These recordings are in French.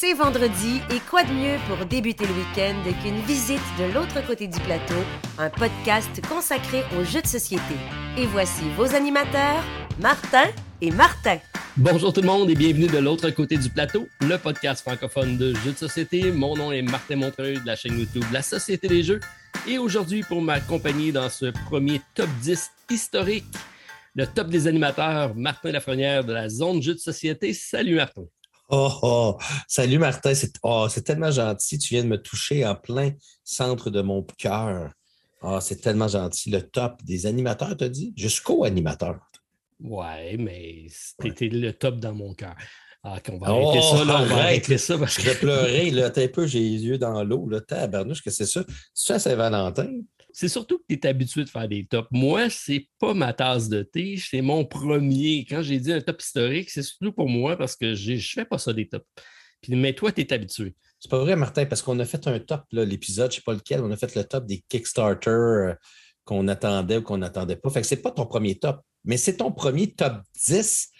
C'est vendredi et quoi de mieux pour débuter le week-end qu'une visite de l'autre côté du plateau, un podcast consacré aux jeux de société. Et voici vos animateurs, Martin et Martin. Bonjour tout le monde et bienvenue de l'autre côté du plateau, le podcast francophone de jeux de société. Mon nom est Martin Montreuil de la chaîne YouTube La Société des Jeux. Et aujourd'hui, pour m'accompagner dans ce premier top 10 historique, le top des animateurs, Martin Lafrenière de la zone jeux de société. Salut Martin. Oh, oh, salut Martin, oh, c'est tellement gentil. Tu viens de me toucher en plein centre de mon cœur. Oh, c'est tellement gentil. Le top des animateurs, t'as dit? Jusqu'au animateur. Ouais, mais c'était le top dans mon cœur. Ah, on va arrêter ça, là, on va arrêter ça. Parce que... Je vais pleurer, là. T'as un peu, j'ai les yeux dans l'eau, là. Tabarnouche, que c'est ça? C'est ça, Saint-Valentin? C'est surtout que tu es habitué de faire des tops. Moi, c'est pas ma tasse de thé, c'est mon premier. Quand j'ai dit un top historique, c'est surtout pour moi parce que je ne fais pas ça des tops. Puis, mais toi, tu es habitué. C'est pas vrai, Martin, parce qu'on a fait un top, l'épisode, je ne sais pas lequel, on a fait le top des Kickstarter euh, qu'on attendait ou qu'on n'attendait pas. Fait que c'est pas ton premier top, mais c'est ton premier top 10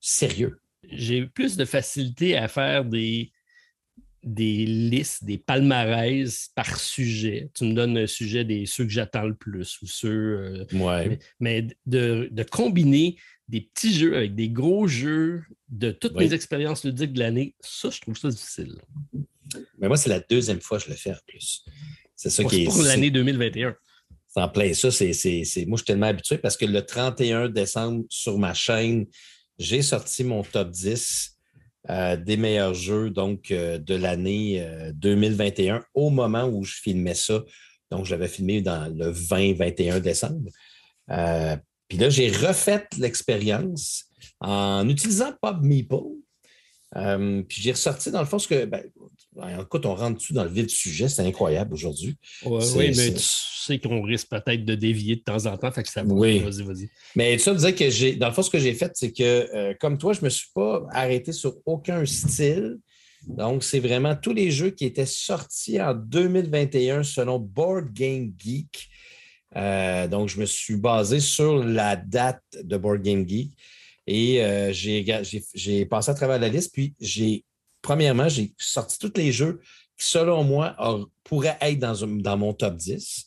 sérieux. J'ai plus de facilité à faire des, des listes, des palmarès par sujet. Tu me donnes un sujet des ceux que j'attends le plus ou ceux. Euh, mais, de, combiner des petits jeux avec des gros jeux de toutes mes expériences ludiques de l'année, ça, je trouve ça difficile. Mais moi, c'est la deuxième fois que je le fais en plus. C'est ça qui est. Pour l'année 2021. C'est en plein ça. C'est, moi, je suis tellement habitué parce que le 31 décembre, sur ma chaîne, j'ai sorti mon top 10 euh, des meilleurs jeux donc, euh, de l'année 2021 euh, au moment où je filmais ça. Donc, je l'avais filmé dans le 20-21 décembre. Puis là, j'ai refait l'expérience en utilisant Pop Meeple. puis j'ai ressorti dans le fond ce que. Ben, écoute, on rentre dessus dans le vif du sujet, c'est incroyable aujourd'hui. oui, mais sais qu'on risque peut-être de dévier de temps en temps. Fait que ça oui. Vas-y, vas-y. Mais ça veut dire que j'ai, dans le fond, ce que j'ai fait, c'est que, euh, comme toi, je ne me suis pas arrêté sur aucun style. Donc, c'est vraiment tous les jeux qui étaient sortis en 2021 selon Board Game Geek. Euh, donc, je me suis basé sur la date de Board Game Geek et euh, j'ai passé à travers la liste. Puis, j'ai, premièrement, j'ai sorti tous les jeux qui, selon moi, pourraient être dans, mon top 10.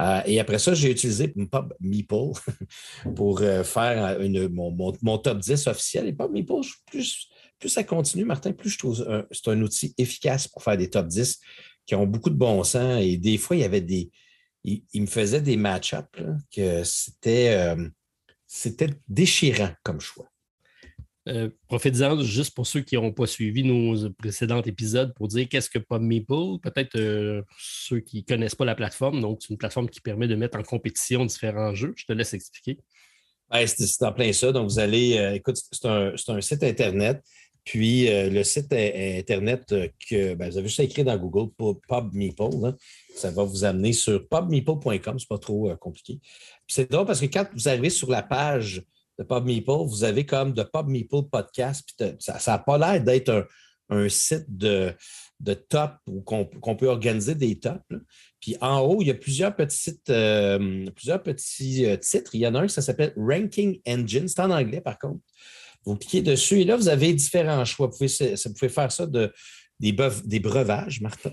Euh, et après ça, j'ai utilisé Pub Meeple pour euh, faire mon, top 10 officiel. Et Pub Meeple, plus, ça continue, Martin, plus je trouve c'est un outil efficace pour faire des top 10 qui ont beaucoup de bon sens. Et des fois, il y avait des. Il, me faisait des match-ups que c'était, euh, c'était déchirant comme choix. Euh, Profitez-en juste pour ceux qui n'ont pas suivi nos précédents épisodes pour dire qu'est-ce que Pub Meeple. Peut-être euh, ceux qui ne connaissent pas la plateforme. Donc, c'est une plateforme qui permet de mettre en compétition différents jeux. Je te laisse expliquer. c'est en plein ça. Donc, vous allez, euh, écoute, c'est un, site Internet. Puis, le site Internet que ben, vous avez juste écrit dans Google Pub Meeple, ça va vous amener sur pubmeeple.com. C'est pas trop compliqué. c'est drôle parce que quand vous arrivez sur la page de Pub Meeple, vous avez comme de Pub Meeple Podcast. ça n'a pas l'air d'être un, site de, top où qu'on peut organiser des tops. Puis en haut, il y a plusieurs petits, euh, plusieurs petits euh, titres. Il y en a un qui s'appelle Ranking Engine. C'est en anglais, par contre. Vous cliquez dessus et là, vous avez différents choix. Vous pouvez, faire ça de, des, des breuvages, Martin,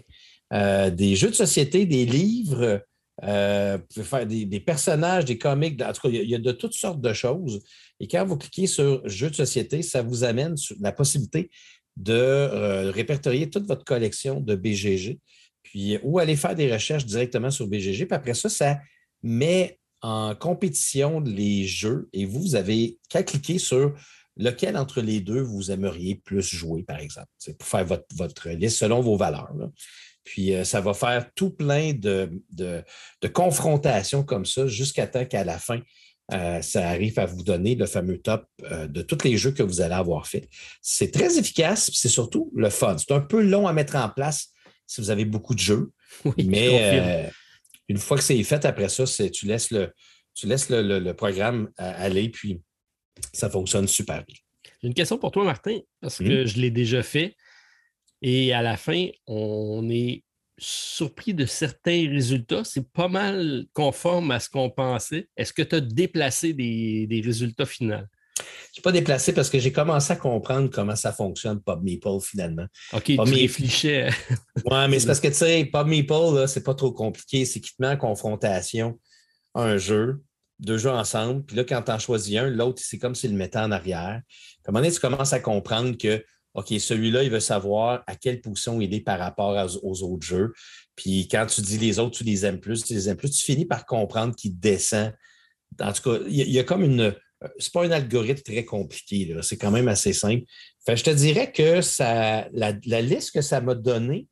euh, des jeux de société, des livres, euh, vous pouvez faire des, personnages, des comics, en tout cas, il y, a, de toutes sortes de choses. Et quand vous cliquez sur Jeux de société, ça vous amène sur la possibilité de euh, répertorier toute votre collection de BGG, puis ou aller faire des recherches directement sur BGG. Puis après ça, ça met en compétition les jeux et vous, vous avez qu'à cliquer sur lequel entre les deux vous aimeriez plus jouer, par exemple. Pour faire votre, liste selon vos valeurs. Puis euh, ça va faire tout plein de, confrontations comme ça jusqu'à temps qu'à la fin, euh, ça arrive à vous donner le fameux top euh, de tous les jeux que vous allez avoir fait. C'est très efficace, c'est surtout le fun. C'est un peu long à mettre en place si vous avez beaucoup de jeux, mais une fois que c'est fait, après ça, tu laisses le, tu laisses le, programme aller, puis ça fonctionne super bien. J'ai une question pour toi, Martin, parce que mmh. je l'ai déjà fait. Et à la fin, on est surpris de certains résultats. C'est pas mal conforme à ce qu'on pensait. Est-ce que tu as déplacé des, résultats finaux? suis pas déplacé parce que j'ai commencé à comprendre comment ça fonctionne, Pub Meeple, finalement. OK, tu réfléchis. oui, mais c'est parce que, tu sais, Pub Meeple, c'est pas trop compliqué. C'est qu'il te met en confrontation un jeu, deux jeux ensemble. Puis là, quand tu en choisis un, l'autre, c'est comme s'il le mettait en arrière. Puis à un moment donné, tu commences à comprendre que, OK, celui-là, il veut savoir à quelle position il est par rapport aux autres jeux. Puis quand tu dis les autres, tu les aimes plus, tu les aimes plus, tu finis par comprendre qu'il descend. En tout cas, il y, a comme une. C'est pas un algorithme très compliqué, c'est quand même assez simple. Je te dirais que ça, la, liste que ça m'a donnée,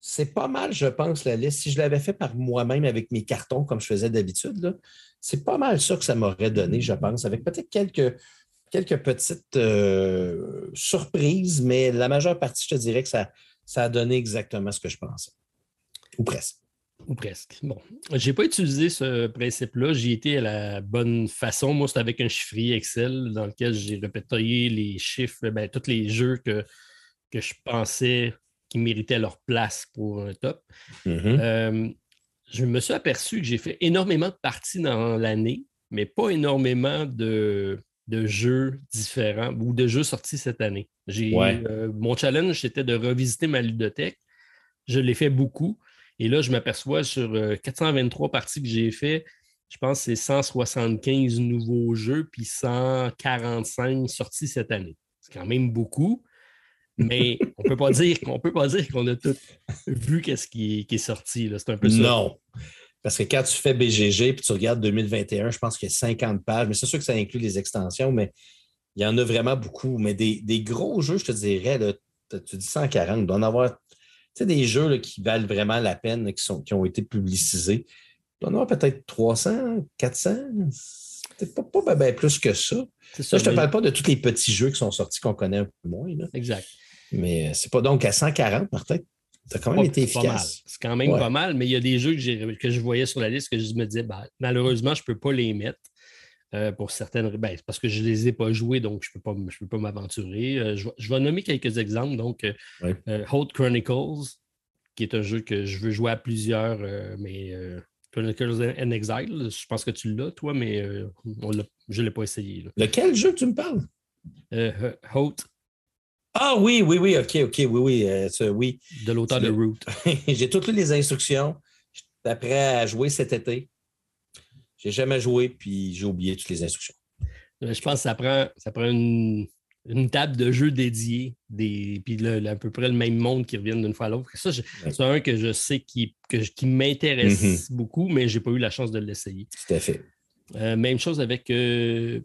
c'est pas mal, je pense, la liste. Si je l'avais fait par moi-même avec mes cartons, comme je faisais d'habitude, c'est pas mal ça que ça m'aurait donné, je pense, avec peut-être quelques, quelques petites euh, surprises, mais la majeure partie, je te dirais que ça, ça a donné exactement ce que je pensais. Ou presque. Ou presque. Bon. Je n'ai pas utilisé ce principe-là. J'y étais à la bonne façon. Moi, c'est avec un chiffrier Excel dans lequel j'ai répertorié les chiffres, ben, tous les jeux que, que je pensais qui méritaient leur place pour un top. Mm-hmm. Euh, je me suis aperçu que j'ai fait énormément de parties dans l'année, mais pas énormément de, jeux différents ou de jeux sortis cette année. J'ai, euh, mon challenge, c'était de revisiter ma ludothèque. Je l'ai fait beaucoup. Et là, je m'aperçois sur 423 euh, parties que j'ai fait, je pense que c'est 175 nouveaux jeux, puis 145 sortis cette année. C'est quand même beaucoup, mais on ne peut pas dire qu'on peut pas dire qu'on a tout vu qu'est-ce qui, est sorti. C'est un peu ça. Non. Parce que quand tu fais BGG puis tu regardes 2021, je pense qu'il y a 50 pages, mais c'est sûr que ça inclut les extensions, mais il y en a vraiment beaucoup. Mais des, gros jeux, je te dirais, tu dis 140, il doit en avoir des jeux qui valent vraiment la peine, qui, sont, qui ont été publicisés. Il doit en avoir peut-être 300, 400. C'est pas, pas bien plus que ça. je ne te parle pas de tous les petits jeux qui sont sortis qu'on connaît un peu moins. Exact. Mais c'est pas donc à 140, Martin. Tu as quand même été efficace. C'est quand même pas mal, mais il y a des jeux que, que, je voyais sur la liste que je me disais, ben, malheureusement, je ne peux pas les mettre. Euh, pour certaines. Ben, parce que je ne les ai pas joués, donc je ne peux pas, peux pas m'aventurer. Euh, je, vais nommer quelques exemples. Donc, euh, Chronicles, qui est un jeu que je veux jouer à plusieurs, mais Chronicles in Exile, je pense que tu l'as, toi, mais je ne l'ai pas essayé. Lequel jeu tu me parles? Haute. Ah oui, oui, oui, ok, ok, oui, oui, oui. De l'auteur de Root. J'ai toutes les instructions. Après à jouer cet été. J'ai jamais joué, puis j'ai oublié toutes les instructions. Euh, je pense que ça prend, ça prend une, table de jeu dédiée, des, puis à peu près le même monde qui revient d'une fois à l'autre. Ça, c'est un que je sais qui, qui m'intéresse mm-hmm. beaucoup, mais je n'ai pas eu la chance de l'essayer. Tout à fait. Euh, même chose avec euh,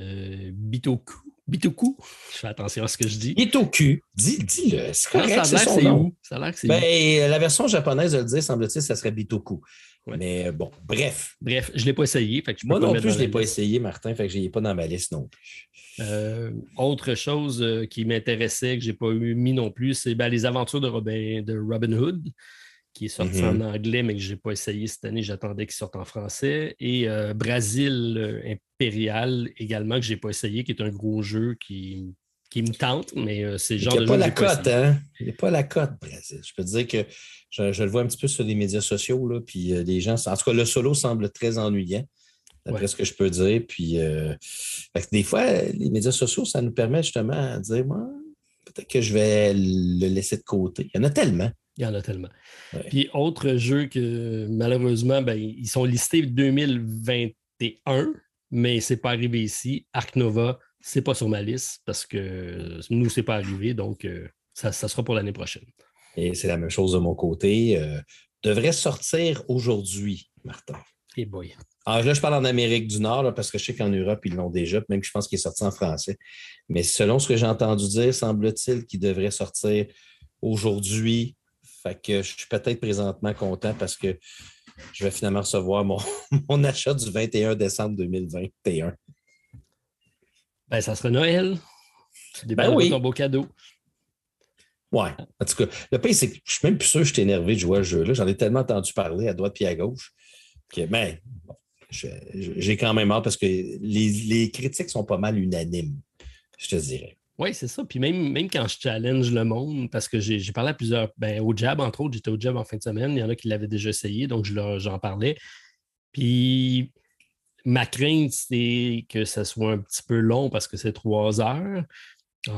Bitoku. Bitoku, je fais attention à ce que je dis. Bitoku, dis-le, c'est correct, c'est son nom. Ça a l'air que c'est ben, La version japonaise de le dire, semble-t-il, ça serait Bitoku. Mais bon, bref. Bref, je ne l'ai pas essayé. Moi non plus, je ne l'ai pas essayé, Martin, fait que je n'ai pas dans ma liste non plus. Euh, autre chose euh, qui m'intéressait, que je n'ai pas eu mis non plus, c'est ben, les aventures de Robin, de Robin Hood, qui est sorti en mm-hmm. anglais, mais que je n'ai pas essayé cette année. J'attendais qu'il sorte en français. Et euh, Brasil Impérial également, que je n'ai pas essayé, qui est un gros jeu qui qui me tente, mais euh, c'est genre Il n'y a pas la cote, hein? Il n'y a pas la cote, Brésil. Je peux te dire que je, le vois un petit peu sur les médias sociaux, là, puis euh, les gens, en tout cas, le solo semble très ennuyant, d'après ce que je peux dire. Puis, euh, des fois, les médias sociaux, ça nous permet justement de dire, peut-être que je vais le laisser de côté. Il y en a tellement. Il y en a tellement. Puis, autre jeu que malheureusement, ben, ils sont listés 2021, mais ce n'est pas arrivé ici. Arc Nova c'est pas sur ma liste parce que nous, c'est pas arrivé, donc euh, ça, sera pour l'année prochaine. Et c'est la même chose de mon côté. Euh, devrait sortir aujourd'hui, Martin. Et boy. Alors là, je parle en Amérique du Nord parce que je sais qu'en Europe, ils l'ont déjà, même je pense qu'il est sorti en français. Mais selon ce que j'ai entendu dire, semble-t-il qu'il devrait sortir aujourd'hui. Fait que je suis peut-être présentement content parce que je vais finalement recevoir mon, mon achat du 21 décembre 2021. Ben, ça sera Noël. Tu ben oui. ton beau cadeau. Ouais. En tout cas, le pire, c'est que je suis même plus sûr que je suis énervé de jouer à ce jeu-là. J'en ai tellement entendu parler à droite et à gauche que, ben, j'ai quand même hâte parce que les, critiques sont pas mal unanimes, je te dirais. Oui, c'est ça. Puis même, même quand je challenge le monde, parce que j'ai parlé à plusieurs, ben, au Jab, entre autres, j'étais au Jab en fin de semaine, il y en a qui l'avaient déjà essayé, donc j'en parlais. Puis ma crainte, c'est que ça soit un petit peu long parce que c'est trois heures,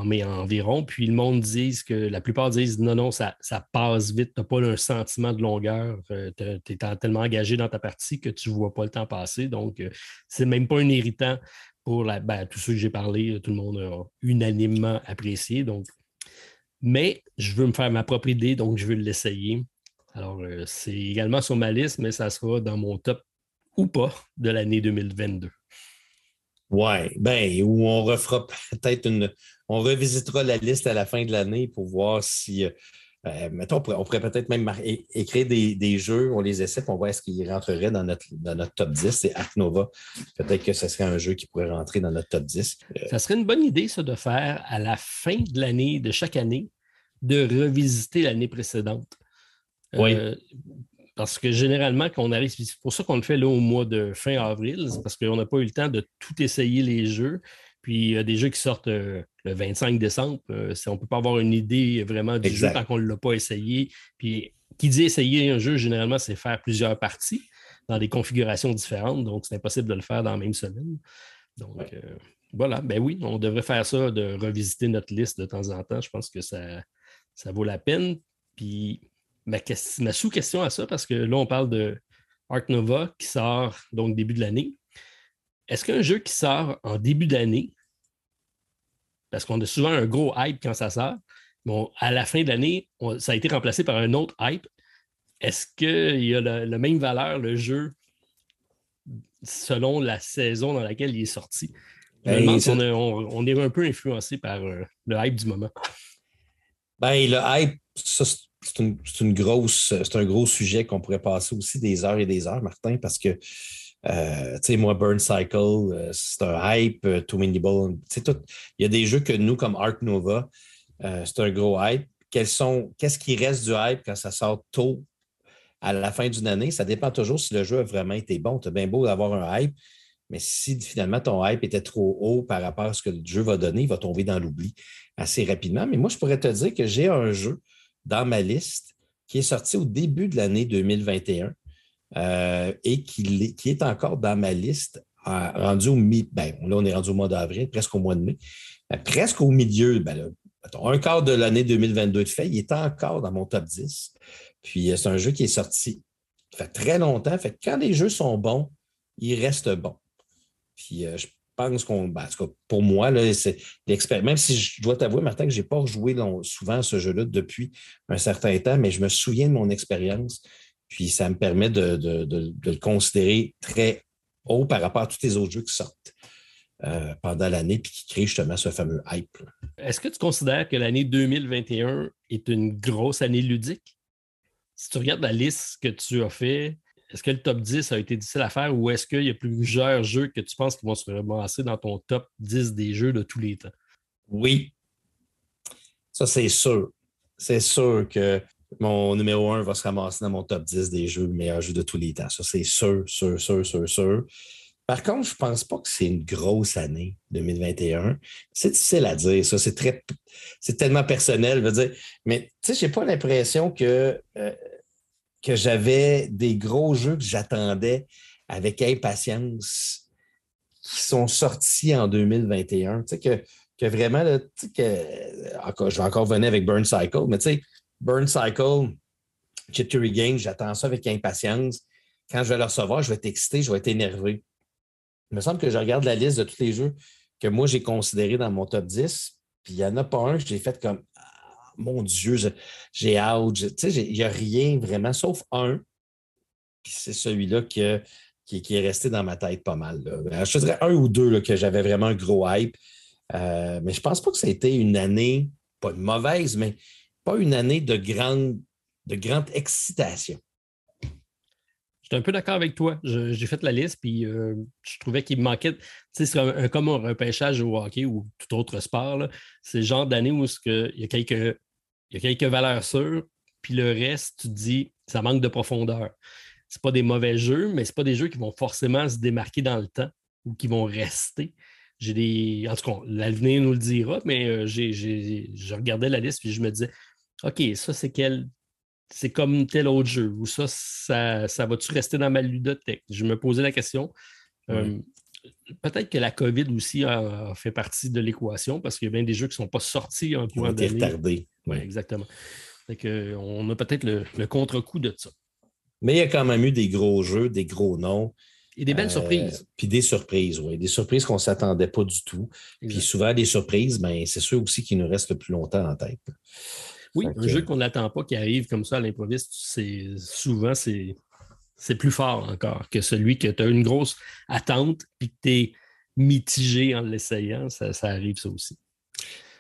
mais environ. Puis le monde dit que la plupart disent non, non, ça, ça passe vite, tu n'as pas un sentiment de longueur, euh, tu es tellement engagé dans ta partie que tu ne vois pas le temps passer. Donc, euh, c'est même pas un irritant pour la, ben, tous ceux que j'ai parlé, tout le monde a unanimement apprécié. Donc, mais je veux me faire ma propre idée, donc je veux l'essayer. Alors, euh, c'est également sur ma liste, mais ça sera dans mon top ou pas de l'année 2022. Oui, bien, ou on refera peut-être une. On revisitera la liste à la fin de l'année pour voir si. Euh, euh, mettons, on pourrait, peut-être même écrire des, jeux, on les essaie, on voit est-ce qu'ils rentreraient dans notre, notre top 10. C'est Ark Nova. Peut-être que ce serait un jeu qui pourrait rentrer dans notre top 10. Ça serait une bonne idée, ça, de faire à la fin de l'année, de chaque année, de revisiter l'année précédente. Oui. Parce que généralement, quand on arrive, c'est pour ça qu'on le fait là au mois de fin avril, c'est parce qu'on n'a pas eu le temps de tout essayer les jeux. Puis il y a des jeux qui sortent euh, le 25 décembre. Euh, on ne peut pas avoir une idée vraiment du jeu tant qu'on ne l'a pas essayé. Puis qui dit essayer un jeu, généralement, c'est faire plusieurs parties dans des configurations différentes. Donc, c'est impossible de le faire dans la même semaine. Donc, euh, voilà. Ben oui, on devrait faire ça, de revisiter notre liste de temps en temps. Je pense que ça, ça vaut la peine. Puis ma, sous-question à ça, parce que là, on parle de Ark Nova qui sort donc début de l'année. Est-ce qu'un jeu qui sort en début d'année, parce qu'on a souvent un gros hype quand ça sort, bon, à la fin de l'année, ça a été remplacé par un autre hype. Est-ce qu'il y a la, même valeur, le jeu, selon la saison dans laquelle il est sorti? Ben, on, est un peu influencé par euh, le hype du moment. Ben, le hype, ça, c'est une, grosse, c'est un gros sujet qu'on pourrait passer aussi des heures et des heures, Martin, parce que, euh, tu sais, moi, Burn Cycle, euh, c'est un hype, euh, Too Many Balls. Il y a des jeux que nous, comme Ark Nova, c'est un gros hype. Qu'est-ce qui reste du hype quand ça sort tôt à la fin d'une année? Ça dépend toujours si le jeu a vraiment été bon. Tu bien beau d'avoir un hype, mais si finalement ton hype était trop haut par rapport à ce que le jeu va donner, il va tomber dans l'oubli assez rapidement. Mais moi, je pourrais te dire que j'ai un jeu dans ma liste qui est sorti au début de l'année 2021 euh, et qui, est encore dans ma liste rendu au mi ben, là, on est rendu au mois d'avril, presque au mois de mai. Ben, presque au milieu, ben, un quart de l'année 2022 de fait, il est encore dans mon top 10. Puis euh, c'est un jeu qui est sorti ça fait très longtemps. Fait quand les jeux sont bons, ils restent bons. Puis euh, je pense qu'on. Ben, pour moi, Même si je dois t'avouer, Martin, que je n'ai pas rejoué souvent ce jeu-là depuis un certain temps, mais je me souviens de mon expérience. Puis ça me permet de, le considérer très haut par rapport à tous les autres jeux qui sortent euh, pendant l'année puis qui créent justement ce fameux hype. Est-ce que tu considères que l'année 2021 est une grosse année ludique? Si tu regardes la liste que tu as fait, est-ce que le top 10 a été difficile à faire ou est-ce qu'il y a plusieurs jeux que tu penses qui vont se ramasser dans ton top 10 des jeux de tous les temps? Oui. Ça, c'est sûr. C'est sûr que mon numéro 1 va se ramasser dans mon top 10 des jeux, meilleurs jeux de tous les temps. Ça, c'est sûr, sûr, sûr, sûr, sûr. Par contre, je ne pense pas que c'est une grosse année 2021. C'est difficile à dire, ça. C'est très c'est tellement personnel, je veux dire. Mais tu sais, je n'ai pas l'impression que euh, que j'avais des gros jeux que j'attendais avec impatience qui sont sortis en 2021. Tu sais, que, que vraiment, que, encore, je vais encore venir avec Burn Cycle, mais tu sais, Burn Cycle, Chip Game, j'attends ça avec impatience. Quand je vais le recevoir, je vais être excité, je vais être énervé. Il me semble que je regarde la liste de tous les jeux que moi j'ai considérés dans mon top 10, puis il n'y en a pas un que j'ai fait comme mon Dieu, j'ai hâte. Il n'y a rien vraiment, sauf un. c'est celui-là qui, qui, est resté dans ma tête pas mal. Ben, je dirais un ou deux que j'avais vraiment un gros hype. Euh, mais je pense pas que ça a été une année, pas une mauvaise, mais pas une année de grande, de grande excitation. Je suis un peu d'accord avec toi. J'ai fait la liste, puis euh, je trouvais qu'il me manquait. C'est un, comme un repêchage au hockey ou tout autre sport. C'est le genre d'année où il y a quelques y a quelques valeurs sûres, puis le reste, tu te dis, ça manque de profondeur. Ce pas des mauvais jeux, mais ce pas des jeux qui vont forcément se démarquer dans le temps ou qui vont rester. J'ai des. En tout cas, l'avenir nous le dira, mais euh, j'ai, je regardais la liste et je me disais OK, ça, c'est quel. C'est comme tel autre jeu, ou ça, ça, ça va-tu rester dans ma ludothèque? Je me posais la question. Euh, peut-être que la COVID aussi a, fait partie de l'équation parce qu'il y a bien des jeux qui ne sont pas sortis en cours d'année. retardés. Oui, exactement. on a peut-être le, contre-coup de ça. Mais il y a quand même eu des gros jeux, des gros noms. Et des belles euh, surprises. Puis des surprises, oui. Des surprises qu'on ne s'attendait pas du tout. Puis souvent, des surprises, ben, c'est ceux aussi qui nous restent le plus longtemps en tête. Oui, un jeu qu'on n'attend pas qui arrive comme ça à l'improviste, c'est souvent c'est c'est plus fort encore que celui que tu as une grosse attente puis que tu es mitigé en l'essayant. Ça, arrive, ça aussi.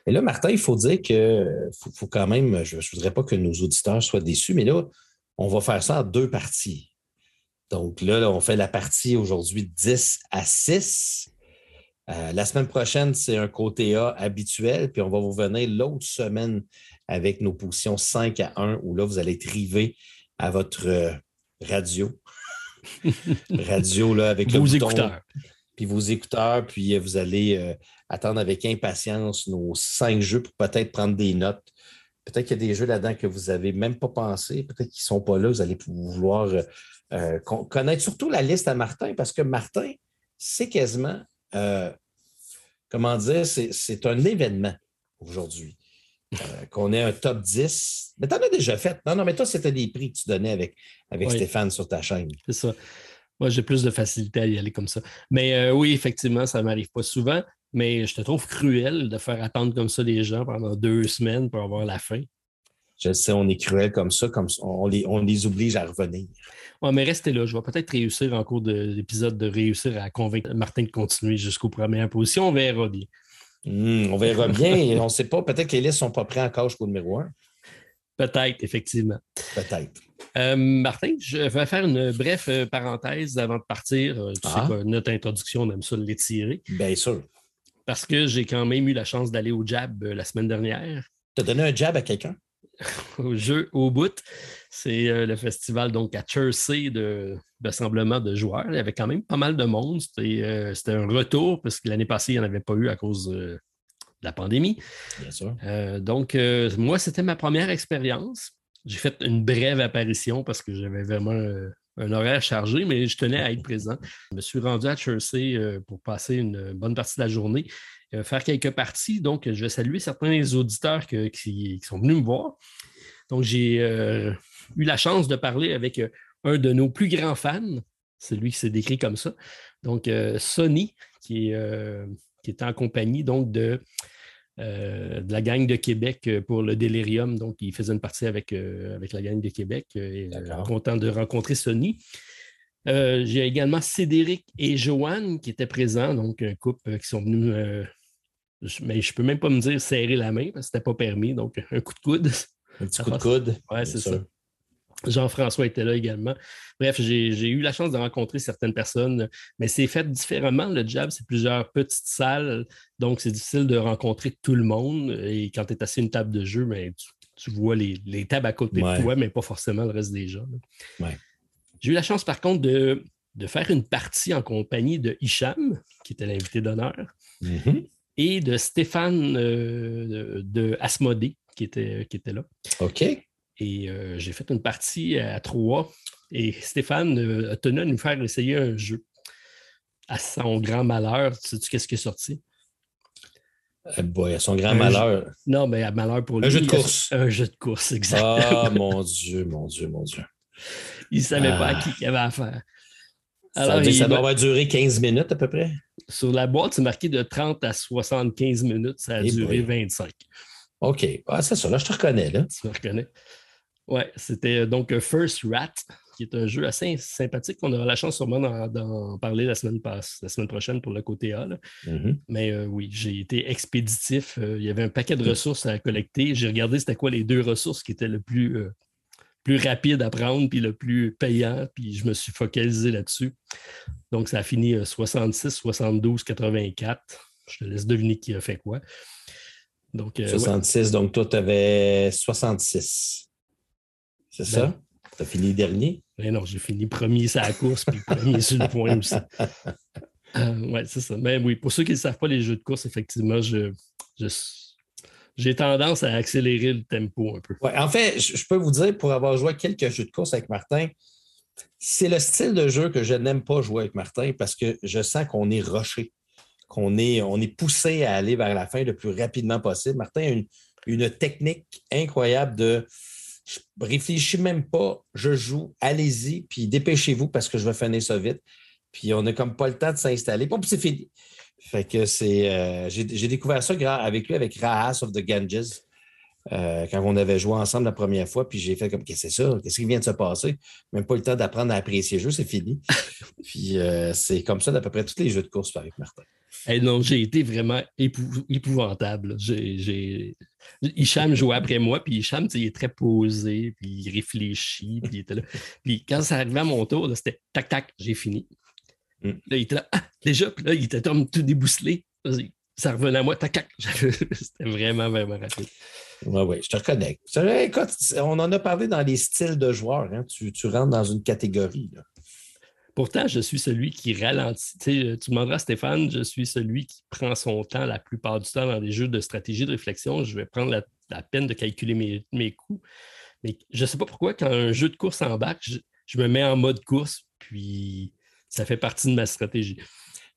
Et là, Martin, il faut dire que faut, quand même, je ne voudrais pas que nos auditeurs soient déçus, mais là, on va faire ça en deux parties. Donc là, on fait la partie aujourd'hui 10 à 6. Euh, la semaine prochaine, c'est un côté A habituel, puis on va vous venir l'autre semaine avec nos positions 5 à 1, où là, vous allez être rivé à votre euh, radio. radio là, avec vos écouteurs. Puis vos écouteurs, puis euh, vous allez euh, attendre avec impatience nos cinq jeux pour peut-être prendre des notes. Peut-être qu'il y a des jeux là-dedans que vous n'avez même pas pensé, peut-être qu'ils ne sont pas là, vous allez vouloir euh, connaître surtout la liste à Martin, parce que Martin, c'est quasiment, comment dire, c'est un événement aujourd'hui. Euh, qu'on ait un top 10. Mais tu en as déjà fait. Non, non, mais toi, c'était des prix que tu donnais avec, avec Stéphane sur ta chaîne. C'est ça. Moi, j'ai plus de facilité à y aller comme ça. Mais euh, oui, effectivement, ça ne m'arrive pas souvent. Mais je te trouve cruel de faire attendre comme ça les gens pendant deux semaines pour avoir la fin. Je sais, on est cruel comme ça, comme on les, on les oblige à revenir. Oui, mais restez là. Je vais peut-être réussir en cours de l'épisode de réussir à convaincre Martin de continuer jusqu'aux premières positions. On verra bien. Hmm, on verra bien. on ne sait pas. Peut-être que les listes ne sont pas prêts encore jusqu'au numéro 1. Peut-être, effectivement. Peut-être. Euh, Martin, je vais faire une brève euh, parenthèse avant de partir. Euh, tu sais ah. notre introduction, on aime ça l'étirer. Bien sûr. Parce que j'ai quand même eu la chance d'aller au Jab la semaine dernière. Tu as donné un jab à quelqu'un? au jeu au bout. C'est le festival donc à Chersey de rassemblement de joueurs. Il y avait quand même pas mal de monde. C'était euh, un retour parce que l'année passée, il n'y en avait pas eu à cause de la pandémie. Bien sûr. Euh, donc, euh, moi, c'était ma première expérience. J'ai fait une brève apparition parce que j'avais vraiment un horaire chargé, mais je tenais à être présent. Je me suis rendu à Chersey pour passer une bonne partie de la journée, faire quelques parties. Donc, je vais saluer certains auditeurs qui, qui, sont venus me voir. Donc, j'ai eu la chance de parler avec un de nos plus grands fans, celui qui s'est décrit comme ça. Donc, euh, Sony, qui est, euh, qui est en compagnie donc de, euh, de la gang de Québec pour le Delirium. Donc, il faisait une partie avec, avec la gang de Québec. Et, content de rencontrer Sony. J'ai également Cédric et Joanne qui étaient présents, donc un couple qui sont venus, mais je ne peux même pas me dire serrer la main parce que ce n'était pas permis, donc un coup de coude. Un petit coup de coude. Oui, c'est ça. Jean-François était là également. Bref, j'ai eu la chance de rencontrer certaines personnes, mais c'est fait différemment. Le job, c'est plusieurs petites salles, donc c'est difficile de rencontrer tout le monde. Et quand tu es assis à une table de jeu, ben, tu, vois les, tables à côté de toi, mais pas forcément le reste des gens. J'ai eu la chance, par contre, de, faire une partie en compagnie de Hicham, qui était l'invité d'honneur, mm-hmm. Et de Stéphane euh, de, Asmodée, qui était, qui était là. OK. Et euh, j'ai fait une partie à trois. Et Stéphane euh, a tenu à nous faire essayer un jeu. À son grand malheur, tu sais qu'est-ce qui est sorti? Euh, à son grand malheur. Non, mais à malheur pour lui. Un jeu de course. Un jeu de course, exactement. Ah, mon Dieu, mon Dieu, mon Dieu. Il ne savait pas à qui il avait affaire. Alors, ça, doit avoir duré 15 minutes à peu près? Sur la boîte, c'est marqué de 30 à 75 minutes. Ça a eh duré 25. OK. Ah, c'est ça. Là, je te reconnais. Là. Tu me reconnais. Oui, c'était euh, donc euh, First Rat, qui est un jeu assez sympathique. On aura la chance sûrement d'en parler la semaine, la semaine prochaine pour le côté A. Mm-hmm. Mais euh, oui, j'ai été expéditif. il y avait un paquet de ressources à collecter. J'ai regardé c'était quoi les deux ressources qui étaient le plus, plus rapide à prendre puis le plus payant. Puis je me suis focalisé là-dessus. Donc, ça a fini 66, 72, 84. Je te laisse deviner qui a fait quoi. Donc, 66, donc toi, tu avais 66. C'est ça? Ben, tu as fini dernier? Ben non, j'ai fini premier sur la course, puis premier sur le point aussi. Euh, oui, c'est ça. Mais oui, pour ceux qui ne savent pas les jeux de course, effectivement, je, j'ai tendance à accélérer le tempo un peu. En fait, je, peux vous dire, pour avoir joué quelques jeux de course avec Martin, C'est le style de jeu que je n'aime pas jouer avec Martin parce que je sens qu'on est rushé, qu'on est, on est poussé à aller vers la fin le plus rapidement possible. Martin a une, une technique incroyable de je réfléchis même pas, je joue, allez-y, puis dépêchez-vous parce que je vais finir ça vite. Puis on n'a comme pas le temps de s'installer. Bon, puis c'est fini. Fait que c'est. Euh, j'ai découvert ça avec lui, avec Rahas of the Ganges, euh, quand on avait joué ensemble la première fois. Puis j'ai fait comme Qu'est-ce que c'est ça? Qu'est-ce qui vient de se passer? Même pas le temps d'apprendre à apprécier le jeu, c'est fini. puis euh, c'est comme ça d'à peu près tous les jeux de course avec Martin. non, j'ai été vraiment épouvantable. J'ai Hicham jouait après moi, puis Hicham, il est très posé, puis il réfléchit, puis il était là. Puis quand ça arrivait à mon tour, c'était tac, tac, j'ai fini. Mm. Là, il était là, ah, déjà, puis là, il était comme tout débousselé. Ça revenait à moi, tac. C'était vraiment, vraiment rapide. Oui, oui, je te reconnais. Écoute, on en a parlé dans les styles de joueurs. Hein. Tu, tu, rentres dans une catégorie. Là. Pourtant, je suis celui qui ralentit. Tu, demanderas à Stéphane, je suis celui qui prend son temps la plupart du temps dans des jeux de stratégie de réflexion. Je vais prendre la, peine de calculer mes, mes, coups. Mais je ne sais pas pourquoi, quand un jeu de course embarque, je, je me mets en mode course, puis ça fait partie de ma stratégie.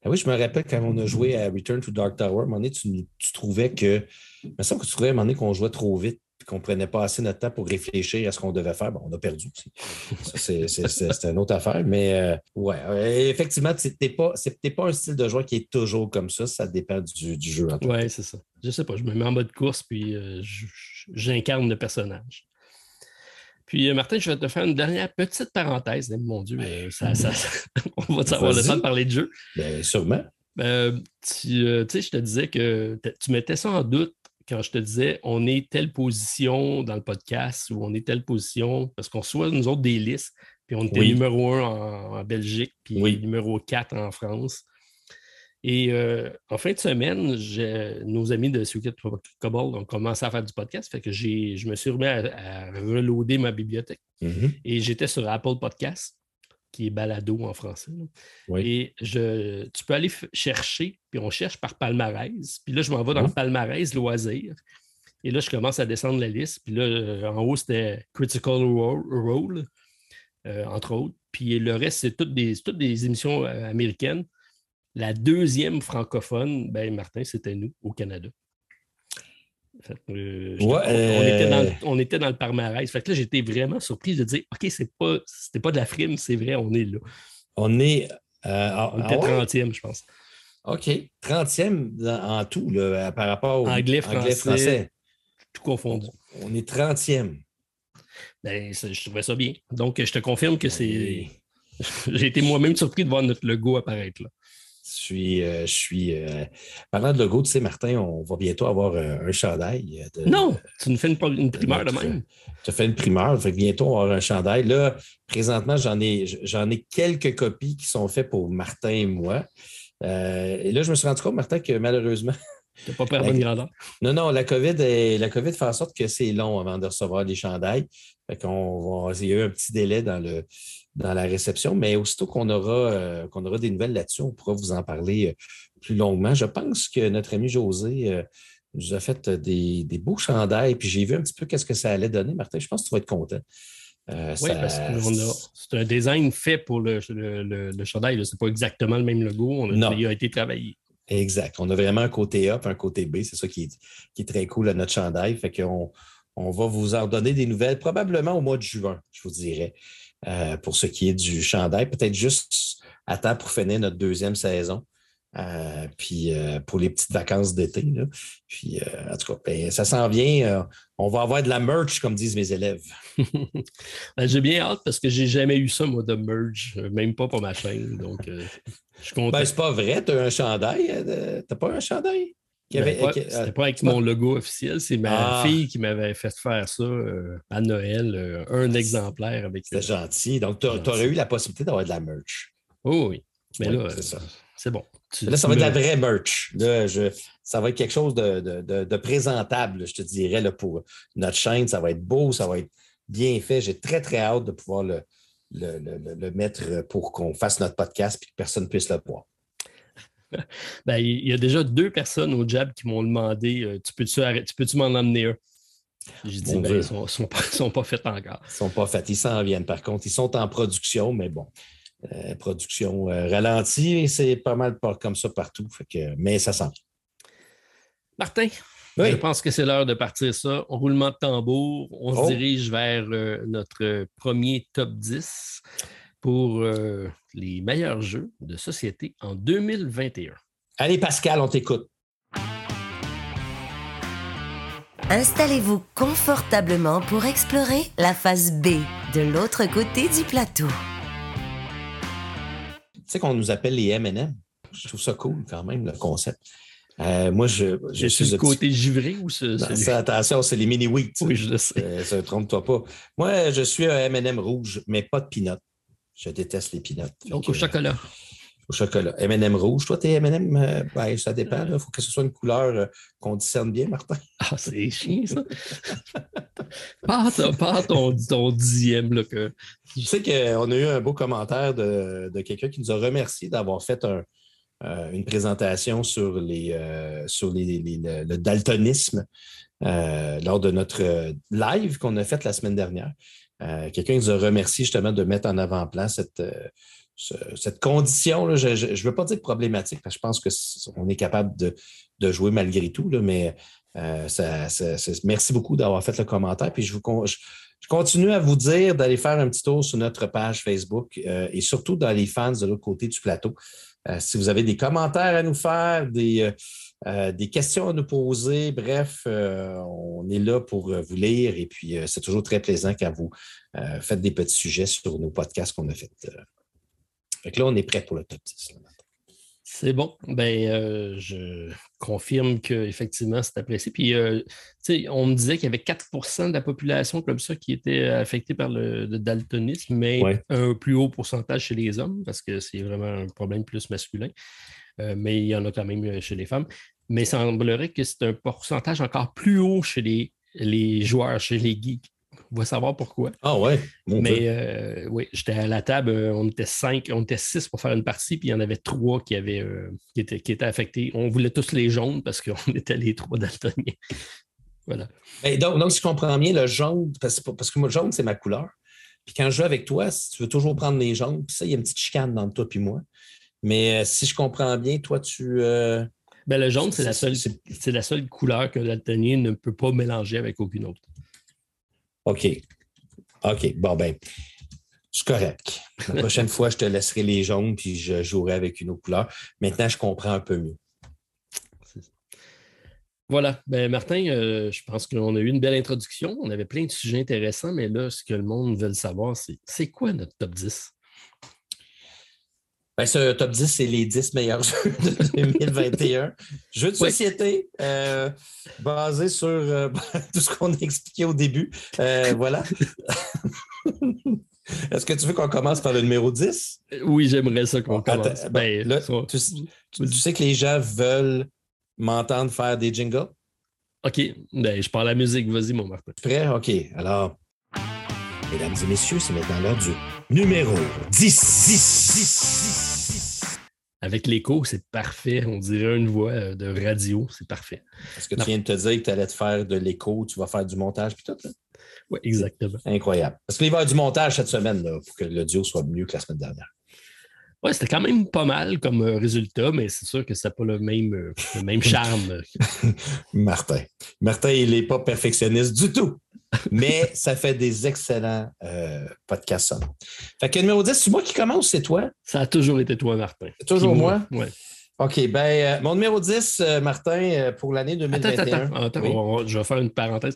Ah oui, je me rappelle quand on a joué à Return to Dark Tower, à un moment donné, tu, trouvais que. Il me semble que tu trouvais à un moment donné qu'on jouait trop vite qu'on ne prenait pas assez notre temps pour réfléchir à ce qu'on devait faire. Bon, on a perdu aussi. C'est une autre affaire. Mais euh, ouais, euh, effectivement, ce n'est pas, pas un style de joueur qui est toujours comme ça. Ça dépend du, jeu. Oui, c'est ça. Je ne sais pas. Je me mets en mode course puis euh, j'incarne le personnage. Puis, Martin, je vais te faire une dernière petite parenthèse. Mon Dieu, ça, on va avoir le temps de parler de jeu. Bien, sûrement. tu sais, je te disais que tu mettais ça en doute quand je te disais on est telle position dans le podcast ou on est telle position, parce qu'on soit nous autres des listes, puis on était numéro un en, Belgique, puis numéro 4 en France. Et euh, en fin de semaine, nos amis de Secret Cobalt ont commencé à faire du podcast, fait que je me suis remis à, reloader ma bibliothèque. Mm-hmm. Et j'étais sur Apple Podcast qui est balado en français. Et je, tu peux aller chercher, puis on cherche par palmarès. Puis là, je m'en vais dans le palmarès loisir. Et là, je commence à descendre la liste. Puis là, en haut, c'était Critical Role, euh, entre autres. Puis le reste, c'est toutes des, toutes des émissions euh, américaines. La deuxième francophone, ben Martin, c'était nous au Canada. Euh, euh, on, était dans, le palmarès. Fait que là, j'étais vraiment surpris de dire OK, c'est pas, c'était pas de la frime, c'est vrai, on est là. On est. Euh, on était 30e, je pense. OK. 30e en tout, par rapport au anglais, français, Tout confondu. On est 30e. Ben, je trouvais ça bien. Donc, je te confirme que c'est. J'ai été moi-même surpris de voir notre logo apparaître là. Je suis, euh, je suis euh, parlant de logo, tu sais, Martin, on va bientôt avoir euh, un chandail. non, tu nous fais une, primeur de même. Tu as fait une primeur, fait bientôt on va avoir un chandail. Là, présentement, j'en ai, j'en ai quelques copies qui sont faites pour Martin et moi. et là, je me suis rendu compte, Martin, que malheureusement. Tu n'as pas la bonne grandeur. Non, non, la COVID, la COVID fait en sorte que c'est long avant de recevoir des chandails. Fait qu'on va, il y a eu un petit délai dans le, dans la réception, mais aussitôt qu'on aura, euh, qu'on aura des nouvelles là-dessus, on pourra vous en parler euh, plus longuement. Je pense que notre ami José euh, nous a fait des, beaux chandails, puis j'ai vu un petit peu qu'est-ce que ça allait donner. Martin, je pense que tu vas être content. oui, parce que c'est un design fait pour le, le, chandail. Ce n'est pas exactement le même logo. On a, Il a été travaillé. Exact. On a vraiment un côté A et un côté B. C'est ça qui est, qui est, très cool à notre chandail. Fait qu'on on va vous en donner des nouvelles probablement au mois de juin, je vous dirais. Euh, pour ce qui est du chandail. Peut-être juste à temps pour finir notre deuxième saison. Euh, puis euh, pour les petites vacances d'été. Puis en tout cas, ben, ça s'en vient. on va avoir de la merch, comme disent mes élèves. Ben, j'ai bien hâte parce que j'ai jamais eu ça, moi, de merch, même pas pour ma chaîne. Donc, je suis content. Ben, c'est pas vrai, tu as un chandail. T'as pas un chandail? C'était pas avec mon logo officiel, c'est ma ah. fille qui m'avait fait faire ça euh, à Noël, euh, un exemplaire avec. C'était gentil. Donc, tu aurais eu la possibilité d'avoir de la merch. Oh oui. Mais là, c'est bon. là, ça va être de la vraie merch. Là, ça va être quelque chose de, présentable, je te dirais, là, pour notre chaîne. Ça va être beau, ça va être bien fait. J'ai très, très hâte de pouvoir le, le mettre pour qu'on fasse notre podcast et que personne ne puisse le voir. ben, il y a déjà deux personnes au Jab qui m'ont demandé euh, Tu peux-tu peux m'en emmener un? Je dis, ben, ils ne sont, sont, pas, sont pas faits encore. Ils ne sont pas faits. Ils s'en viennent, par contre. Ils sont en production, mais bon. Euh, production euh, ralentie, c'est pas mal comme ça partout. Fait que, mais ça sent Martin, je pense que c'est l'heure de partir ça. Roulement de tambour, on se Oh. dirige vers euh, notre premier top 10 pour euh, les meilleurs jeux de société en 2021. Allez, Pascal, on t'écoute. Installez-vous confortablement pour explorer la face B de l'autre côté du plateau. Tu sais qu'on nous appelle les M&M. Je trouve ça cool quand même, le concept. Euh, moi, je, je suis le petit- côté givré ou ce, Non, ça, attention, c'est les mini wheat. Oui, je le sais. Euh, ça, trompe-toi pas. Moi, je suis un M&M rouge, mais pas de peanut. Je déteste les peanuts. Donc au chocolat. au chocolat. M&M rouge. Toi, t'es M&M, euh, ben, ça dépend. Il faut que ce soit une couleur euh, qu'on discerne bien, Martin. Ah, c'est chiant, ça. pas ton, pas ton, ton dixième. Là, que... Tu sais qu'on a eu un beau commentaire de, de quelqu'un qui nous a remercié d'avoir fait un- euh, une présentation sur, les, sur les, les- le, le daltonisme euh, lors de notre live qu'on a fait la semaine dernière. Euh, quelqu'un nous a remercié justement de mettre en avant-plan cette, euh, ce- cette condition. là. Je ne veux pas dire problématique, parce que je pense qu'on est capable de, de jouer malgré tout, là, mais euh, ça- merci beaucoup d'avoir fait le commentaire. Puis je vous je- je continue à vous dire d'aller faire un petit tour sur notre page Facebook et surtout dans les fans de l'autre côté du plateau. Si vous avez des commentaires à nous faire, des, euh, des questions à nous poser, bref, euh, on est là pour euh, vous lire et puis c'est toujours très plaisant quand vous faites des petits sujets sur nos podcasts qu'on a fait. Fait que là, on est prêt pour le top 10. là. C'est bon. Ben, euh, je confirme qu'effectivement, c'est apprécié. Puis, euh, tu sais, on me disait qu'il y avait 4% de la population comme ça qui était affectée par le, le daltonisme, mais Ouais. un plus haut pourcentage chez les hommes, parce que c'est vraiment un problème plus masculin. Euh, mais il y en a quand même chez les femmes. Mais il semblerait que c'est un pourcentage encore plus haut chez les, les joueurs, chez les geeks. On va savoir pourquoi. Ah ouais, mon Mais euh, oui, j'étais à la table, euh, on était cinq, on était six pour faire une partie, puis il y en avait trois qui, avaient, euh, qui, étaient, qui étaient affectés. On voulait tous les jaunes parce qu'on était les trois daltoniens. Voilà. Ben, donc, donc, si je comprends bien, le jaune, parce, parce que moi, le jaune, c'est ma couleur. Puis quand je joue avec toi, si tu veux toujours prendre les jaunes, puis ça, il y a une petite chicane entre toi et moi. Mais euh, si je comprends bien, toi, tu. Ben, le jaune, c'est la, seule, la couleur que le daltonien ne peut pas mélanger avec aucune autre. OK. OK. Bon, ben, c'est correct. La prochaine fois, je te laisserai les jaunes, puis je jouerai avec une autre couleur. Maintenant, je comprends un peu mieux. Voilà. Ben, Martin, euh, je pense qu'on a eu une belle introduction. On avait plein de sujets intéressants, mais là, ce que le monde veut savoir, c'est c'est quoi notre top 10? Ben, ce top 10, c'est les 10 meilleurs jeux de 2021. Jeux de société, euh, basés sur euh, tout ce qu'on a expliqué au début. Euh, voilà. Est-ce que tu veux qu'on commence par le numéro 10? Oui, j'aimerais ça qu'on commence. ben, Ben, là, ça- tu, tu- tu sais que les gens veulent m'entendre faire des jingles? OK. Ben, je parle la musique. Vas-y, mon Martin. Prêt? OK. Alors, mesdames et messieurs, c'est maintenant l'heure du numéro 10. 10, 10, 10. Avec l'écho, c'est parfait. On dirait une voix euh, de radio. C'est parfait. Est-ce que Non. tu viens de te dire que tu allais te faire de l'écho, tu vas faire du montage puis tout? Là? Oui, exactement. Incroyable. Parce qu'il va y avoir du montage cette semaine là, pour que l'audio soit mieux que la semaine dernière. Ouais, c'était quand même pas mal comme euh, résultat, mais c'est sûr que ça n'a pas le même, euh, le même charme. Martin. Martin, il n'est pas perfectionniste du tout. Mais ça fait des excellents euh, podcasts sonores. Fait que numéro 10, c'est moi qui commence, c'est toi? Ça a toujours été toi, Martin. C'est toujours Puis moi? Ouais. OK, ben euh, mon numéro 10, euh, Martin, pour l'année Attends, 2021. attends, attends. Oui. on va- je vais faire une parenthèse.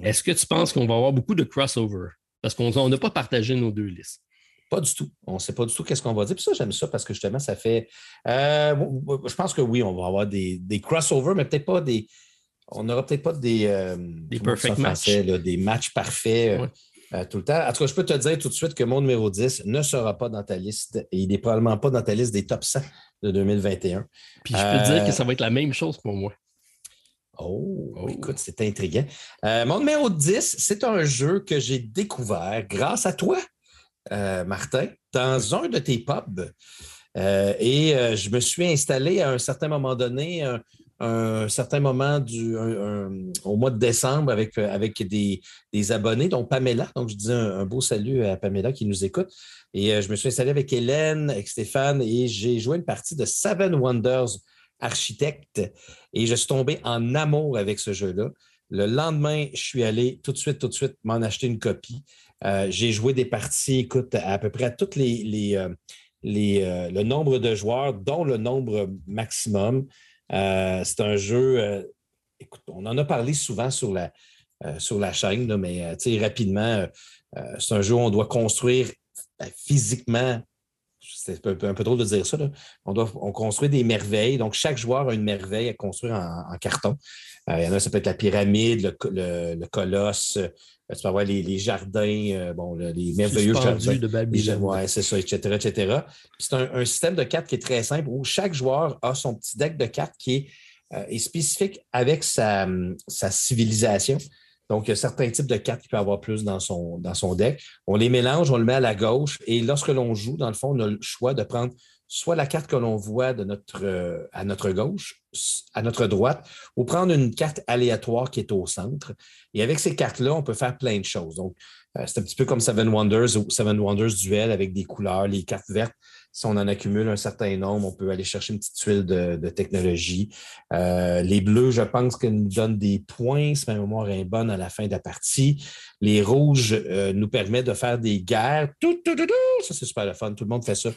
Est-ce que tu penses qu'on va avoir beaucoup de crossover? Parce qu'on on n'a pas partagé nos deux listes. Pas du tout. On ne sait pas du tout qu'est-ce qu'on va dire. Puis ça, j'aime ça parce que justement, ça fait. euh, je pense que oui, on va avoir des, des crossovers, mais peut-être pas des. On n'aura peut-être pas des. euh, Des perfect français, là, des matchs parfaits euh, Ouais. euh, tout le temps. En tout cas, je peux te dire tout de suite que mon numéro 10 ne sera pas dans ta liste et il n'est probablement pas dans ta liste des top 100 de 2021. Puis je peux te dire que ça va être la même chose pour moi. Oh, Oh. écoute, c'est intriguant. Euh, mon numéro 10, c'est un jeu que j'ai découvert grâce à toi, euh, Martin, dans un de tes pubs. Euh, et euh, je me suis installé à un certain moment donné un, certain moment au mois de décembre avec, des, abonnés, dont Pamela. Donc, je dis un, beau salut à Pamela qui nous écoute. Et je me suis installé avec Hélène, avec Stéphane, et j'ai joué une partie de Seven Wonders Architect. Et je suis tombé en amour avec ce jeu-là. Le lendemain, je suis allé tout de suite, tout de suite m'en acheter une copie. Euh, j'ai joué des parties, écoute, à peu près à toutes les, les, euh, le nombre de joueurs, dont le nombre maximum. Euh, c'est un jeu, euh, écoute, on en a parlé souvent sur la, euh, sur la chaîne, mais rapidement, c'est un jeu où on doit construire ben, physiquement c'est un peu, trop de dire ça. On, doit, on construit des merveilles. Donc, chaque joueur a une merveille à construire en, carton. il y en a, ça peut être la pyramide, le, colosse, tu peux avoir les, jardins, bon, les merveilleux jardins. de Babylone. Oui, c'est ça, etc. etc. C'est un, système de cartes qui est très simple où chaque joueur a son petit deck de cartes qui est, euh, spécifique avec sa, civilisation. Donc, il y a certains types de cartes qu'il peut avoir plus dans son, dans son deck. On les mélange, on le met à la gauche et lorsque l'on joue, dans le fond, on a le choix de prendre soit la carte que l'on voit euh, à notre gauche, à notre droite, ou prendre une carte aléatoire qui est au centre. Et avec ces cartes-là, on peut faire plein de choses. Donc, euh, c'est un petit peu comme Seven Wonders ou Seven Wonders Duel avec des couleurs, les cartes vertes si on en accumule un certain nombre, on peut aller chercher une petite tuile de, technologie. Euh, les bleus, je pense qu'ils nous donnent des points, si ma mémoire est bonne, à la fin de la partie. Les rouges nous permettent de faire des guerres. Tout, ça, c'est super le fun. Tout le monde fait ça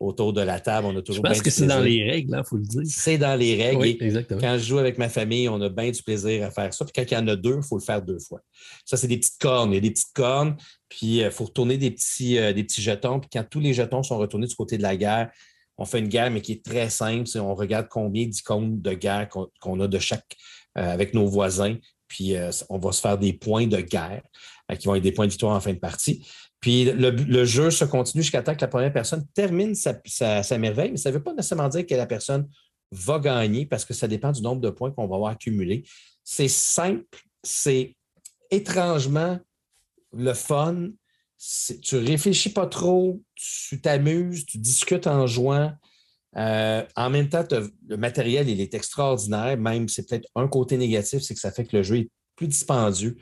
autour de la table. On a toujours je pense que c'est dans les règles, il hein, faut le dire. C'est dans les règles. Oui, exactement. Quand je joue avec ma famille, on a bien du plaisir à faire ça. Puis quand il y en a deux, il faut le faire deux fois. Ça, c'est des petites cornes. Il y a des petites cornes. Puis il euh, faut retourner des petits, des petits jetons. Puis quand tous les jetons sont retournés du côté de la guerre, on fait une guerre, mais qui est très simple. On regarde combien d'icônes de guerre qu'on a de chaque euh, avec nos voisins. Puis euh, on va se faire des points de guerre euh, qui vont être des points de victoire en fin de partie. Puis le, jeu se continue jusqu'à temps que la première personne termine sa, merveille, mais ça ne veut pas nécessairement dire que la personne va gagner parce que ça dépend du nombre de points qu'on va avoir accumulés. C'est simple, c'est étrangement le fun, tu réfléchis pas trop, tu t'amuses, tu discutes en jouant. Euh, en même temps, le matériel, il est extraordinaire. Même, c'est peut-être un côté négatif, c'est que ça fait que le jeu est plus dispendieux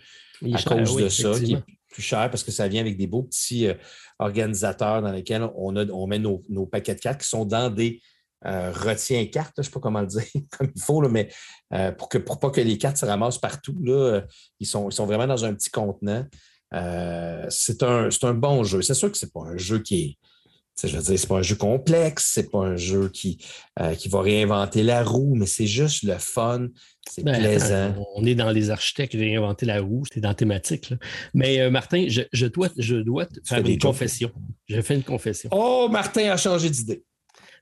à cause de ça, qui est plus cher parce que ça vient avec des beaux petits euh, organisateurs dans lesquels on, a, on met nos, paquets de cartes qui sont dans des euh, retiens cartes, je ne sais pas comment le dire comme il faut, mais pour, que, pour pas que les cartes se ramassent partout, là, ils, sont, ils sont vraiment dans un petit contenant. Euh, c'est un, bon jeu. C'est sûr que ce n'est pas un jeu qui est. Je veux dire, c'est pas un jeu complexe, c'est pas un jeu qui, euh, qui va réinventer la roue, mais c'est juste le fun, c'est ben, plaisant. On est dans les architectes réinventer la roue, c'est dans la thématique. Mais euh, Martin, je, dois, je dois te faire une confession. J'ai fait une confession. Oh, Martin a changé d'idée.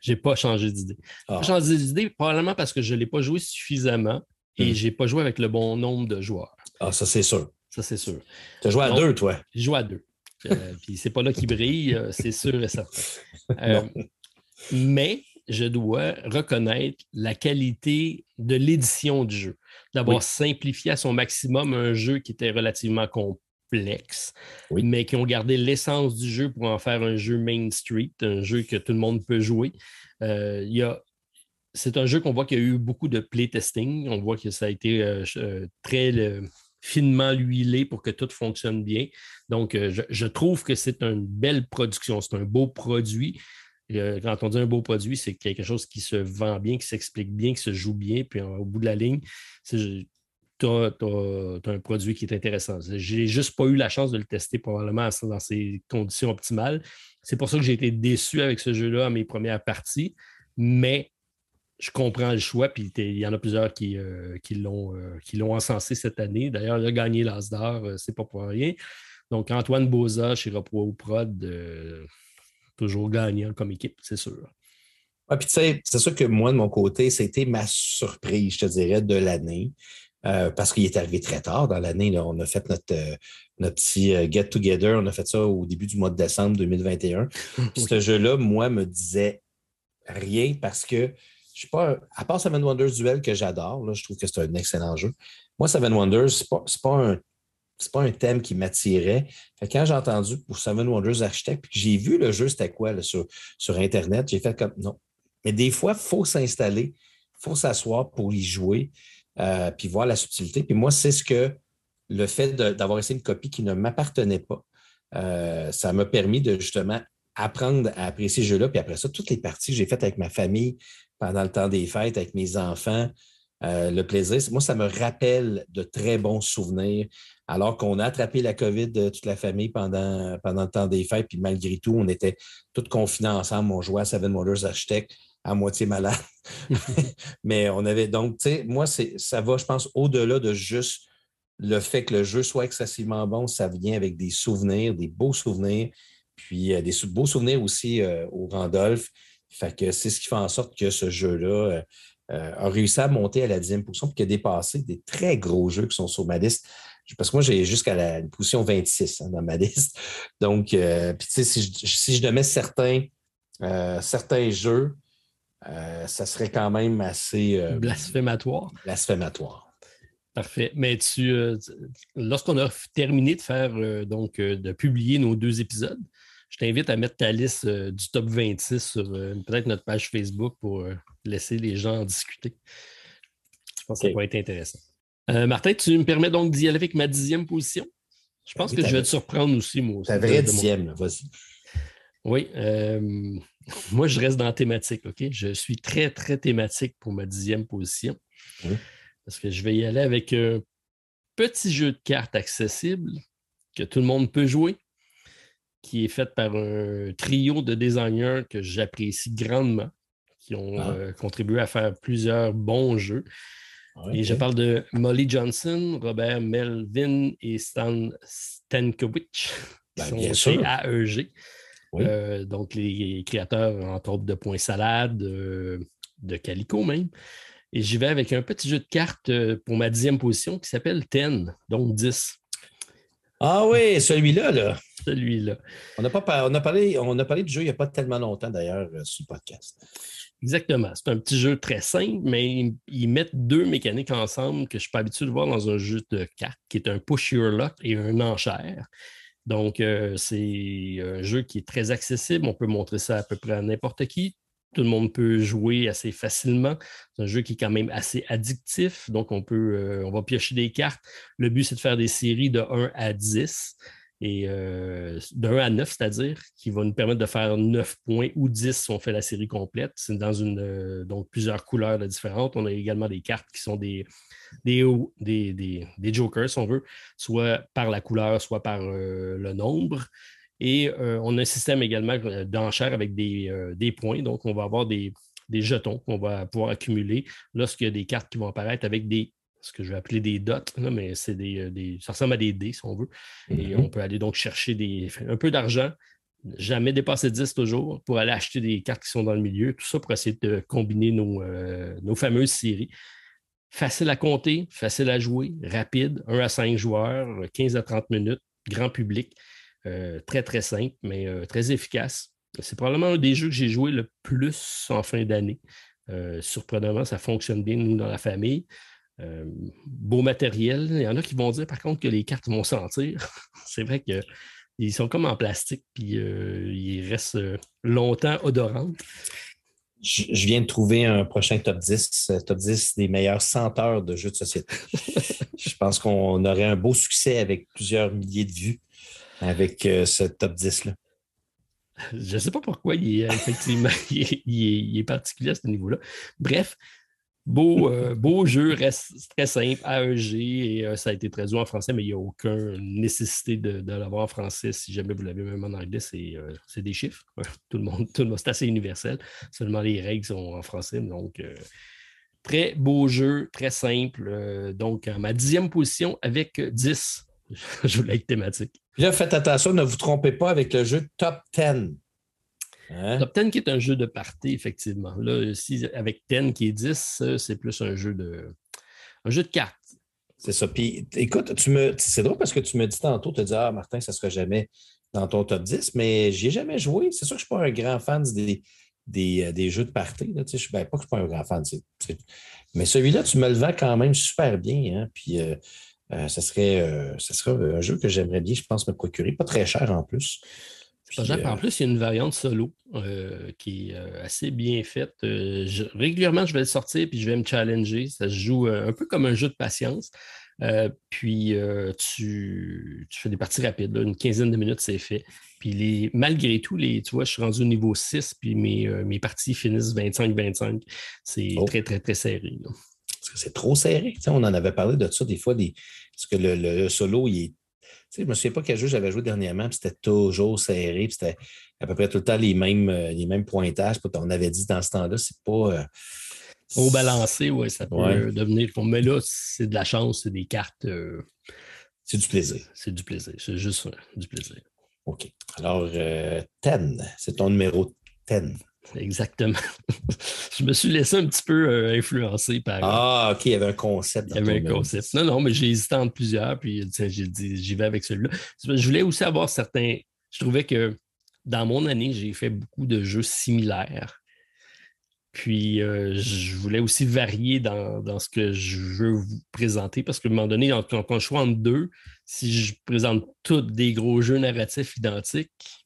J'ai pas changé d'idée. J'ai ah. changé d'idée probablement parce que je ne l'ai pas joué suffisamment et hmm. je n'ai pas joué avec le bon nombre de joueurs. Ah, ça, c'est sûr. Ça, c'est sûr. Tu as joué à deux, toi? J'ai joué à deux. Euh, puis c'est pas là qu'il brille, euh, c'est sûr et certain. Euh, mais je dois reconnaître la qualité de l'édition du jeu. D'avoir simplifié à son maximum un jeu qui était relativement complexe, mais qui ont gardé l'essence du jeu pour en faire un jeu Main Street, un jeu que tout le monde peut jouer. il c'est un jeu qu'on voit qu'il y a eu beaucoup de playtesting. On voit que ça a été très finement huilé pour que tout fonctionne bien. Donc, euh, je, trouve que c'est une belle production, c'est un beau produit. Euh, quand on dit un beau produit, c'est quelque chose qui se vend bien, qui s'explique bien, qui se joue bien, puis au bout de la ligne, tu as, un produit qui est intéressant. Je n'ai juste pas eu la chance de le tester probablement dans ces conditions optimales. C'est pour ça que j'ai été déçu avec ce jeu-là à mes premières parties, mais je comprends le choix, puis il y en a plusieurs qui, euh, euh, qui l'ont encensé cette année. D'ailleurs, il a gagné l'As d'or, euh, c'est pas pour rien. Donc, Antoine Boza chez Repro Prod, toujours gagnant comme équipe, c'est sûr. puis tu sais, c'est sûr que moi, de mon côté, c'était ma surprise, je te dirais, de l'année. parce qu'il est arrivé très tard dans l'année. On a fait notre, notre petit get-together. On a fait ça au début du mois de décembre 2021. Puis ce jeu-là, moi, me disait rien parce que pas, à part Seven Wonders Duel que j'adore, je trouve que c'est un excellent jeu. Moi, Seven Wonders, ce n'est pas, un thème qui m'attirait. Quand j'ai entendu pour Seven Wonders Architect, puis j'ai vu le jeu, c'était quoi sur, sur Internet, j'ai fait comme non. Mais des fois, il faut s'installer, il faut s'asseoir pour y jouer, euh, puis voir la subtilité. Puis moi, c'est ce que le fait d'avoir essayé une copie qui ne m'appartenait pas, euh, ça m'a permis de justement apprendre à apprécier ce jeu-là. Puis après ça, toutes les parties que j'ai faites avec ma famille pendant le temps des fêtes, avec mes enfants, euh, le plaisir, moi, ça me rappelle de très bons souvenirs. Alors qu'on a attrapé la COVID de toute la famille pendant, pendant le temps des fêtes, puis malgré tout, on était tous confinés ensemble. On jouait à Seven Wonders Architect à moitié malade. Mais on avait donc, tu sais, moi, ça va, je pense, au-delà de juste le fait que le jeu soit excessivement bon, ça vient avec des souvenirs, des beaux souvenirs, puis euh, des beaux souvenirs aussi euh, au Randolph. Fait que c'est ce qui fait en sorte que ce jeu-là euh, a réussi à monter à la dixième position puis qui a dépassé des très gros jeux qui sont sur ma liste. Parce que moi, j'ai jusqu'à la position 26 hein, dans ma liste. Donc, puis tu sais, si je, si je certains, certains jeux, ça serait quand même assez. blasphématoire. Blasphématoire. Parfait. Mais tu, euh, lorsqu'on a terminé de faire, euh, donc, euh, de publier nos deux épisodes, je t'invite à mettre ta liste du top 26 sur peut-être notre page Facebook pour laisser les gens en discuter. Je pense que ça va être intéressant. Martin, tu me permets donc d'y aller avec ma dixième position? Je pense que je vais te surprendre aussi, moi. Aussi, ta vraie dixième, vas-y. Oui. moi, je reste dans la thématique, OK? Je suis très, très thématique pour ma dixième position. Parce que je vais y aller avec un petit jeu de cartes accessible que tout le monde peut jouer, qui est fait par un trio de designers que j'apprécie grandement, qui ont ah. euh, contribué à faire plusieurs bons jeux. Et je parle de Molly Johnson, Robert Melvin et Stan Stankovic, qui ben, sont chez AEG. Euh, donc, les créateurs, entre autres, de Point Salade, euh, de Calico même. Et j'y vais avec un petit jeu de cartes pour ma dixième position qui s'appelle Ten, donc 10. Ah oui, celui-là, là. Celui-là. On a, pas, on, a parlé, on a parlé du jeu il n'y a pas tellement longtemps, d'ailleurs, euh, sur le podcast. Exactement. C'est un petit jeu très simple, mais ils mettent deux mécaniques ensemble que je ne suis pas habitué de voir dans un jeu de cartes, qui est un push your luck et un enchère. Donc, euh, c'est un jeu qui est très accessible. On peut montrer ça à peu près à n'importe qui tout le monde peut jouer assez facilement. C'est un jeu qui est quand même assez addictif, donc on peut, euh, on va piocher des cartes. Le but, c'est de faire des séries de 1 à 10 et euh, de 1 à 9, c'est-à-dire, qui va nous permettre de faire 9 points ou 10 si on fait la série complète. C'est dans une, euh, donc plusieurs couleurs différentes. On a également des cartes qui sont des, des, des, des jokers, si on veut, soit par la couleur, soit par le nombre. Et euh, on a un système également euh, d'enchères avec euh, des, points. Donc, on va avoir des, jetons qu'on va pouvoir accumuler lorsqu'il y a des cartes qui vont apparaître avec des ce que je vais appeler des dots, mais c'est des, ça ressemble à des dés, si on veut. Et mm-hmm. on peut aller donc chercher des, un peu d'argent, jamais dépasser 10 toujours, pour aller acheter des cartes qui sont dans le milieu. Tout ça pour essayer de combiner nos, nos fameuses séries. Facile à compter, facile à jouer, rapide, 1 à 5 joueurs, 15 à 30 minutes, grand public. Euh, très, très simple, mais euh, très efficace. C'est probablement un des jeux que j'ai joué le plus en fin d'année. Euh, surprenamment, ça fonctionne bien, nous, dans la famille. Beau matériel. Il y en a qui vont dire, par contre, que les cartes vont sentir. C'est vrai qu'ils sont comme en plastique, puis ils restent longtemps odorants. Je, viens de trouver un prochain top 10, top 10 des meilleurs senteurs de jeux de société. je pense qu'on aurait un beau succès avec plusieurs milliers de vues avec euh, ce top 10-là? Je ne sais pas pourquoi il est effectivement il est, particulier à ce niveau-là. Bref, beau, euh, beau jeu, reste très simple, AEG, et euh, ça a été traduit en français, mais il n'y a aucune nécessité de, l'avoir en français. Si jamais vous l'avez même en anglais, c'est des chiffres. Tout le monde, tout le monde c'est assez universel. Seulement les règles sont en français. Donc, très beau jeu, très simple. donc, ma dixième position avec 10. Je voulais être thématique. Là, faites attention, ne vous trompez pas avec le jeu Top 10. Hein? Top 10 qui est un jeu de partie, effectivement. Là, si, avec 10 qui est 10, c'est plus un jeu de un jeu de cartes. C'est ça. Puis écoute, tu me, c'est drôle parce que tu me dis tantôt, tu as dit Ah, Martin, ça ne sera jamais dans ton top 10, mais j'y ai jamais joué. C'est sûr que je ne suis pas un grand fan des, des, des jeux de partie. Là, tu sais, ben, pas que je ne suis pas un grand fan. mais celui-là, tu me le vends quand même super bien. Hein? Puis euh, euh, serait, euh, serait un jeu que j'aimerais bien, je pense, me procurer. Pas très cher en plus. En plus, il y a une variante solo qui est assez bien faite. régulièrement, je vais le sortir puis je vais me challenger. Ça se joue un peu comme un jeu de patience. puis tu, fais des parties rapides, une quinzaine de minutes, c'est fait. Puis malgré tout, les, tu vois, je suis rendu au niveau 6, puis mes, mes parties finissent 25-25. C'est oh. très, très, très serré. c'est trop serré. on en avait parlé de ça des fois, des, parce que le, solo, il est je ne me souviens pas quel jeu j'avais joué dernièrement, puis c'était toujours serré, puis c'était à peu près tout le temps les mêmes, les mêmes pointages. on avait dit dans ce temps-là, c'est pas. Au balancé, oui, ça peut devenir. Mais là, c'est de la chance, c'est des cartes. c'est du plaisir. C'est du plaisir. C'est juste du plaisir. OK. Alors, euh, Ten, c'est ton numéro Ten. Exactement. je me suis laissé un petit peu euh, influencer par. Ah, OK, il y avait un concept. il y avait un concept. Non, non, mais j'ai hésité entre plusieurs, puis j'ai dit, j'y vais avec celui-là. Je voulais aussi avoir certains. Je trouvais que dans mon année, j'ai fait beaucoup de jeux similaires. Puis, euh, je voulais aussi varier dans, ce que je veux vous présenter parce qu'à un moment donné, quand on choisit entre deux, si je présente tous des gros jeux narratifs identiques,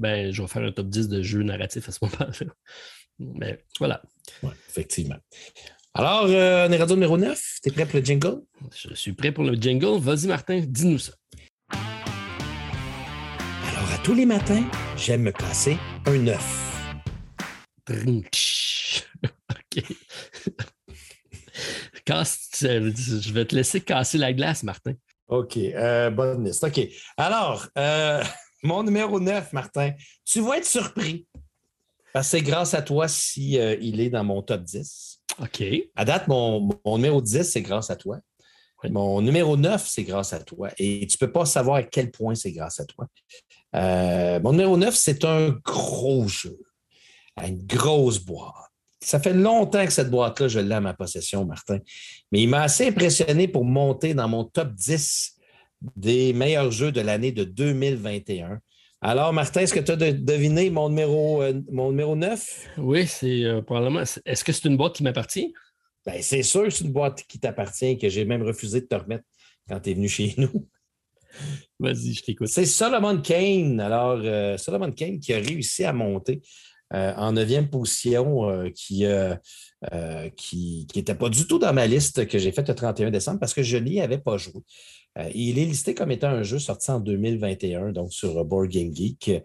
ben, je vais faire un top 10 de jeux narratifs à ce moment-là. Mais voilà. Oui, effectivement. Alors, euh, on est radio numéro 9. Tu es prêt pour le jingle? Je suis prêt pour le jingle. Vas-y, Martin, dis-nous ça. Alors, à tous les matins, j'aime me casser un œuf. OK. je vais te laisser casser la glace, Martin. OK. Euh, bonne liste. OK. Alors, euh, mon numéro 9, Martin, tu vas être surpris. Parce que c'est grâce à toi si euh, il est dans mon top 10. OK. À date, mon, numéro 10, c'est grâce à toi. Mon numéro 9, c'est grâce à toi. Et tu ne peux pas savoir à quel point c'est grâce à toi. mon numéro 9, c'est un gros jeu. Une grosse boîte ça fait longtemps que cette boîte-là, je l'ai à ma possession, Martin. Mais il m'a assez impressionné pour monter dans mon top 10 des meilleurs jeux de l'année de 2021. Alors, Martin, est-ce que tu as deviné mon numéro, euh, mon numéro 9? Oui, c'est euh, probablement. Est-ce que c'est une boîte qui m'appartient? Bien, c'est sûr que c'est une boîte qui t'appartient, que j'ai même refusé de te remettre quand tu es venu chez nous. Vas-y, je t'écoute. C'est Solomon Kane. Alors, euh, Solomon Kane qui a réussi à monter en neuvième position qui n'était euh, pas du tout dans ma liste que j'ai faite le 31 décembre parce que je n'y avais pas joué. Il est listé comme étant un jeu sorti en 2021, donc sur Board Game Geek.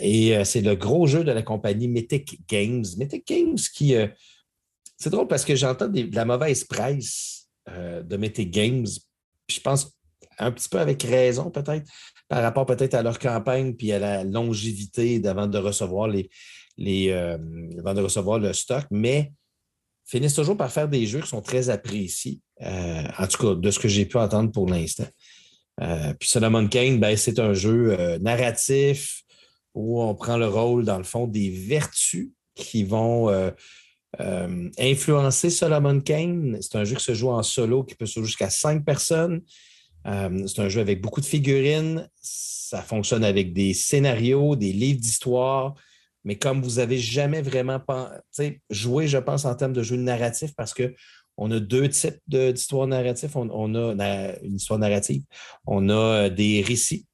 et c'est le gros jeu de la compagnie Mythic Games. Mythic Games qui. c'est drôle parce que j'entends de la mauvaise presse de Mythic Games. je pense un petit peu avec raison, peut-être, par rapport peut-être à leur campagne puis à la longévité avant de recevoir les, euh, avant de recevoir le stock, mais finissent toujours par faire des jeux qui sont très appréciés, euh, en tout cas de ce que j'ai pu entendre pour l'instant. Euh, puis Solomon Kane, ben, c'est un jeu narratif où on prend le rôle, dans le fond, des vertus qui vont influencer Solomon Kane. C'est un jeu qui se joue en solo, qui peut se jouer jusqu'à cinq personnes. Euh, c'est un jeu avec beaucoup de figurines. Ça fonctionne avec des scénarios, des livres d'histoire. Mais comme vous n'avez jamais vraiment joué, je pense, en termes de jeu narratif, parce qu'on a deux types d'histoires narratives. On, a une histoire narrative, on a euh, des récits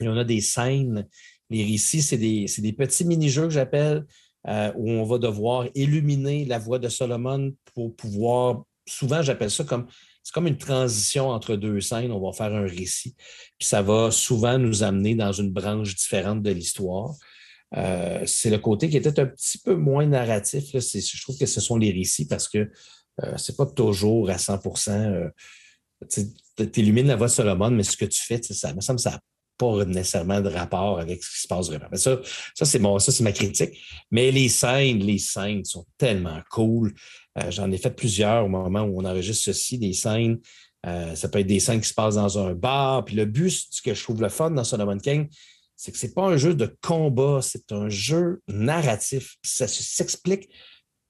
et on a des scènes. Les récits, c'est des, petits mini-jeux que j'appelle, euh, où on va devoir illuminer la voix de Solomon pour pouvoir, souvent j'appelle ça comme c'est comme une transition entre deux scènes. On va faire un récit. Puis ça va souvent nous amener dans une branche différente de l'histoire. Euh, c'est le côté qui était un petit peu moins narratif. Je trouve que ce sont les récits parce que euh, c'est pas toujours à 100% euh, Tu illumines la voix de Solomon, mais ce que tu fais, ça me semble ça n'a pas nécessairement de rapport avec ce qui se passe vraiment. ça, ça c'est ça, c'est ma critique. Mais les scènes, les scènes sont tellement cool. Euh, j'en ai fait plusieurs au moment où on enregistre ceci, des scènes. Euh, ça peut être des scènes qui se passent dans un bar. Puis le but, ce que je trouve le fun dans Solomon King, c'est que ce n'est pas un jeu de combat, c'est un jeu narratif. ça s'explique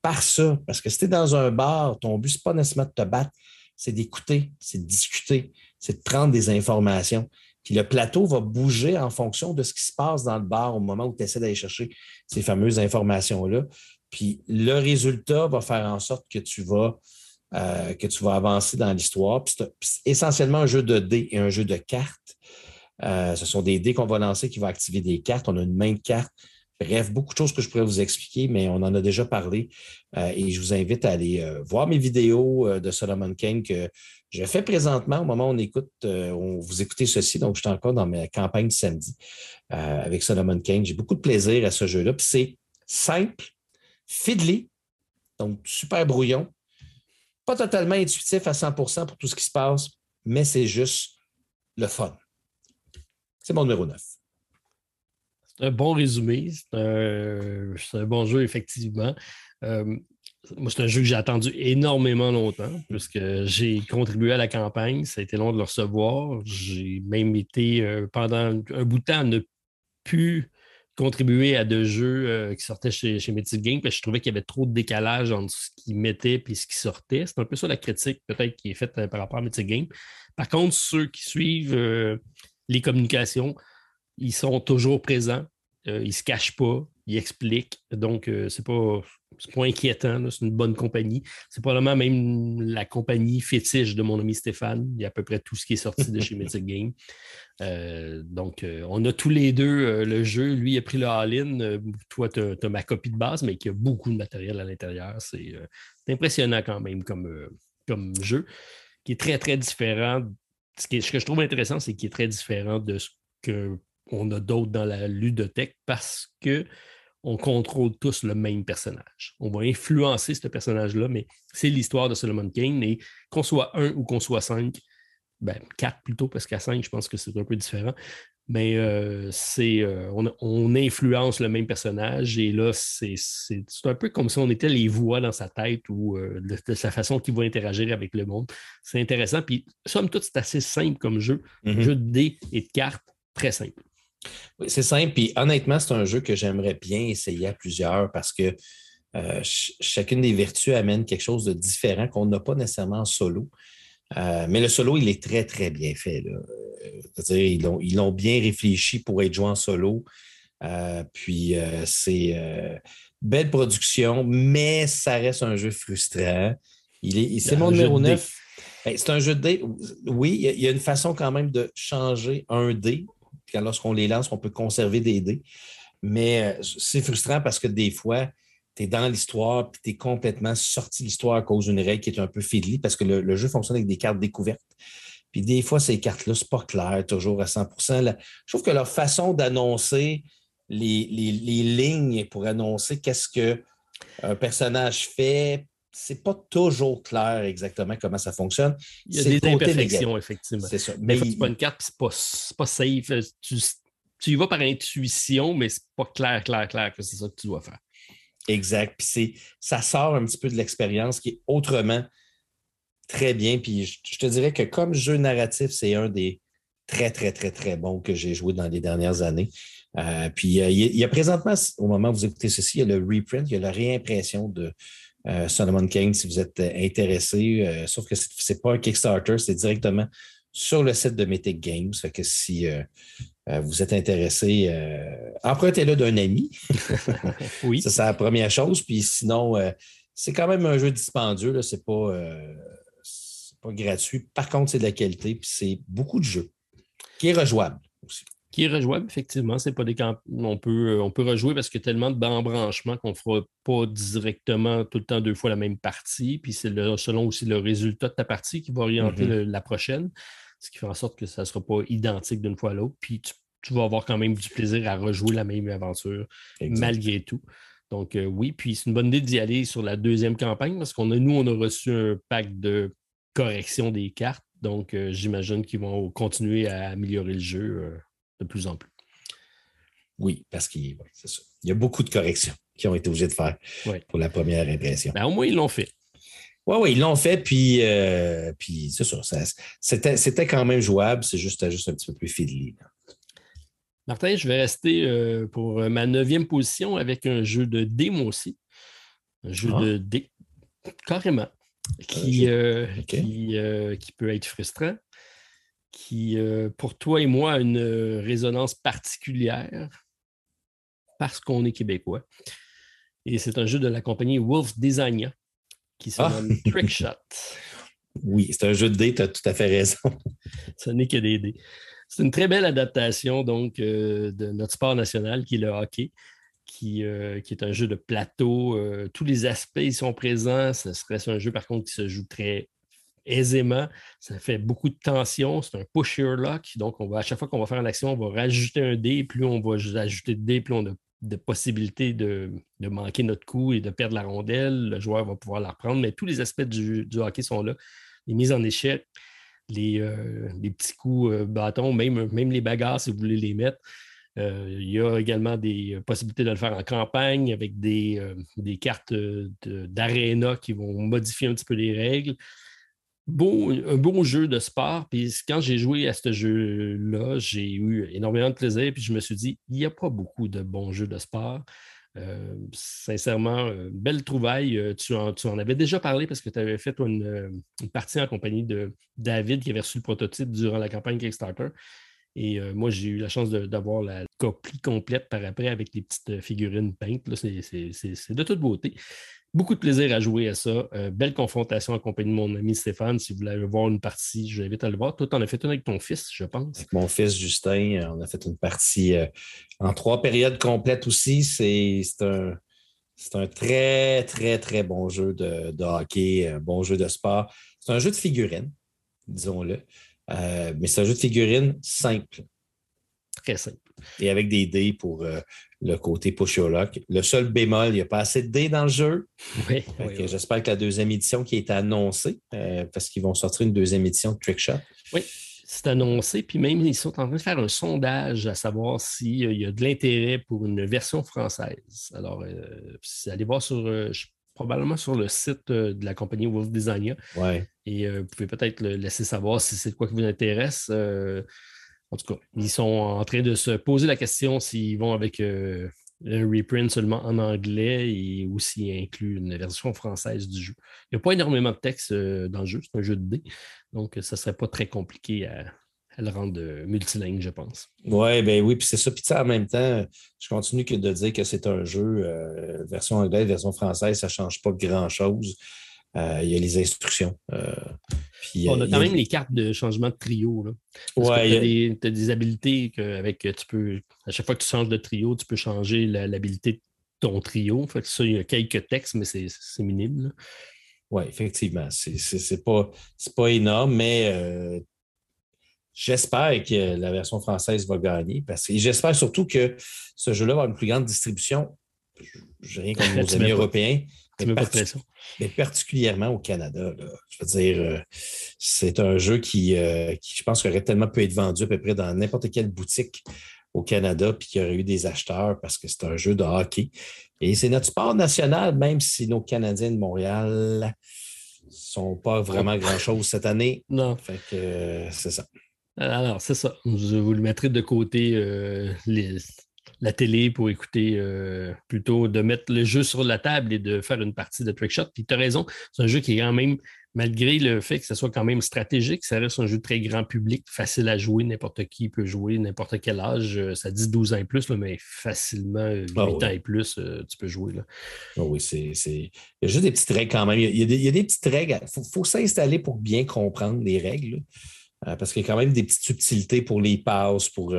par ça. Parce que si tu es dans un bar, ton but, ce n'est pas nécessairement de te battre, c'est d'écouter, c'est de discuter, c'est de prendre des informations. Puis le plateau va bouger en fonction de ce qui se passe dans le bar au moment où tu essaies d'aller chercher ces fameuses informations-là. Puis le résultat va faire en sorte que tu vas, euh, que tu vas avancer dans l'histoire. c'est essentiellement un jeu de dés et un jeu de cartes. Euh, ce sont des dés qu'on va lancer qui vont activer des cartes. On a une main de cartes. Bref, beaucoup de choses que je pourrais vous expliquer, mais on en a déjà parlé. Euh, et je vous invite à aller euh, voir mes vidéos de Solomon Kane que je fais présentement au moment où on écoute, on, vous écoutez ceci. Donc, je suis encore dans ma campagne samedi avec Solomon Kane. J'ai beaucoup de plaisir à ce jeu-là. Puis c'est simple, fiddly, donc super brouillon. Pas totalement intuitif à 100% pour tout ce qui se passe, mais c'est juste le fun. C'est mon numéro 9. C'est un bon résumé. C'est un, bon jeu, effectivement. Euh, moi, c'est un jeu que j'ai attendu énormément longtemps, puisque j'ai contribué à la campagne. Ça a été long de le recevoir. J'ai même été, euh, pendant un bout de temps, ne plus contribuer à deux jeux euh, qui sortaient chez, chez Mythic Game, parce que je trouvais qu'il y avait trop de décalage entre ce qu'ils mettaient et ce qui sortait. C'est un peu ça la critique, peut-être, qui est faite par rapport à Mythic Game. Par contre, ceux qui suivent les communications, ils sont toujours présents. Euh, ils ne se cachent pas, ils expliquent. Donc, euh, ce n'est pas, pas, inquiétant. C'est une bonne compagnie. C'est probablement même la compagnie fétiche de mon ami Stéphane. Il y a à peu près tout ce qui est sorti de chez Mythic Game. Euh, donc, on a tous les deux le jeu. Lui, il a pris le all-in. toi, tu as, ma copie de base, mais qui a beaucoup de matériel à l'intérieur. C'est impressionnant quand même comme, comme jeu, qui est très, très différent ce, que je trouve intéressant, c'est qu'il est très différent de ce qu'on a d'autres dans la ludothèque parce que on contrôle tous le même personnage. On va influencer ce personnage-là, mais c'est l'histoire de Solomon Kane. Et qu'on soit un ou qu'on soit cinq, ben, quatre plutôt, parce qu'à cinq, je pense que c'est un peu différent mais euh, c'est euh, on, influence le même personnage et là, c'est un peu comme si on était les voix dans sa tête ou euh, de, sa façon qu'il va interagir avec le monde. C'est intéressant. Puis, somme toute, c'est assez simple comme jeu. Mm-hmm. Jeu de dés et de cartes, très simple. Oui, c'est simple. Puis, honnêtement, c'est un jeu que j'aimerais bien essayer à plusieurs parce que chacune des vertus amène quelque chose de différent qu'on n'a pas nécessairement en solo. Mais le solo, il est très, très bien fait. Là ils l'ont bien réfléchi pour être joué en solo. Euh, puis euh, c'est euh, belle production, mais ça reste un jeu frustrant. c'est mon numéro 9. Ben, c'est un jeu de dé. Oui, il y, a une façon quand même de changer un dé. Lorsqu'on les lance, on peut conserver des dés. Mais c'est frustrant parce que des fois, tu es dans l'histoire et tu es complètement sorti de l'histoire à cause d'une règle qui est un peu fiddly parce que le, jeu fonctionne avec des cartes découvertes. Puis des fois, ces cartes-là, ce pas clair toujours à 100% Je trouve que leur façon d'annoncer les, lignes pour annoncer qu'est-ce qu'un personnage fait, c'est pas toujours clair exactement comment ça fonctionne. Il y a des imperfections, effectivement. C'est ça. Mais c'est pas une carte, c'est pas, pas safe. Tu, tu, y vas par intuition, mais c'est pas clair, clair, clair que c'est ça que tu dois faire. Exact. Puis ça sort un petit peu de l'expérience qui est autrement très bien. Puis je, te dirais que comme jeu narratif, c'est un des très, très, très, très bons que j'ai joué dans les dernières années. Euh, puis euh, il y, a présentement, au moment où vous écoutez ceci, il y a le reprint, il y a la réimpression de euh, Solomon Kane si vous êtes intéressé. sauf que ce n'est pas un Kickstarter, c'est directement sur le site de Mythic Games. Fait que si vous êtes intéressé, empruntez-le d'un ami. oui. Ça, c'est la première chose. Puis sinon, c'est quand même un jeu dispendieux. Ce n'est pas pas gratuit. Par contre, c'est de la qualité, puis c'est beaucoup de jeux qui est rejouable. Qui est rejouable, effectivement. C'est pas des on peut, euh, on peut rejouer parce qu'il y a tellement d'embranchements qu'on ne fera pas directement tout le temps deux fois la même partie. Puis c'est selon aussi le résultat de ta partie qui va orienter mm-hmm. la prochaine. Ce qui fait en sorte que ça ne sera pas identique d'une fois à l'autre. Puis tu, vas avoir quand même du plaisir à rejouer la même aventure malgré tout. Donc euh, oui, puis c'est une bonne idée d'y aller sur la deuxième campagne parce qu'on a, nous, on a reçu un pack de correction des cartes. Donc, euh, j'imagine qu'ils vont continuer à améliorer le jeu euh, de plus en plus. Oui, parce qu'il y a beaucoup de corrections qui ont été obligés de faire pour la première impression. Ben, au moins, ils l'ont fait. Oui, oui, ils l'ont fait, puis, euh, puis c'est ça. c'était, quand même jouable, c'est juste, juste un petit peu plus fiddly. Martin, je vais rester pour ma neuvième position avec un jeu de dé, moi aussi. Un jeu ah. de dé, carrément qui, euh, euh, qui, peut être frustrant, qui, euh, pour toi et moi, a une résonance particulière parce qu'on est québécois. Et c'est un jeu de la compagnie Wolf Designia qui se nomme ah! Trickshot. Oui, c'est un jeu de dés, tu as tout à fait raison. Ce n'est que des dés. C'est une très belle adaptation donc de notre sport national qui est le hockey. Qui, qui, est un jeu de plateau. tous les aspects y sont présents. Ce serait un jeu, par contre, qui se joue très aisément. Ça fait beaucoup de tension. C'est un push your. Donc, on va, à chaque fois qu'on va faire une action, on va rajouter un dé. Plus on va ajouter de dés, plus on a de possibilités de, manquer notre coup et de perdre la rondelle. Le joueur va pouvoir la reprendre. Mais tous les aspects du, hockey sont là. Les mises en échec, les, euh, petits coups euh, bâtons, même, les bagarres, si vous voulez les mettre. Euh, il y a également des possibilités de le faire en campagne avec des, des cartes d'aréna qui vont modifier un petit peu les règles un bon jeu de sport. Puis quand j'ai joué à ce jeu-là, j'ai eu énormément de plaisir. Puis je me suis dit, il n'y a pas beaucoup de bons jeux de sport. Euh, sincèrement, euh, belle trouvaille. Euh, tu en, avais déjà parlé parce que tu avais fait une, partie en compagnie de David qui avait reçu le prototype durant la campagne Kickstarter. Et moi, j'ai eu la chance d'avoir la copie complète par après avec les petites figurines peintes. C'est de toute beauté. Beaucoup de plaisir à jouer à ça. Euh, belle confrontation en compagnie de mon ami Stéphane. Si vous voulez voir une partie, je vous invite à le voir. Toi, tu en as fait une avec ton fils, je pense. Avec mon fils Justin, euh, on a fait une partie euh, en trois périodes complètes aussi. C'est un, un, très, très, très bon jeu de, hockey, un bon jeu de sport. C'est un jeu de figurines, disons-le. mais c'est un jeu de figurines simple. Très simple. Et avec des dés pour le côté push your luck. Le seul bémol, il n'y a pas assez de dés dans le jeu. Oui, J'espère que la deuxième édition qui est annoncée, euh, parce qu'ils vont sortir une deuxième édition de Trickshot. Oui, c'est annoncé. Puis même, ils sont en train de faire un sondage à savoir s'il y a de l'intérêt pour une version française. Alors, euh, allez voir sur, euh, probablement sur le site de la compagnie Wolf Designia. Ouais. Et vous pouvez peut-être le laisser savoir si c'est quoi qui vous intéresse. En tout cas, ils sont en train de se poser la question s'ils vont avec euh, un reprint seulement en anglais et ou s'ils incluent une version française du jeu. Il n'y a pas énormément de texte euh, dans le jeu, c'est un jeu de dés, donc ça ne serait pas très compliqué à, le rendre euh, multilingue, je pense. Ouais, ben oui, puis c'est ça. Puis en même temps, je continue de dire que c'est un jeu, version anglaise, version française, ça ne change pas grand-chose. Euh, il y a les instructions. Euh, on a quand même les cartes de changement de trio. Là. tu as, des habilités avec tu peux, à chaque fois que tu changes de trio, tu peux changer l'habilité de ton trio. Fait ça, il y a quelques textes, mais c'est minime. Oui, effectivement. C'est pas, pas énorme, mais euh, j'espère que la version française va gagner. Parce que j'espère surtout que ce jeu-là va avoir une plus grande distribution. Je rien contre nos amis européens. Mais, particulièrement au Canada. Je veux dire, euh, c'est un jeu qui, euh, qui, je pense, aurait tellement pu être vendu à peu près dans n'importe quelle boutique au Canada, puis qu'il y aurait eu des acheteurs parce que c'est un jeu de hockey. Et c'est notre sport national, même si nos Canadiens de Montréal ne sont pas vraiment grand-chose cette année. Non. Fait que euh, c'est ça. Alors, c'est ça. Je vous le mettrai de côté les, la télé pour écouter euh, plutôt de mettre le jeu sur la table et de faire une partie de Trickshot. Puis tu as raison, c'est un jeu qui est quand même, malgré le fait que ce soit quand même stratégique, ça reste un jeu très grand public, facile à jouer, n'importe qui peut jouer, n'importe quel âge. Euh, ça dit 12 ans et plus, mais facilement 8 ah ans et plus, euh, tu peux jouer. Là. Ah oui, c'est. Il y a juste des petites règles quand même. Il y a, des, il y a des, petites règles. Il faut, s'installer pour bien comprendre les règles. parce qu'il y a quand même des petites subtilités pour les passes, pour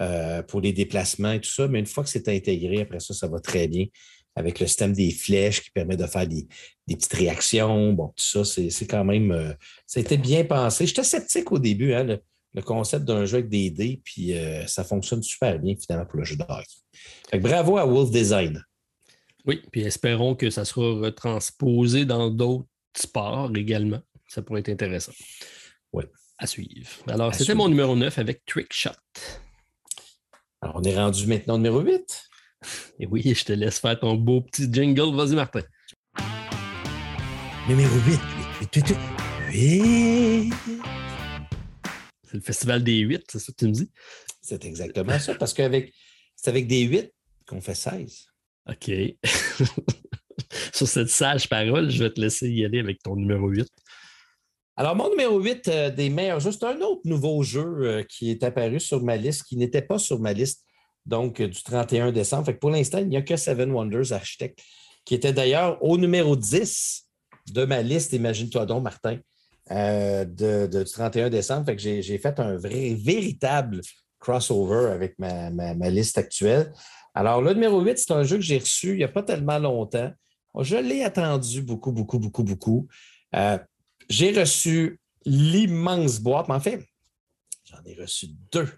euh, pour les déplacements et tout ça. Mais une fois que c'est intégré, après ça, ça va très bien avec le système des flèches qui permet de faire des, petites réactions. Bon, tout ça, c'est quand même. Euh, ça a été bien pensé. J'étais sceptique au début, hein, le, concept d'un jeu avec des dés, puis euh, ça fonctionne super bien finalement pour le jeu de hockey. bravo à Wolf Design. Oui, puis espérons que ça sera retransposé dans d'autres sports également. Ça pourrait être intéressant. Oui. À suivre. Alors, c'était mon numéro 9 avec Trickshot. Alors, on est rendu maintenant au numéro 8. Et oui, je te laisse faire ton beau petit jingle. Vas-y, Martin. Numéro 8. 8, 8, 8, C'est le festival des 8, c'est ça que tu me dis? C'est exactement ça, parce que c'est avec des 8 qu'on fait 16. OK. Sur cette sage parole, je vais te laisser y aller avec ton numéro 8. Alors, mon numéro 8 euh, des meilleurs jeux, c'est un autre nouveau jeu euh, qui est apparu sur ma liste, qui n'était pas sur ma liste, donc euh, du 31 décembre. Fait pour l'instant, il n'y a que Seven Wonders Architect, qui était d'ailleurs au numéro 10 de ma liste. Imagine-toi donc, Martin. de, du 31 décembre. Fait que j'ai fait un vrai, véritable crossover avec ma, liste actuelle. Alors, le numéro 8, c'est un jeu que j'ai reçu il n'y a pas tellement longtemps. Je l'ai attendu beaucoup, beaucoup, beaucoup, beaucoup. J'ai reçu l'immense boîte, mais en fait, j'en ai reçu deux.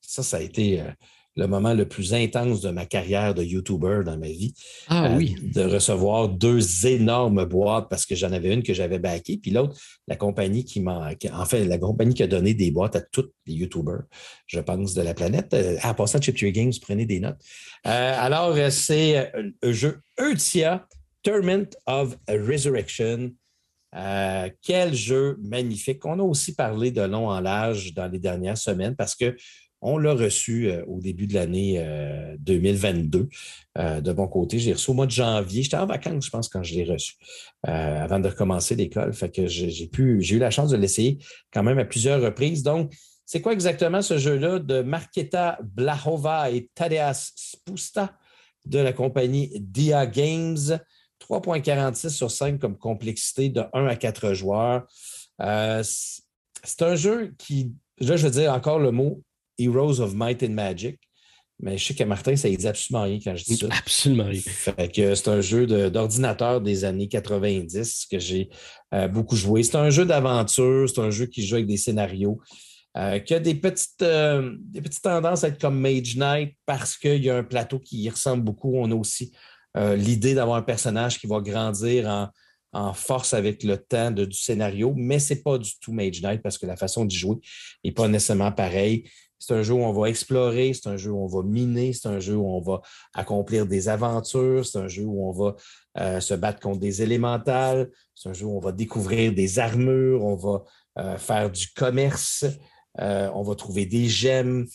Ça, ça a été euh, le moment le plus intense de ma carrière de YouTuber dans ma vie. Ah euh, oui. De recevoir deux énormes boîtes parce que j'en avais une que j'avais backée, puis l'autre, la compagnie qui m'a. En fait, la compagnie qui a donné des boîtes à tous les YouTubers, je pense, de la planète. en passant, Chip Games, prenez des notes. alors, c'est un jeu Eutia Tournament of Resurrection. Euh, quel jeu magnifique. On a aussi parlé de long en large dans les dernières semaines parce qu'on l'a reçu euh, au début de l'année 2022. Euh, de mon côté, j'ai reçu au mois de janvier. J'étais en vacances, je pense, quand je l'ai reçu, avant de recommencer l'école. Fait que j'ai eu la chance de l'essayer quand même à plusieurs reprises. Donc, c'est quoi exactement ce jeu-là de Marketa Blahova et Tadeas Spusta de la compagnie Dia Games? 3,46 sur 5 comme complexité de 1 à 4 joueurs. Euh, c'est un jeu qui, là, je veux dire encore le mot Heroes of Might and Magic, mais je sais que Martin, ça ne dit absolument rien quand je dis ça. Absolument rien. c'est un jeu d'ordinateur des années 90 que j'ai euh, beaucoup joué. C'est un jeu d'aventure, c'est un jeu qui joue avec des scénarios. Euh, qui a des petites, des petites tendances à être comme Mage Knight parce qu'il y a un plateau qui y ressemble beaucoup. On a aussi euh, l'idée d'avoir un personnage qui va grandir en, force avec le temps du scénario, mais ce n'est pas du tout Mage Knight parce que la façon d'y jouer n'est pas nécessairement pareille. C'est un jeu où on va explorer, c'est un jeu où on va miner, c'est un jeu où on va accomplir des aventures, c'est un jeu où on va euh, se battre contre des élémentales, c'est un jeu où on va découvrir des armures, on va euh, faire du commerce, on va trouver des gemmes,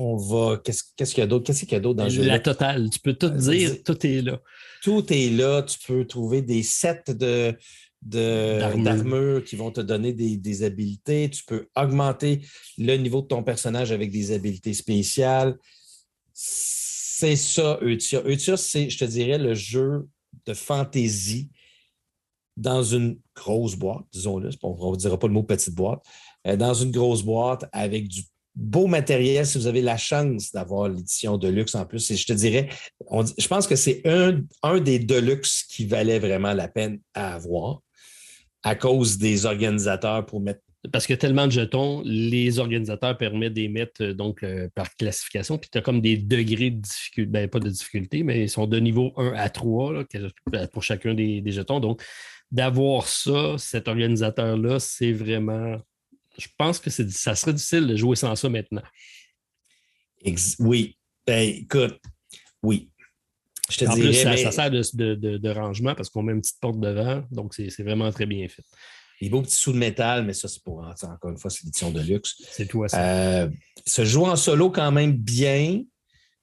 on va. Qu'est-ce qu'il y a d'autre? Qu'est-ce qu'il y a d'autre dans le jeu? La totale. Tu peux tout euh, dire, tout est là. Tout est là. Tu peux trouver des sets de, d'armure qui vont te donner des, des, habiletés. Tu peux augmenter le niveau de ton personnage avec des habiletés spéciales. C'est ça, Eutia. Eutia, c'est, je te dirais, le jeu de fantaisie dans une grosse boîte, disons-le. On ne dira pas le mot petite boîte. Euh, dans une grosse boîte avec du beau matériel si vous avez la chance d'avoir l'édition de luxe en plus. Et je te dirais, je pense que c'est un, un des Deluxe qui valait vraiment la peine à avoir à cause des organisateurs pour mettre. Parce que tellement de jetons, les organisateurs permettent de mettre euh, donc, euh, par classification, puis tu as comme des degrés de difficulté, ben, pas de difficulté, mais ils sont de niveau 1 à 3 pour chacun des, des jetons. Donc, d'avoir ça, cet organisateur-là, c'est vraiment je pense que ça serait difficile de jouer sans ça maintenant. oui. Ben, écoute, oui. Je te en plus, ça, sert de, rangement parce qu'on met une petite porte devant, donc c'est vraiment très bien fait. Les beaux petits sous de métal, mais ça, c'est pour, encore une fois, c'est l'édition de luxe. C'est toi, ça. Euh, se joue en solo quand même bien,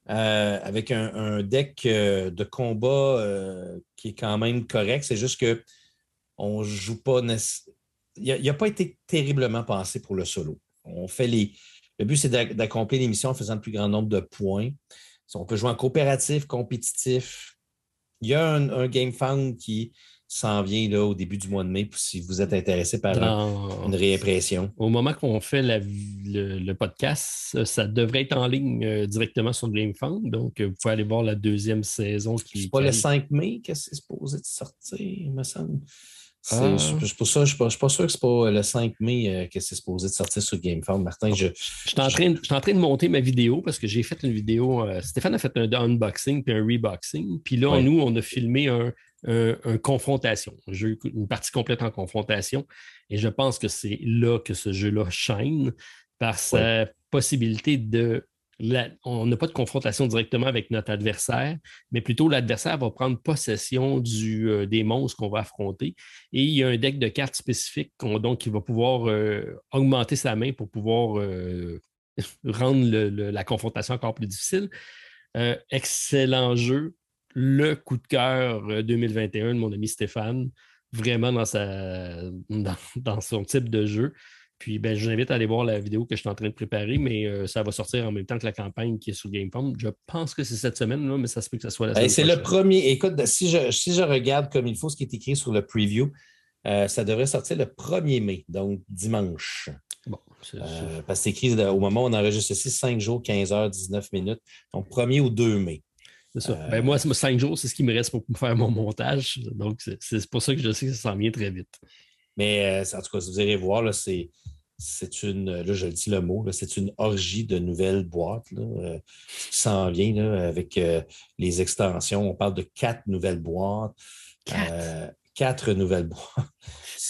euh, avec un, deck euh, de combat qui est quand même correct. C'est juste que on ne joue pas il n'a pas été terriblement pensé pour le solo. On fait les. Le but, c'est d'accomplir l'émission en faisant le plus grand nombre de points. On peut jouer en coopératif, compétitif. Il y a un, un Game qui s'en vient là, au début du mois de mai si vous êtes intéressé par une réimpression. Au moment qu'on fait le, podcast, ça devrait être en ligne euh, directement sur GameFound. Donc, vous pouvez aller voir la deuxième saison qui. C'est pas le 5 mai que c'est supposé de sortir, il me semble. Ah. C'est pour ça, je ne suis, pas sûr que c'est pas le 5 mai euh, que c'est supposé de sortir sur GameFound. Martin, je, je, suis en train, en train de monter ma vidéo parce que j'ai fait une vidéo. Euh, Stéphane a fait un unboxing puis un reboxing. Puis là, nous, on a filmé un, confrontation, un jeu, une partie complète en confrontation. Et je pense que c'est là que ce jeu-là shine par sa possibilité de on n'a pas de confrontation directement avec notre adversaire, mais plutôt l'adversaire va prendre possession euh, des monstres qu'on va affronter. Et il y a un deck de cartes spécifiques donc qui va pouvoir euh, augmenter sa main pour pouvoir euh, rendre la confrontation encore plus difficile. excellent jeu. Le coup de cœur 2021 de mon ami Stéphane, vraiment dans son type de jeu. Puis ben, je vous invite à aller voir la vidéo que je suis en train de préparer, mais euh, ça va sortir en même temps que la campagne qui est sur GameFound. Je pense que c'est cette semaine, là, mais ça se peut que ce soit la semaine C'est le premier. Écoute, si je, si je regarde comme il faut ce qui est écrit sur le preview, ça devrait sortir le 1er mai, donc dimanche. Bon, parce que c'est écrit au moment où on enregistre ceci, 5 jours, 15 heures, 19 minutes. Donc, 1er ou 2 mai. C'est ça. Ben, moi, 5 jours, c'est ce qui me reste pour faire mon montage. Donc, c'est pour ça que je sais que ça s'en vient très vite. Mais en tout cas, vous allez voir, c'est c'est une, là je dis le mot, c'est une orgie de nouvelles boîtes là, euh, qui s'en vient là, avec euh, les extensions. On parle de quatre nouvelles boîtes. Quatre, euh, nouvelles boîtes.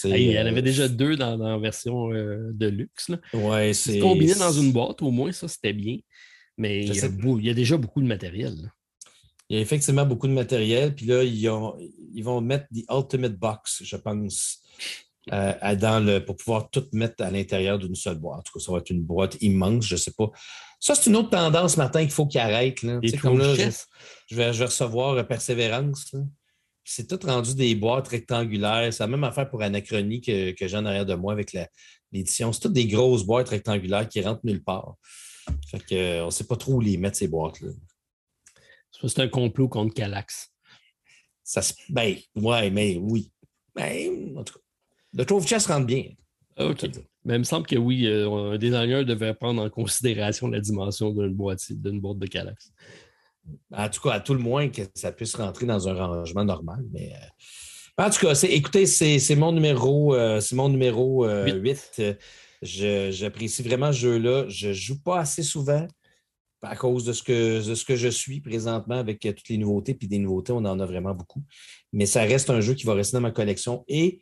il y en avait déjà deux dans, la version de luxe. Ouais, c'est combiné dans une boîte, au moins, ça c'était bien. Mais il y, a, déjà beaucoup de matériel. Il y a effectivement beaucoup de matériel. Puis là, ils, ils vont mettre the Ultimate Box, je pense. Euh, dans le, pour pouvoir tout mettre à l'intérieur d'une seule boîte. En tout cas, ça va être une boîte immense, je ne sais pas. Ça, c'est une autre tendance, Martin, qu'il faut qu'il arrête. Là. Comme là, je, vais, recevoir Persévérance. C'est tout rendu des boîtes rectangulaires. C'est la même affaire pour Anachronie que, que j'ai en arrière de moi avec l'édition. C'est toutes des grosses boîtes rectangulaires qui rentrent nulle part. Fait que, euh, on ne sait pas trop où les mettre, ces boîtes-là. C'est un complot contre Calax. Ça Ben, ouais, mais oui. Ben, en tout cas. Le Trove Chess rentre bien. OK. Mais il me semble que oui, euh, un designer devait prendre en considération la dimension d'une boîte, d'une boîte de Calax. En tout cas, à tout le moins que ça puisse rentrer dans un rangement normal. Mais euh, en tout cas, écoutez, c'est mon numéro, euh, mon numéro 8. J'apprécie vraiment ce jeu-là. Je ne joue pas assez souvent à cause de ce, que, de ce que je suis présentement avec toutes les nouveautés. Puis des nouveautés, on en a vraiment beaucoup. Mais ça reste un jeu qui va rester dans ma collection. Et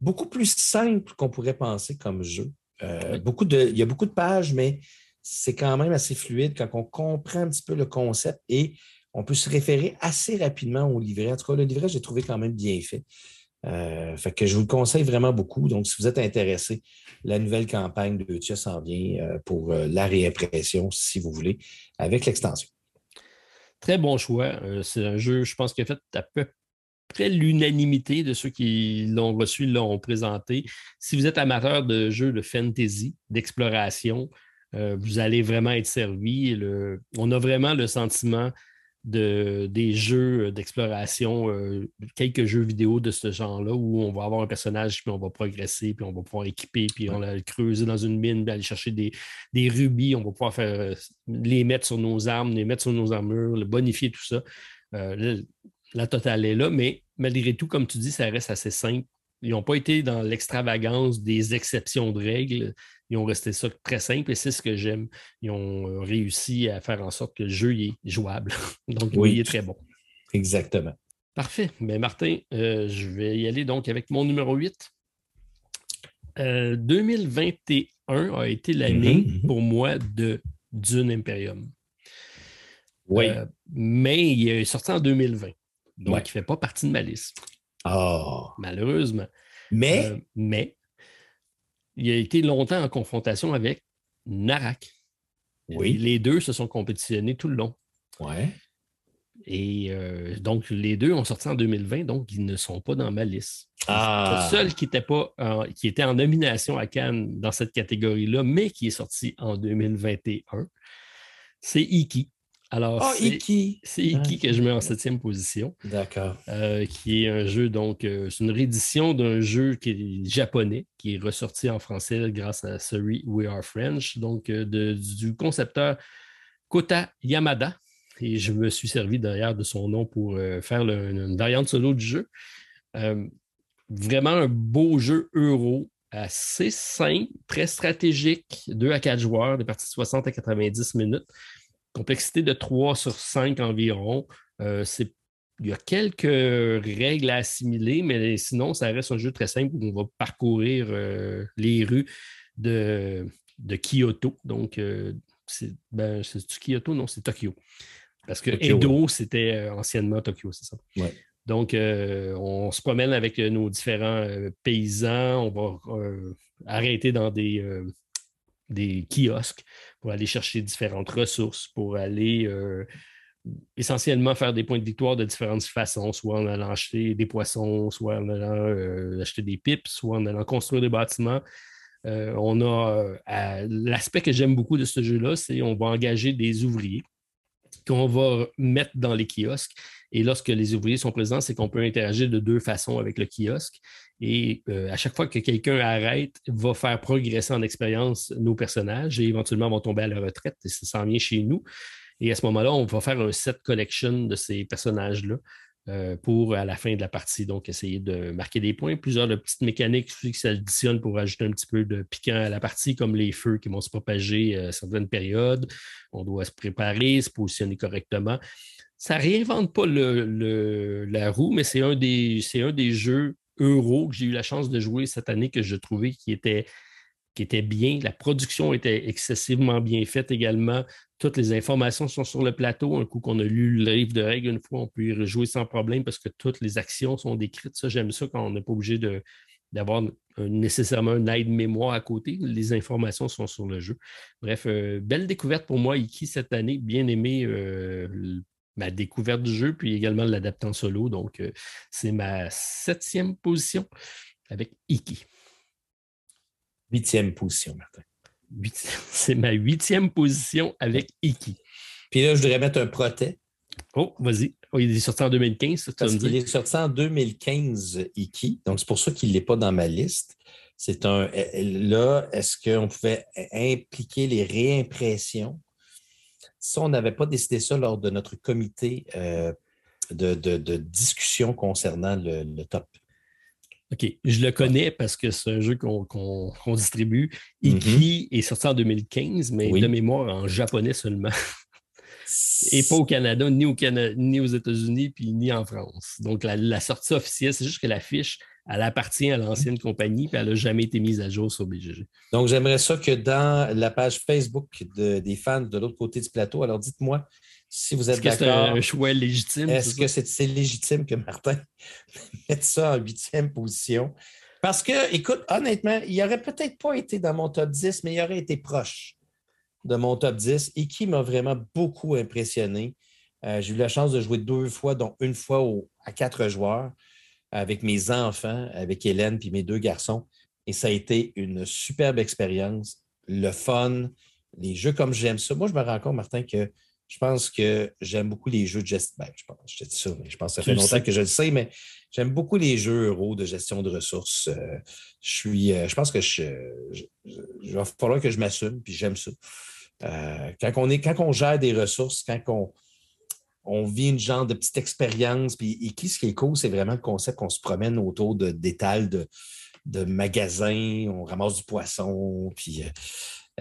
beaucoup plus simple qu'on pourrait penser comme jeu. Euh, beaucoup de, il y a beaucoup de pages, mais c'est quand même assez fluide quand on comprend un petit peu le concept et on peut se référer assez rapidement au livret. En tout cas, le livret, j'ai trouvé quand même bien fait. Euh, fait que je vous le conseille vraiment beaucoup. Donc, si vous êtes intéressé, la nouvelle campagne de Tia s'en vient euh, pour la réimpression, si vous voulez, avec l'extension. Très bon choix. c'est un jeu, je pense, qui a fait à peu près l'unanimité de ceux qui l'ont reçu l'ont présenté. Si vous êtes amateur de jeux de fantasy, d'exploration, euh, vous allez vraiment être servi. on a vraiment le sentiment de, des jeux d'exploration, euh, quelques jeux vidéo de ce genre-là, où on va avoir un personnage, puis on va progresser, puis on va pouvoir équiper, puis on va creuser dans une mine, puis aller chercher des, rubis, on va pouvoir faire, euh, les mettre sur nos armes, les mettre sur nos armures, le bonifier, tout ça la totale est là, mais malgré tout, comme tu dis, ça reste assez simple. Ils n'ont pas été dans l'extravagance des exceptions de règles. Ils ont resté ça très simple et c'est ce que j'aime. Ils ont euh, réussi à faire en sorte que le jeu est jouable. Donc, oui, il est très bon. Exactement. Parfait. Mais Martin, euh, je vais y aller donc avec mon numéro 8. 2021 euh, a été l'année mm-hmm, mm-hmm. pour moi de Dune Imperium. Oui. mais il est sorti en 2020. Donc, il ne fait pas partie de ma liste. Oh. Malheureusement. Mais, euh, mais il a été longtemps en confrontation avec Narak. Oui. Les deux se sont compétitionnés tout le long. Ouais. Et euh, donc, les deux ont sorti en 2020, donc ils ne sont pas dans ma liste. Ah. Le seul qui était, pas qui était en nomination à Cannes dans cette catégorie-là, mais qui est sorti en 2021, c'est Iki. Alors, ah, c'est Iki. que je mets en septième position. D'accord. Euh, qui est un jeu, donc, euh, c'est une réédition d'un jeu qui est japonais, qui est ressorti en français grâce à Sorry We Are French, donc euh, du concepteur Kota Yamada. Et je me suis servi d'ailleurs de son nom pour faire une variante solo du jeu. vraiment un beau jeu euro assez simple, très stratégique, 2 à 4 joueurs, des parties de 60 à 90 minutes. Complexité de 3 sur 5 environ. Euh, il y a quelques règles à assimiler, mais sinon, ça reste un jeu très simple où on va parcourir euh, les rues de, de Kyoto. Donc, euh, c'est ben, Kyoto? Non, c'est Tokyo. Parce que Edo, c'était anciennement Tokyo, c'est ça. Donc, on se promène avec nos différents paysans. On va arrêter dans des, des kiosques pour aller chercher différentes ressources, pour aller euh, essentiellement faire des points de victoire de différentes façons, soit en allant acheter des poissons, soit en allant euh, acheter des pipes, soit en allant construire des bâtiments. Euh, on a l'aspect que j'aime beaucoup de ce jeu-là, c'est qu'on va engager des ouvriers qu'on va mettre dans les kiosques. Et lorsque les ouvriers sont présents, c'est qu'on peut interagir de deux façons avec le kiosque. Et euh, à chaque fois que quelqu'un arrête, va faire progresser en expérience nos personnages et éventuellement vont tomber à la retraite et ça s'en vient chez nous. Et à ce moment-là, on va faire un set collection de ces personnages-là. Euh, pour à la fin de la partie, donc essayer de marquer des points. Plusieurs de petites mécaniques qui s'additionnent pour ajouter un petit peu de piquant à la partie, comme les feux qui vont se propager à certaines périodes. On doit se préparer, se positionner correctement. Ça ne réinvente pas la roue, mais c'est un, des, un des jeux euros que j'ai eu la chance de jouer cette année que je trouvais qui était, qui était bien. La production était excessivement bien faite également. Toutes les informations sont sur le plateau. Un coup qu'on a lu le livre de règles une fois, on peut y rejouer sans problème parce que toutes les actions sont décrites. Ça, j'aime ça quand on n'est pas obligé d'avoir nécessairement un aide-mémoire à côté. Les informations sont sur le jeu. Bref, euh, belle découverte pour moi, Iki, cette année. Bien aimé euh, ma découverte du jeu, puis également l'adaptant solo. Donc, euh, c'est ma septième position avec Iki. Huitième position, Martin. C'est ma huitième position avec Iki. Puis là, je voudrais mettre un protet. Oh, vas-y. Oh, il est sorti en 2015, Parce qu'il est sorti en 2015, Iki. Donc, c'est pour ça qu'il n'est pas dans ma liste. C'est un. Là, est-ce qu'on pouvait impliquer les réimpressions si on n'avait pas décidé ça lors de notre comité euh, de, discussion concernant le, top. OK, je le connais parce que c'est un jeu qu'on distribue. Iki mm-hmm. est sorti en 2015, mais de mémoire en japonais seulement. Et pas au Canada, ni, au ni aux États-Unis, puis ni en France. Donc, la, la sortie officielle, c'est juste que la fiche elle appartient à l'ancienne compagnie, puis elle n'a jamais été mise à jour sur BGG. Donc, j'aimerais ça que dans la page Facebook des fans de l'autre côté du plateau, alors dites-moi si vous êtes d'accord. Est-ce que c'est un choix légitime? Est-ce que c'est légitime que Martin mette ça en huitième position? Parce que, écoute, honnêtement, il n'aurait peut-être pas été dans mon top 10, mais il aurait été proche de mon top 10 et qui m'a vraiment beaucoup impressionné. Euh, j'ai eu la chance de jouer deux fois, dont une fois à quatre joueurs avec mes enfants, avec Hélène puis mes deux garçons. Et ça a été une superbe expérience, le fun, les jeux comme j'aime ça. Moi, je me rends compte, Martin, que je pense que j'aime beaucoup les jeux de gestion. Ben, je pense, je te dis ça, mais je pense que ça fait longtemps que je le sais, mais j'aime beaucoup les jeux euros de gestion de ressources. Euh, je suis, euh, je pense que je, je, va falloir que je m'assume, puis j'aime ça. Euh, quand, on est, quand on gère des ressources, quand on, on vit une genre de petite expérience. Puis, et qui, ce qui est cool, c'est vraiment le concept qu'on se promène autour d'étals de, de, magasins, on ramasse du poisson, puis euh,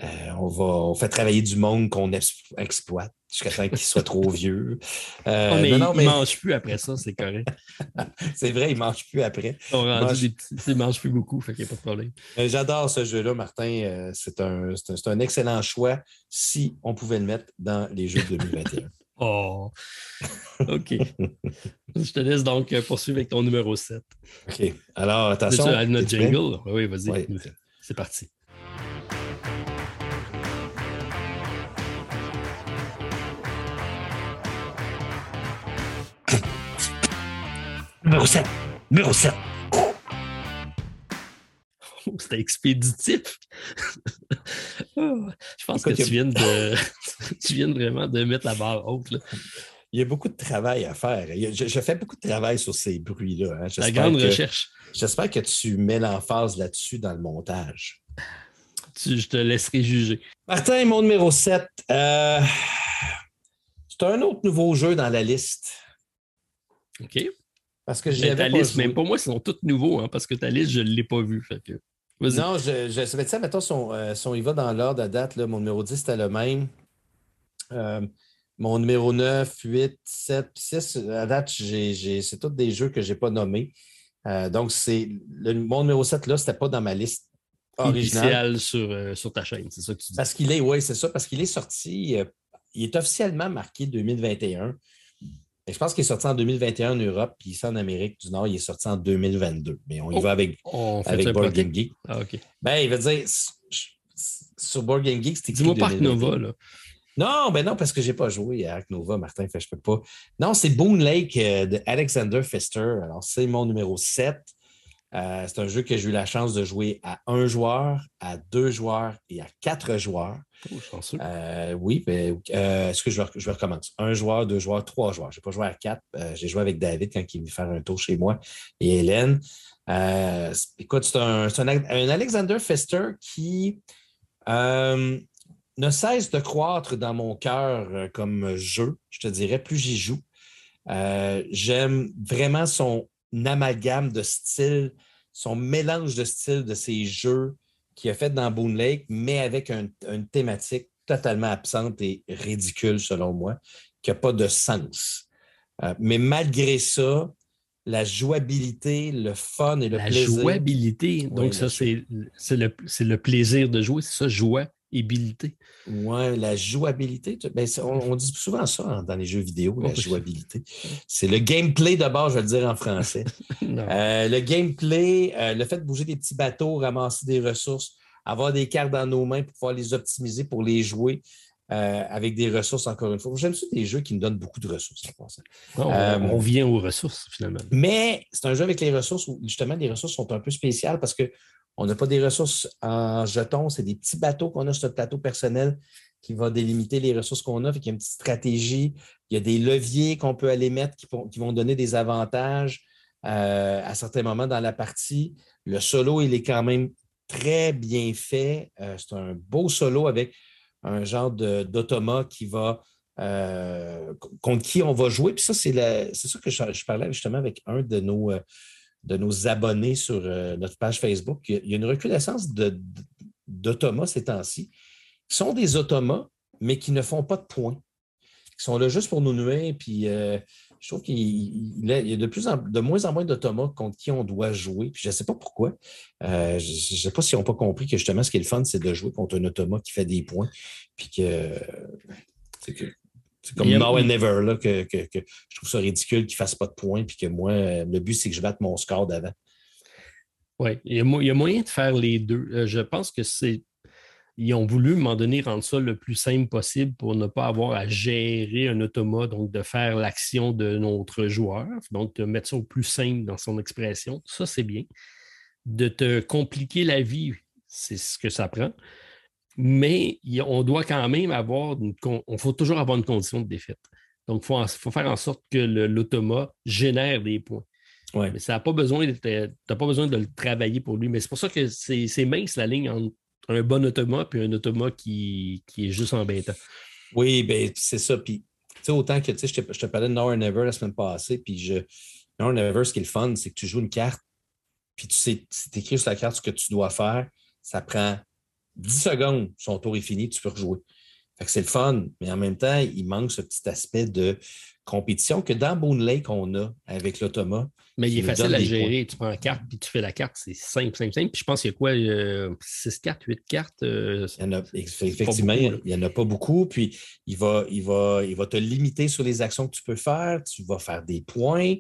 euh, on, va, on fait travailler du monde qu'on exploite jusqu'à temps qu'il soit trop vieux. Euh, mais il ne mange plus après ça, c'est correct. c'est vrai, il ne mange plus après. On il ne mange... plus beaucoup, fait qu'il n'y a pas de problème. J'adore ce jeu-là, Martin. C'est un, un, excellent choix si on pouvait le mettre dans les jeux de 2021. Oh, OK. Je te laisse donc poursuivre avec ton numéro 7. OK. Alors, attention. À notre jingle? Oui, vas-y. C'est parti. Numéro 7. Numéro 7. C'était expéditif. Je pense que tu viens, de, tu viens vraiment de mettre la barre haute. Il y a beaucoup de travail à faire. Je, fais beaucoup de travail sur ces bruits-là. Hein. La grande recherche. J'espère que tu mets l'emphase là-dessus dans le montage. je te laisserai juger. Martin, mon numéro 7. Euh, c'est un autre nouveau jeu dans la liste. OK. Parce que j'ai. Ta liste, même pour moi, ils sont tous nouveaux, hein, parce que ta liste, je ne l'ai pas vue. Fait que... Non, je, je savais ça, mettons, son, euh, son, il va dans l'ordre à date, là, mon numéro 10, c'était le même. Euh, mon numéro 9, 8, 7, 6, à date, c'est tous des jeux que je n'ai pas nommés. Euh, donc, c'est mon numéro 7, là, ce n'était pas dans ma liste originale. sur, sur ta chaîne, c'est ça que tu dis. Parce qu'il est, oui, c'est ça, parce qu'il est sorti, il est officiellement marqué 2021 je pense qu'il est sorti en 2021 en Europe, puis ici en Amérique du Nord, il est sorti en 2022. Mais on y oh, va avec, avec Board Game Geek. Ah, OK. Ben, il veut dire, sur Board Game Geek, c'était Dis-moi pas Nova, là. Non, ben non, parce que je n'ai pas joué à Ark Nova, Martin, fait, je peux pas. Non, c'est Boone Lake euh, de Alexander Pfister. Alors, c'est mon numéro 7. Euh, c'est un jeu que j'ai eu la chance de jouer à un joueur, à deux joueurs et à quatre joueurs. Oh, euh, oui, ben, euh, est-ce que je, je recommence? Un joueur, deux joueurs, trois joueurs. Je n'ai pas joué à quatre. j'ai joué avec David quand il est venu faire un tour chez moi et Hélène. Écoute, c'est un, Alexander Fester qui ne cesse de croître dans mon cœur comme jeu, je te dirais, plus j'y joue. J'aime vraiment son amalgame de style, son mélange de style de ses jeux qu'il a fait dans Boone Lake, mais avec une thématique totalement absente et ridicule, selon moi, qui n'a pas de sens. mais malgré ça, la jouabilité, le fun et le plaisir. La jouabilité, donc ça, c'est le, le, plaisir de jouer, c'est ça, Oui, la jouabilité. Ben, on, dit souvent ça dans les jeux vidéo, la jouabilité. C'est le gameplay d'abord, je vais le dire en français. Euh, le gameplay, euh, le fait de bouger des petits bateaux, ramasser des ressources, avoir des cartes dans nos mains pour pouvoir les optimiser, pour les jouer. Euh, avec des ressources, encore une fois. J'aime ça des jeux qui me donnent beaucoup de ressources. Euh, on, vient aux ressources, finalement. Mais c'est un jeu avec les ressources où, justement, les ressources sont un peu spéciales parce qu'on n'a pas des ressources en jetons, c'est des petits bateaux qu'on a sur notre plateau personnel qui va délimiter les ressources qu'on a. il y a une petite stratégie. Il y a des leviers qu'on peut aller mettre qui, vont donner des avantages euh, à certains moments dans la partie. Le solo, il est quand même très bien fait. c'est un beau solo avec un genre d'automat qui va euh, contre qui on va jouer. Puis ça, c'est ça que je, parlais justement avec un de nos, euh, de nos abonnés sur euh, notre page Facebook. Il y a une recrudescence d'automas ces temps-ci, qui sont des automas, mais qui ne font pas de points. Qui sont là juste pour nous nuire, puis je trouve qu'il y a de, plus en, de moins en moins d'automates contre qui on doit jouer. Puis je ne sais pas pourquoi. Euh, je ne sais pas s'ils n'ont pas compris que justement, ce qui est le fun, c'est de jouer contre un automat qui fait des points. Puis que. Comme now and never, là, que, je trouve ça ridicule qu'il ne fasse pas de points, puis que moi, le but, c'est que je batte mon score d'avant. Oui, il, il y, a moyen de faire les deux. Euh, je pense que c'est ils ont voulu, à un moment donné, rendre ça le plus simple possible pour ne pas avoir à gérer un automa, donc de faire l'action de notre joueur, donc de mettre ça au plus simple dans son expression. Ça, c'est bien. De te compliquer la vie, c'est ce que ça prend. Mais on doit quand même avoir, une, on faut toujours avoir une condition de défaite. Donc, il faut, faire en sorte que l'automa génère des points. Ouais. Mais ça n'a pas besoin de, pas besoin de le travailler pour lui. Mais c'est pour ça que c'est mince la ligne entre un bon automa puis un automa qui, qui est juste en bêta. Oui, ben c'est ça. Puis, tu sais, autant que, tu je te, je te parlais de Now or Never la semaine passée, puis je, Now or Never, ce qui est le fun, c'est que tu joues une carte, puis tu sais, c'est écrit sur la carte ce que tu dois faire, ça prend 10 secondes, son tour est fini, tu peux rejouer. Fait que c'est le fun, mais en même temps, il manque ce petit aspect de compétition que dans Boone Lake, on a avec l'automa. Mais il est facile à gérer. Tu prends la carte puis tu fais la carte. C'est simple, simple, simple. Puis je pense qu'il y a quoi? 6 euh, cartes, 8 cartes? Euh, il y en a, effectivement, il n'y en a pas beaucoup. Puis il va, il, va, il va te limiter sur les actions que tu peux faire. Tu vas faire des points.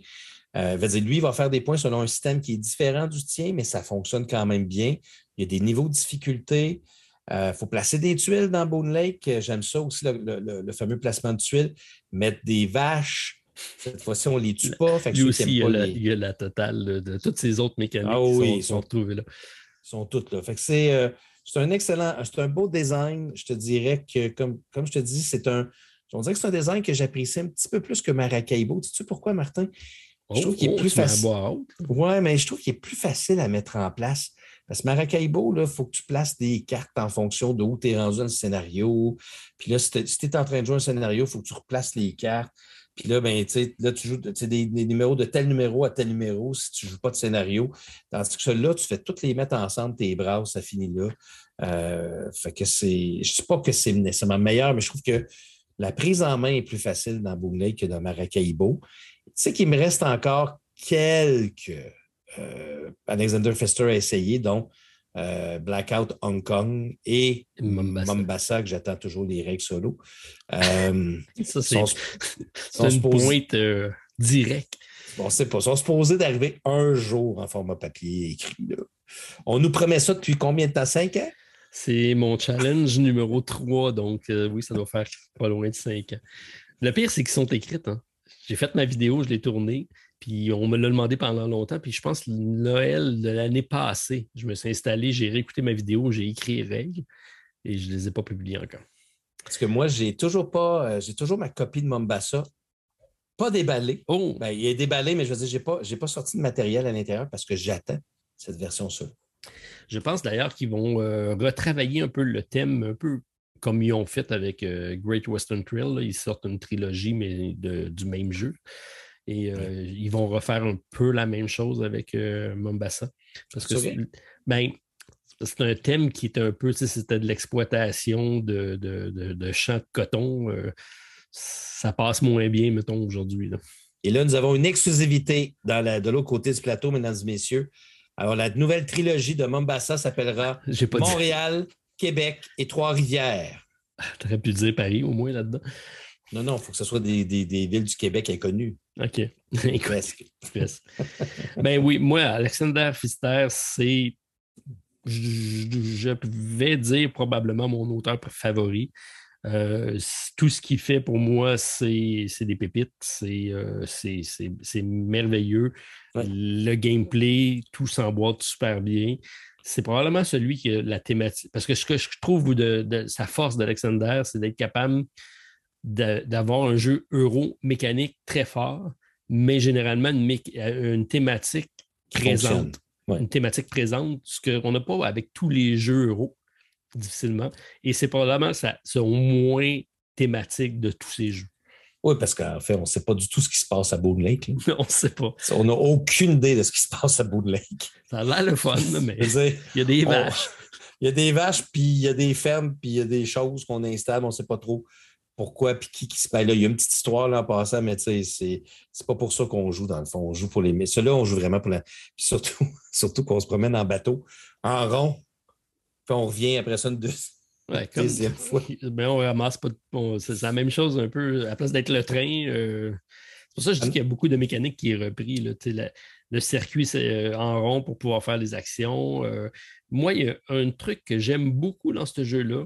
Euh, dire, lui, il va faire des points selon un système qui est différent du tien, mais ça fonctionne quand même bien. Il y a des niveaux de difficulté. Il euh, faut placer des tuiles dans Boone Lake. J'aime ça aussi, le, fameux placement de tuiles. Mettre des vaches. Cette fois-ci, on ne les tue pas. Lui aussi, il y, a la, totale de toutes ces autres mécaniques ah qui sont, retrouvées là. Ils sont toutes là. Euh, c'est, un excellent, c'est un beau design. Je te dirais que, comme, comme je te dis, c'est un. On dirait que c'est un design que j'apprécie un petit peu plus que Maracaibo. Tu sais pourquoi, Martin? Je trouve qu'il est oh, plus facile. Oui, mais je trouve qu'il est plus facile à mettre en place. Parce que Maracaibo, il faut que tu places des cartes en fonction de où tu es rendu dans le scénario. Puis là, si tu es, en train de jouer un scénario, il faut que tu replaces les cartes. Puis là, ben, là, tu joues des, numéros de tel numéro à tel numéro si tu ne joues pas de scénario. Tandis que celui-là, tu fais toutes les mettre ensemble, tes bras, ça finit là. Euh, fait que c'est. Je ne sais pas que c'est nécessairement meilleur, mais je trouve que la prise en main est plus facile dans Boom que dans Maracaibo. Tu sais qu'il me reste encore quelques Alexander Fester a essayé, donc euh, Blackout Hong Kong et Mombasa, que j'attends toujours les règles solo. Euh, ça, c'est une pointe directe. Bon, c'est pas. Ils sont supposés d'arriver un jour en format papier écrit. On nous promet ça depuis combien de temps? Cinq ans? C'est mon challenge numéro 3, donc oui, ça doit faire pas loin de cinq ans. Le pire, c'est qu'ils sont écrites. Hein. J'ai fait ma vidéo, je l'ai tournée. Puis on me l'a demandé pendant longtemps. Puis je pense Noël de l'année passée, je me suis installé, j'ai réécouté ma vidéo, j'ai écrit les règles et je ne les ai pas publiées encore. Parce que moi, j'ai toujours pas, euh, j'ai toujours ma copie de Mombasa pas déballé. Oh! Ben, il est déballé, mais je veux dire, je n'ai pas, pas sorti de matériel à l'intérieur parce que j'attends cette version seule. Je pense d'ailleurs qu'ils vont euh, retravailler un peu le thème, un peu comme ils ont fait avec euh, Great Western Trail. Ils sortent une trilogie, mais du même jeu. Et euh, ils vont refaire un peu la même chose avec Mombasa. Parce que ben, c'est un thème qui est un peu, c'était de l'exploitation de, de, champs de coton. ça passe moins bien, mettons, aujourd'hui. Et là, nous avons une exclusivité dans la, de l'autre côté du plateau, mesdames et messieurs. Alors, la nouvelle trilogie de Mombasa s'appellera Montréal, Québec et Trois-Rivières. Tu aurais pu dire Paris au moins là-dedans. Non, non, il faut que ce soit des, villes du Québec inconnues. OK. Presque. ben oui, moi, Alexander Pfister, c'est, je, vais dire probablement mon auteur favori. Euh, tout ce qu'il fait pour moi, c'est des pépites. C'est euh, merveilleux. Le gameplay, tout s'emboîte super bien. C'est probablement celui qui a la thématique. Parce que ce que je trouve de, sa force d'Alexander, c'est d'être capable d'avoir un jeu euro mécanique très fort, mais généralement une, une thématique présente. Une thématique présente, ce qu'on n'a pas avec tous les jeux euro difficilement. Et c'est probablement ça, au moins thématique de tous ces jeux. Oui, parce qu'en fait, on ne sait pas du tout ce qui se passe à Boone Lake. on ne sait pas. On n'a aucune idée de ce qui se passe à Boone Lake. Ça a l'air le fun, mais il y a des vaches. il y a des vaches, puis il y a des fermes, puis il y a des choses qu'on installe, on ne sait pas trop pourquoi, puis qui, qui se passe là. Il y a une petite histoire là en passant, mais tu sais, c'est pas pour ça qu'on joue dans le fond. On joue pour les. Mais ceux-là, on joue vraiment pour la. Puis surtout, surtout qu'on se promène en bateau, en rond, puis on revient après ça une deuxième fois. Ben, on ramasse pas. c'est la même chose un peu. À la place d'être le train. Euh, c'est pour ça que je dis qu'il y a beaucoup de mécanique qui est repris. le circuit euh, en rond pour pouvoir faire les actions. Euh. moi, il y a un truc que j'aime beaucoup dans ce jeu-là,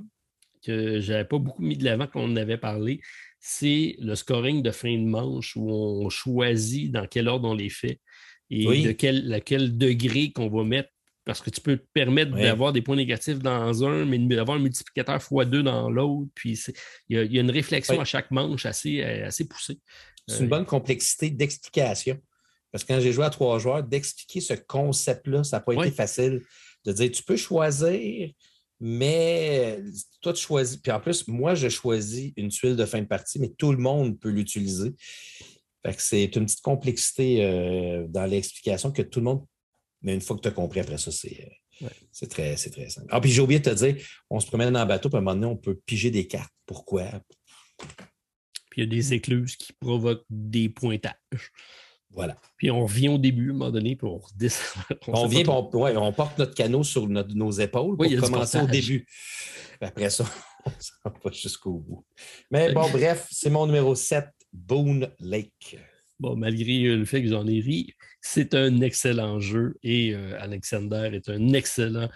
que je n'avais pas beaucoup mis de l'avant quand on en avait parlé, c'est le scoring de fin de manche où on choisit dans quel ordre on les fait et de quel, quel degré qu'on va mettre parce que tu peux te permettre d'avoir des points négatifs dans un, mais d'avoir un multiplicateur x2 dans l'autre. Puis il y, a une réflexion à chaque manche assez, euh, assez poussée. C'est une euh, bonne complexité d'explication. Parce que quand j'ai joué à trois joueurs, d'expliquer ce concept-là, ça n'a pas été facile. De dire, tu peux choisir, mais toi, tu choisis. Puis en plus, moi, je choisis une tuile de fin de partie, mais tout le monde peut l'utiliser. c'est une petite complexité euh, dans l'explication que tout le monde mais une fois que tu as compris après ça, c'est euh, très, très simple. Ah, puis j'ai oublié de te dire, on se promène dans le bateau, puis à un moment donné, on peut piger des cartes. Pourquoi? Puis il y a des écluses qui provoquent des pointages. Voilà. Puis on revient au début, à un moment donné, puis on redescend. On, vient, on, on, porte notre canot sur nos épaules pour commencer au début. après ça, on s'en va jusqu'au bout. Mais bon, bref, c'est mon numéro 7, Boone Lake. Bon, malgré le fait que j'en ai ri, c'est un excellent jeu et euh, Alexander est un excellent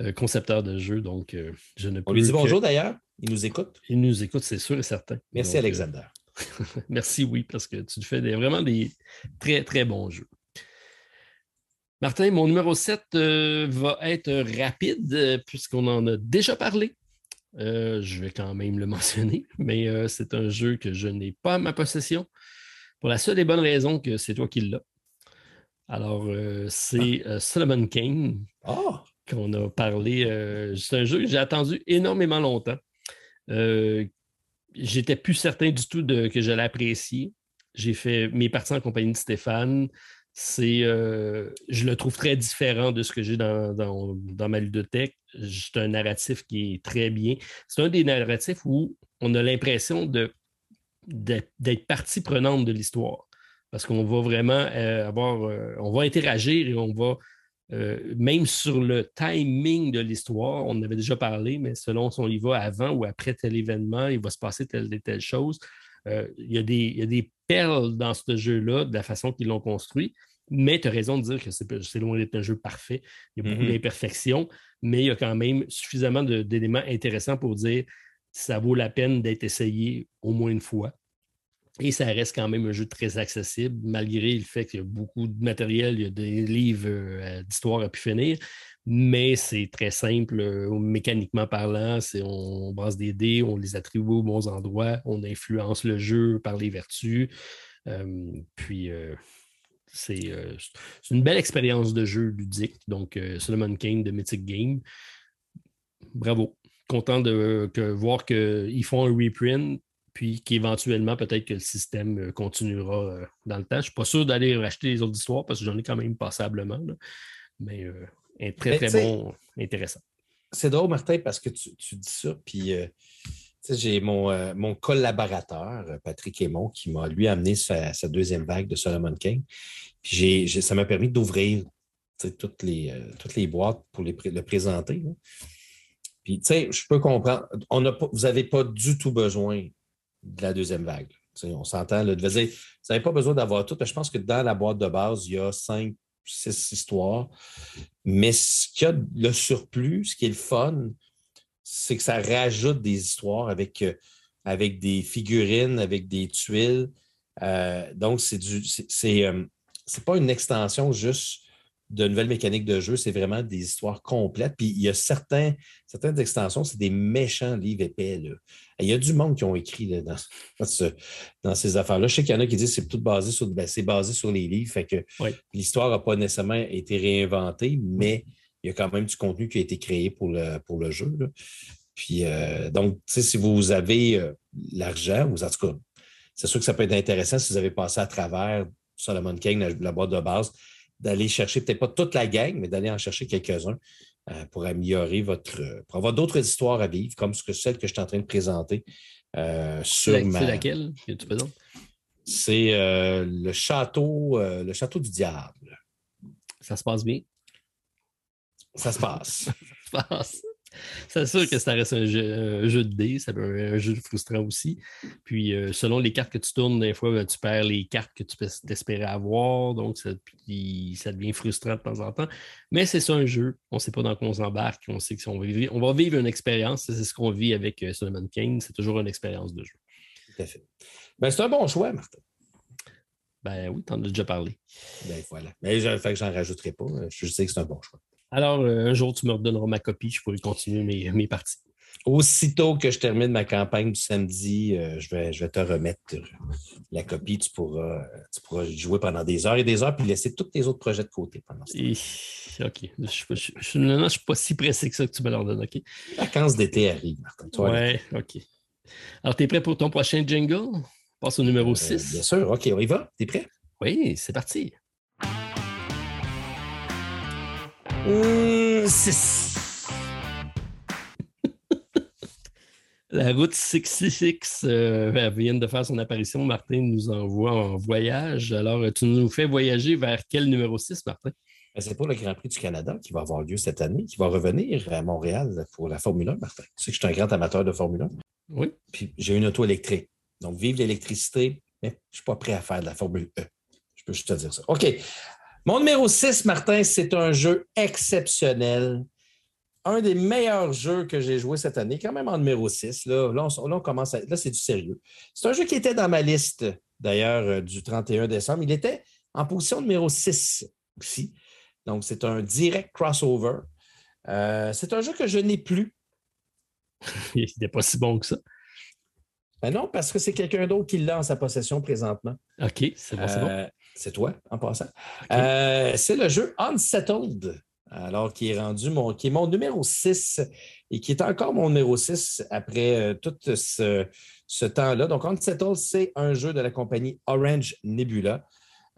euh, concepteur de jeu. Donc, euh, je ne On lui dit bonjour d'ailleurs. Il nous écoute. Il nous écoute, c'est sûr et certain. Merci, Alexander. merci, oui, parce que tu fais vraiment des très, très bons jeux. Martin, mon numéro 7 va être rapide puisqu'on en a déjà parlé. je vais quand même le mentionner, mais c'est un jeu que je n'ai pas à ma possession pour la seule et bonne raison que c'est toi qui l'as. Alors, euh, c'est ah. euh, Solomon King ah! qu'on a parlé. Euh, c'est un jeu que j'ai attendu énormément longtemps. J'étais plus certain du tout de, que je l'appréciais. J'ai fait mes parties en compagnie de Stéphane. C'est, je le trouve très différent de ce que j'ai dans, dans, ma ludothèque. C'est un narratif qui est très bien. C'est un des narratifs où on a l'impression d'être partie prenante de l'histoire parce qu'on va vraiment euh, avoir, euh, on va interagir et on va, euh, même sur le timing de l'histoire, on en avait déjà parlé, mais selon si on y va avant ou après tel événement, il va se passer telle et telle chose. il, y a des, des, perles dans ce jeu-là, de la façon qu'ils l'ont construit. Mais tu as raison de dire que c'est loin d'être un jeu parfait. Il y a beaucoup mm-hmm. d'imperfections, mais il y a quand même suffisamment d'éléments intéressants pour dire ça vaut la peine d'être essayé au moins une fois. Et ça reste quand même un jeu très accessible, malgré le fait qu'il y a beaucoup de matériel, il y a des livres euh, d'histoire à pu finir. mais c'est très simple euh, mécaniquement parlant. C'est on base des dés, on les attribue aux bons endroits, on influence le jeu par les vertus. Euh, puis c'est une belle expérience de jeu ludique. Donc, Solomon Kane de Mythic Game. Bravo. Content de voir qu'ils font un reprint, puis qu'éventuellement, peut-être que le système continuera dans le temps. Je ne suis pas sûr d'aller racheter les autres histoires parce que j'en ai quand même passablement. Mais est très, très bon, intéressant. C'est drôle, Martin, parce que tu, dis ça, puis euh, j'ai mon, euh, mon, collaborateur, Patrick Aymon, qui m'a lui amené sa, deuxième vague de Solomon King. Puis ça m'a permis d'ouvrir toutes les, euh, toutes les boîtes pour les, le présenter. Puis, tu sais, je peux comprendre. On a vous n'avez pas du tout besoin de la deuxième vague. on s'entend. Vous n'avez pas besoin d'avoir tout. Je pense que dans la boîte de base, il y a cinq six histoires. Mais ce qu'il y a le surplus, ce qui est le fun, c'est que ça rajoute des histoires avec, euh, avec des figurines, avec des tuiles. Euh, donc, c'est du. C'est euh, pas une extension juste de nouvelles mécaniques de jeu, c'est vraiment des histoires complètes. Puis il y a certains, certaines extensions, c'est des méchants livres épais. il y a du monde qui ont écrit dans, dans, ces affaires-là. Je sais qu'il y en a qui disent que c'est tout basé sur, ben, basé sur les livres, fait que l'histoire n'a pas nécessairement été réinventée, mais il y a quand même du contenu qui a été créé pour le, pour le jeu. Puis euh, donc, si vous avez euh, l'argent, en tout cas, c'est sûr que ça peut être intéressant si vous avez passé à travers Solomon King, la boîte de base, d'aller chercher peut-être pas toute la gang, mais d'aller en chercher quelques-uns euh, pour améliorer votre. pour avoir d'autres histoires à vivre, comme ce que, celle que je suis en train de présenter euh, sur C'est laquelle que tu présentes? C'est euh, le château, le château du diable. Ça se passe bien? Ça se passe. ça se passe. C'est sûr que ça reste un jeu, de dés, ça peut être un jeu frustrant aussi. Puis, euh, selon les cartes que tu tournes, des fois, ben, tu perds les cartes que tu t'espérer avoir, donc ça, devient frustrant de temps en temps. Mais c'est ça un jeu, on ne sait pas dans quoi on s'embarque, on sait qu'on va vivre, on va vivre une expérience, c'est ce qu'on vit avec euh, Solomon King, c'est toujours une expérience de jeu. Tout à fait. Ben, c'est un bon choix, Martin. Ben oui, tu en as déjà parlé. Ben voilà. Mais que j'en rajouterai pas. Je sais que c'est un bon choix. Alors, euh, un jour, tu me redonneras ma copie, je pourrai continuer mes, mes parties. Aussitôt que je termine ma campagne du samedi, euh, je, vais, je vais te remettre la copie. Tu pourras, tu pourras jouer pendant des heures et des heures, puis laisser tous tes autres projets de côté pendant ce temps. OK. Je ne suis pas si pressé que ça que tu me l'ordonnes, OK? vacances d'été arrivent, Martin. Oui, OK. Alors, tu es prêt pour ton prochain jingle? Passe au numéro 6. Euh, bien sûr. OK, on y va. Tu es prêt? Oui, c'est parti. 6. La route 666 euh, vient de faire son apparition. Martin nous envoie en voyage. Alors, tu nous fais voyager vers quel numéro 6, Martin? Ben, c'est pour le Grand Prix du Canada qui va avoir lieu cette année, qui va revenir à Montréal pour la Formule 1, Martin. Tu sais que je suis un grand amateur de Formule 1. Oui. Puis j'ai une auto électrique. Donc, vive l'électricité, mais je ne suis pas prêt à faire de la Formule 1. Je peux juste te dire ça. OK. Mon numéro 6, Martin, c'est un jeu exceptionnel. Un des meilleurs jeux que j'ai joué cette année, quand même en numéro 6. Là, là, on, commence à. Là, c'est du sérieux. C'est un jeu qui était dans ma liste, d'ailleurs, euh, du 31 décembre. Il était en position numéro 6 aussi. Donc, c'est un direct crossover. Euh, c'est un jeu que je n'ai plus. Il n'est pas si bon que ça. Ben non, parce que c'est quelqu'un d'autre qui l'a en sa possession présentement. OK, c'est bon, c'est bon. Euh, c'est toi, en passant. Euh, c'est le jeu Unsettled, alors qui est rendu mon, qui est mon numéro 6 et qui est encore mon numéro 6 après euh, tout ce, temps-là. Donc, Unsettled, c'est un jeu de la compagnie Orange Nebula.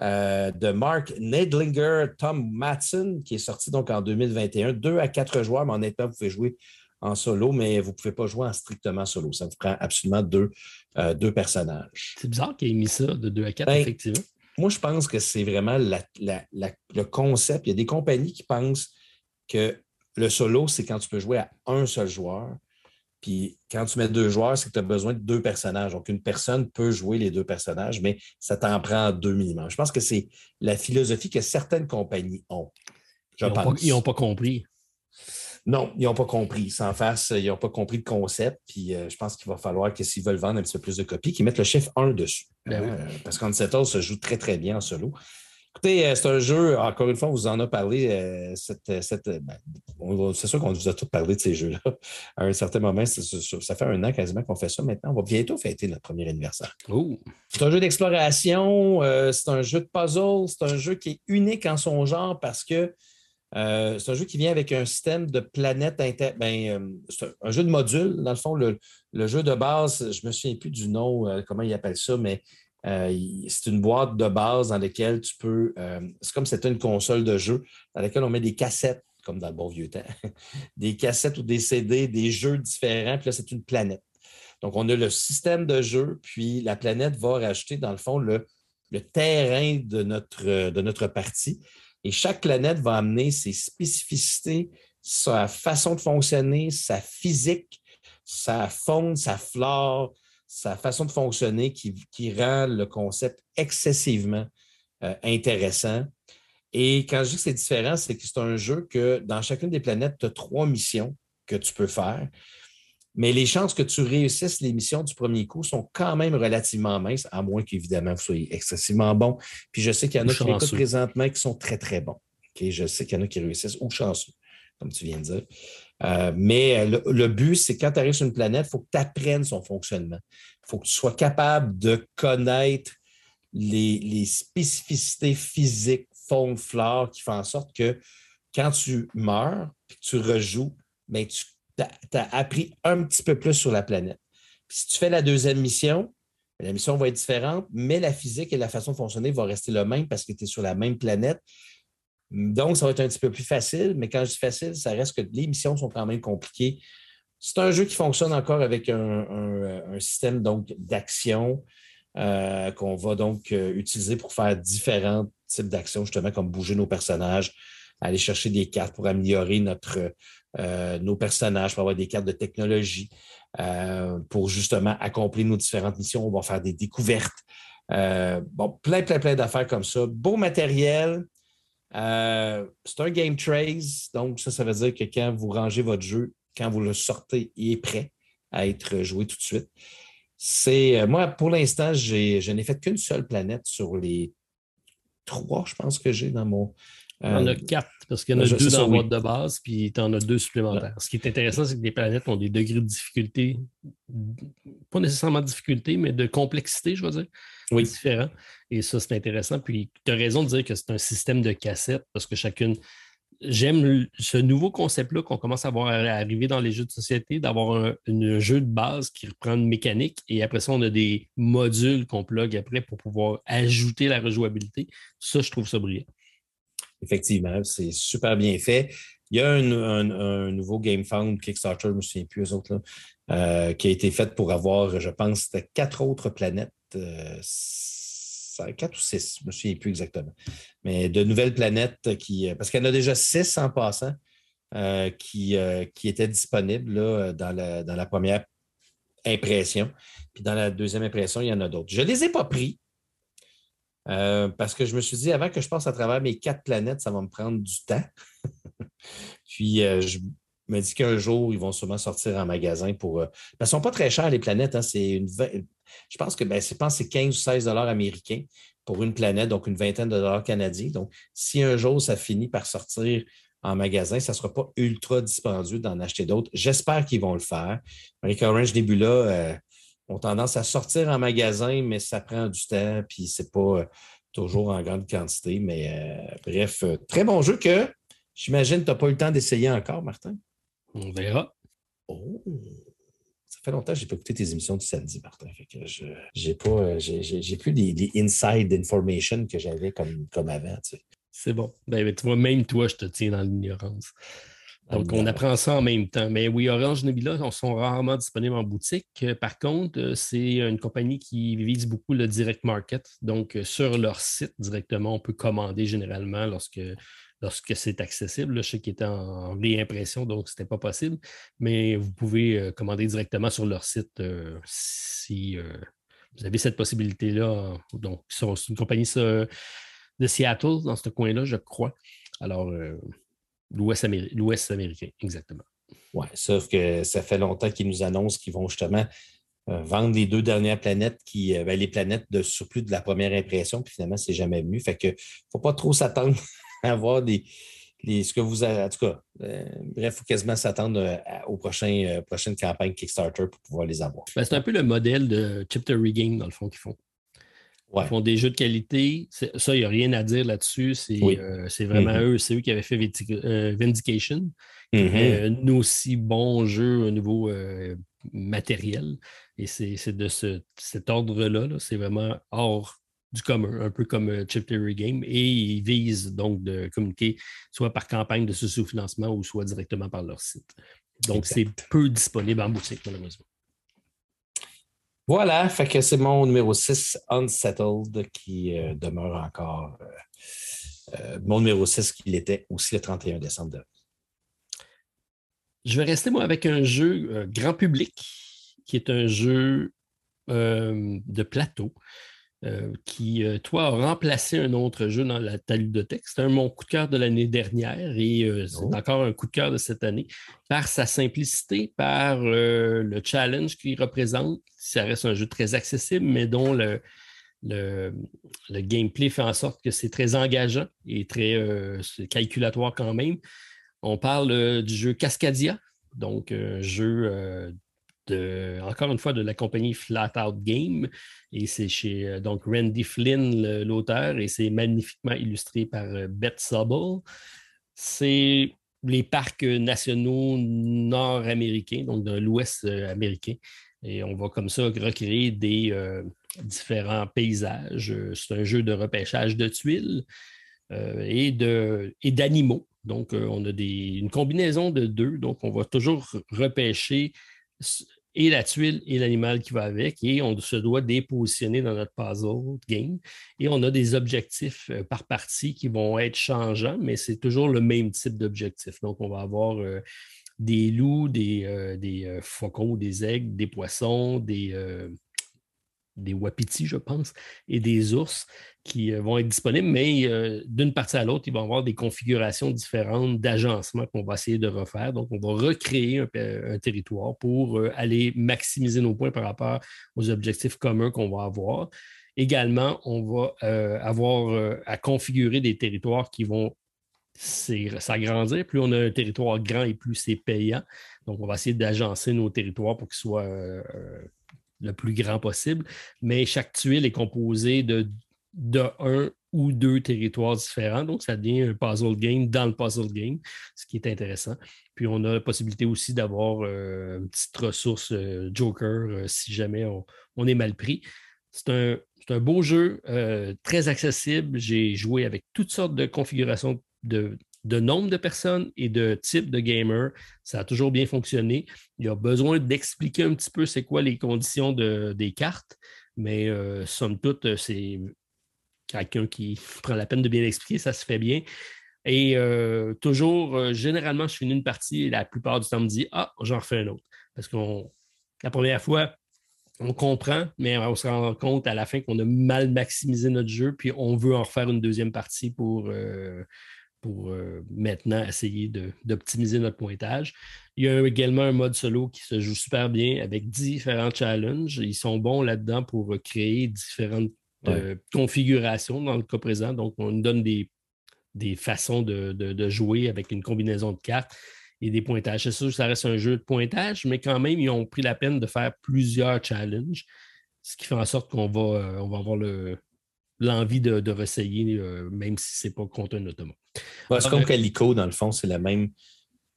de Mark Nedlinger, Tom Matson, qui est sorti donc en 2021. Deux à quatre joueurs, mais honnêtement, vous pouvez jouer en solo, mais vous ne pouvez pas jouer en strictement solo. Ça vous prend absolument deux, euh, deux personnages. C'est bizarre qu'il ait mis ça de 2 à 4, ben, effectivement. Moi, je pense que c'est vraiment le concept. Il y a des compagnies qui pensent que le solo, c'est quand tu peux jouer à un seul joueur. Puis quand tu mets deux joueurs, c'est que tu as besoin de deux personnages. Donc, une personne peut jouer les deux personnages, mais ça t'en prend deux minimum. Je pense que c'est la philosophie que certaines compagnies ont. ils n'ont pas compris. Non, ils n'ont pas compris. Sans face, ils n'ont pas compris le concept. Puis euh, je pense qu'il va falloir que s'ils veulent vendre un petit peu plus de copies, qu'ils mettent le chiffre 1 dessus. Ben euh, parce qu'Unsettle se joue très, très bien en solo. Écoutez, euh, c'est un jeu, encore une fois, on vous en a parlé. Euh, ben, c'est sûr qu'on vous a tous parlé de ces jeux-là. À un certain moment, ça fait un an quasiment qu'on fait ça. Maintenant, on va bientôt fêter notre premier anniversaire. C'est un jeu d'exploration, c'est un jeu de puzzle, c'est un jeu qui est unique en son genre parce que c'est un jeu qui vient avec un système de planète inter... Ben, c'est un jeu de module. Dans le fond, le, jeu de base, je ne me souviens plus du nom, comment il appelle ça, mais euh, c'est une boîte de base dans laquelle tu peux. Euh, c'est comme si c'était une console de jeu dans laquelle on met des cassettes, comme dans le bon vieux temps. des cassettes ou des CD, des jeux différents. Puis là, c'est une planète. Donc, on a le système de jeu, puis la planète va rajouter, dans le fond, le, terrain de notre, de notre partie. Et chaque planète va amener ses spécificités, sa façon de fonctionner, sa physique, sa faune, sa flore, sa façon de fonctionner qui, rend le concept excessivement euh, intéressant. Et quand je dis que c'est différent, c'est que c'est un jeu que dans chacune des planètes, tu as trois missions que tu peux faire. Mais les chances que tu réussisses les missions du premier coup sont quand même relativement minces, à moins qu'évidemment vous soyez excessivement bon. Puis je sais qu'il y en a qui écoutent présentement qui sont très, très bons. Je sais qu'il y en a qui réussissent ou chanceux, comme tu viens de dire. Euh, mais euh, le, but, c'est quand tu arrives sur une planète, il faut que tu apprennes son fonctionnement. Il faut que tu sois capable de connaître les, spécificités physiques, faune, flore, qui font en sorte que quand tu meurs et que tu rejoues, ben, tu as, appris un petit peu plus sur la planète. si tu fais la deuxième mission, la mission va être différente, mais la physique et la façon de fonctionner vont rester le même parce que tu es sur la même planète. Donc, ça va être un petit peu plus facile, mais quand je dis facile, ça reste que les missions sont quand même compliquées. C'est un jeu qui fonctionne encore avec un, système d'action euh, qu'on va donc euh, utiliser pour faire différents types d'actions, justement, comme bouger nos personnages, aller chercher des cartes pour améliorer notre, euh, nos personnages, pour avoir des cartes de technologie, pour justement accomplir nos différentes missions. On va faire des découvertes. bon, plein, plein, plein d'affaires comme ça. Beau matériel. Euh, c'est un game trace, donc ça, ça veut dire que quand vous rangez votre jeu, quand vous le sortez, il est prêt à être joué tout de suite. C'est euh, moi, pour l'instant, je n'ai fait qu'une seule planète sur les trois, je pense que j'ai dans mon. Il y en a euh, quatre, parce qu'il y en a deux dans le mode de base, puis tu en as deux supplémentaires. Ce qui est intéressant, c'est que les planètes ont des degrés de difficulté, pas nécessairement de difficulté, mais de complexité, je veux dire, oui. différents. Et ça, c'est intéressant. Puis tu as raison de dire que c'est un système de cassettes, parce que chacune. J'aime ce nouveau concept-là qu'on commence à voir arriver dans les jeux de société, d'avoir un, jeu de base qui reprend une mécanique et après ça, on a des modules qu'on plug après pour pouvoir ajouter la rejouabilité. Ça, je trouve ça brillant. Effectivement, c'est super bien fait. Il y a un, nouveau GameFound Kickstarter, je ne me souviens plus, eux autres, euh, qui a été fait pour avoir, je pense, quatre autres planètes. Euh, quatre ou six, je ne me souviens plus exactement. Mais de nouvelles planètes qui. Parce qu'il y en a déjà six en passant euh, qui, étaient disponibles dans, la, dans la première impression. Puis dans la deuxième impression, il y en a d'autres. Je ne les ai pas pris euh, parce que je me suis dit, avant que je passe à travers mes quatre planètes, ça va me prendre du temps. Puis, euh, je me dis qu'un jour, ils vont sûrement sortir en magasin pour. Euh, qu'elles ne sont pas très chères, les planètes. Hein, c'est une... Je pense que ben, je pense c'est 15 ou 16 dollars américains pour une planète, donc une vingtaine de dollars canadiens. Donc, si un jour ça finit par sortir en magasin, ça ne sera pas ultra dispendieux d'en acheter d'autres. J'espère qu'ils vont le faire. Avec Orange Nebula, ont tendance à sortir en magasin, mais ça prend du temps, puis c'est pas euh, toujours en grande quantité. Mais euh, bref, euh, très bon jeu que j'imagine que tu n'as pas eu le temps d'essayer encore, Martin. On verra. Oh! Ça fait longtemps que je n'ai pas écouté tes émissions du samedi, Martin. je j'ai pas j'ai plus des, inside information que j'avais comme, comme avant. C'est bon. Ben, tu vois, même toi, je te tiens dans l'ignorance. Donc, on apprend ça en même temps. Mais oui, Orange Nebula sont rarement disponibles en boutique. Euh, par contre, euh, c'est une compagnie qui vise beaucoup le direct market. Donc, euh, sur leur site directement, on peut commander généralement lorsque, lorsque c'est accessible. je sais qu'il était en réimpression, donc ce n'était pas possible. Mais vous pouvez commander directement sur leur site si vous avez cette possibilité-là. Donc, c'est une compagnie de Seattle, dans ce coin-là, je crois. Alors, L'Ouest américain, exactement. Oui, sauf que ça fait longtemps qu'ils nous annoncent qu'ils vont justement vendre les deux dernières planètes qui, ben, les planètes de surplus de la première impression, puis finalement, c'est jamais venu. Fait que ne faut pas trop s'attendre à avoir des, ce que vous avez, en tout cas, bref, il faut quasiment s'attendre aux prochaines campagnes Kickstarter pour pouvoir les avoir. Ben, c'est un peu le modèle de Chip to Regain, dans le fond, qu'ils font. Ils font des jeux de qualité. Ça, il n'y a rien à dire là-dessus. C'est vraiment mm-hmm. eux. C'est eux qui avaient fait Vindication. Mm-hmm. un aussi bon jeu au niveau matériel. Et c'est de cet ordre-là. c'est vraiment hors du commun, un peu comme euh, Chip Theory Game. Et ils visent donc de communiquer soit par campagne de sous-financement ou soit directement par leur site. Donc, c'est peu disponible en boutique, malheureusement. Voilà, fait que c'est mon numéro 6, Unsettled, qui euh, demeure encore euh, mon numéro 6, qui l'était aussi le 31 décembre. Je vais rester, moi, avec un jeu euh, grand public, qui est un jeu euh, de plateau, euh, qui, toi, a remplacé un autre jeu dans la ta ludothèque. C'était mon coup de cœur de l'année dernière et c'est oh. encore un coup de cœur de cette année par sa simplicité, par le challenge qu'il représente. Ça reste un jeu très accessible, mais dont le, le, gameplay fait en sorte que c'est très engageant et très calculatoire quand même. On parle euh, du jeu Cascadia, donc un euh, jeu euh, encore une fois de la compagnie Flat Out Game. Et c'est chez donc Randy Flynn, l'auteur, et c'est magnifiquement illustré par Beth Sobel. C'est les parcs nationaux nord-américains, donc de l'ouest américain. Et on va comme ça recréer des différents paysages. C'est un jeu de repêchage de tuiles et d'animaux. Donc, euh, on a une combinaison de deux. Donc, on va toujours repêcher et la tuile et l'animal qui va avec, et on se doit dépositionner dans notre puzzle game. Et on a des objectifs euh, par partie qui vont être changeants, mais c'est toujours le même type d'objectif. Donc, on va avoir euh, des loups, des, des faucons, des aigles, des poissons, des, des wapitis, je pense, et des ours qui euh, vont être disponibles, mais euh, d'une partie à l'autre, il va y avoir des configurations différentes d'agencement qu'on va essayer de refaire. Donc, on va recréer un, territoire pour euh, aller maximiser nos points par rapport aux objectifs communs qu'on va avoir. Également, on va avoir à configurer des territoires qui vont s'agrandir. Plus on a un territoire grand et plus c'est payant. Donc, on va essayer d'agencer nos territoires pour qu'ils soient le plus grand possible. Mais chaque tuile est composée de de un ou deux territoires différents. Donc, ça devient un puzzle game dans le puzzle game, ce qui est intéressant. Puis, on a la possibilité aussi d'avoir euh, une petite ressource euh, Joker euh, si jamais on, est mal pris. C'est un, un, beau jeu, très accessible. J'ai joué avec toutes sortes de configurations de, de nombre de personnes et de type de gamer. Ça a toujours bien fonctionné. Il y a besoin d'expliquer un petit peu c'est quoi les conditions de, des cartes, mais somme toute, c'est quelqu'un qui prend la peine de bien expliquer, ça se fait bien. Et euh, toujours, euh, généralement, je finis une partie et la plupart du temps, me dit Ah, j'en refais un autre. Parce que la première fois, on comprend, mais on se rend compte à la fin qu'on a mal maximisé notre jeu, puis on veut en refaire une deuxième partie pour, euh, pour maintenant essayer d'optimiser notre pointage. Il y a également un mode solo qui se joue super bien avec différents challenges. Ils sont bons là-dedans pour créer différentes de configuration dans le cas présent. Donc, on nous donne des, des façons de, jouer avec une combinaison de cartes et des pointages. C'est sûr que ça reste un jeu de pointage, mais quand même, ils ont pris la peine de faire plusieurs challenges, ce qui fait en sorte qu'on va, euh, on va avoir l'envie de, de réessayer, euh, même si ce n'est pas contre un automate. c'est comme Calico, dans le fond, c'est la même,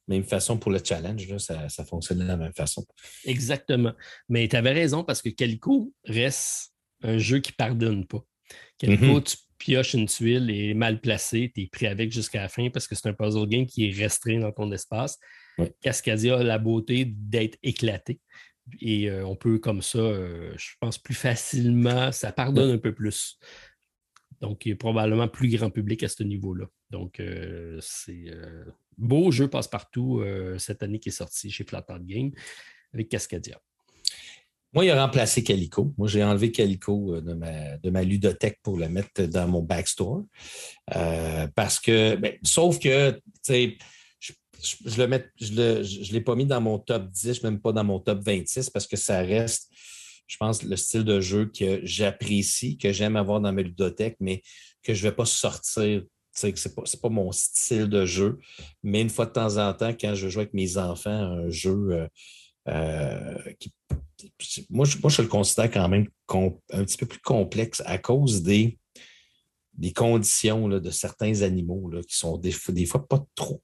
même façon pour le challenge. ça, ça, fonctionne de la même façon. Exactement. Mais tu avais raison parce que Calico reste un jeu qui ne pardonne pas. Quelque mm-hmm. tu pioches une tuile et mal placée, tu es pris avec jusqu'à la fin parce que c'est un puzzle game qui est restreint dans ton espace. Cascadia a la beauté d'être éclaté. Et euh, on peut comme ça, euh, je pense, plus facilement, ça pardonne un peu plus. Donc, il est probablement plus grand public à ce niveau-là. Donc, euh, c'est beau jeu passe-partout cette année qui est sorti chez Flatout Game avec Cascadia. Moi, il a remplacé Calico. Moi, j'ai enlevé Calico euh, de ma, de ludothèque pour le mettre dans mon backstore. Euh, parce que, ben, sauf que, tu sais, je, je, le je ne l'ai pas mis dans mon top 10, même pas dans mon top 26, parce que ça reste je pense, le style de jeu que j'apprécie, que j'aime avoir dans ma ludothèque, mais que je ne vais pas sortir. Ce n'est pas, pas mon style de jeu. Mais une fois de temps en temps, quand je joue avec mes enfants un jeu euh, euh, qui, moi, je, moi, je le considère quand même un petit peu plus complexe à cause des, des conditions de certains animaux là, qui sont des, des fois pas trop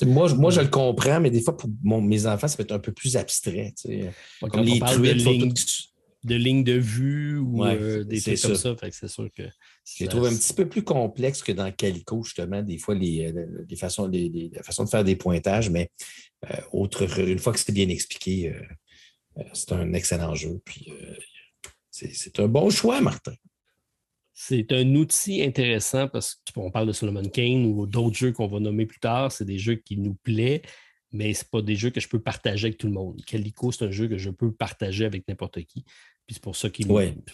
moi, moi, je le comprends, mais des fois, pour mes enfants, ça peut être un peu plus abstrait. comme les truites. De, lignes de vue ou euh, des trucs comme ça. c'est sûr que. Je les trouve un petit peu plus complexe que dans Calico, justement, des fois, les, euh, les façons, les, la façon de faire des pointages, mais euh, autre, une fois que c'est bien expliqué, c'est un excellent jeu. Puis c'est un bon choix, Martin. C'est un outil intéressant parce qu'on parle de Solomon Kane ou d'autres jeux qu'on va nommer plus tard. C'est des jeux qui nous plaisent, mais ce pas des jeux que je peux partager avec tout le monde. Calico, c'est un jeu que je peux partager avec n'importe qui. Puis c'est pour ça,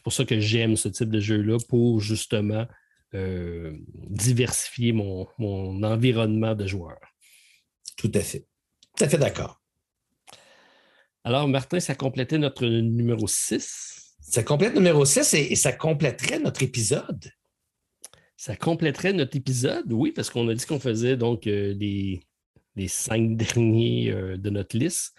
pour ça que j'aime ce type de jeu-là pour justement euh, diversifier mon, mon environnement de joueurs. Tout à fait. Tout à fait d'accord. Alors, Martin, ça complétait notre numéro 6. Ça complète numéro 6 et, ça compléterait notre épisode. Ça compléterait notre épisode, oui, parce qu'on a dit qu'on faisait donc euh, les, cinq derniers euh, de notre liste.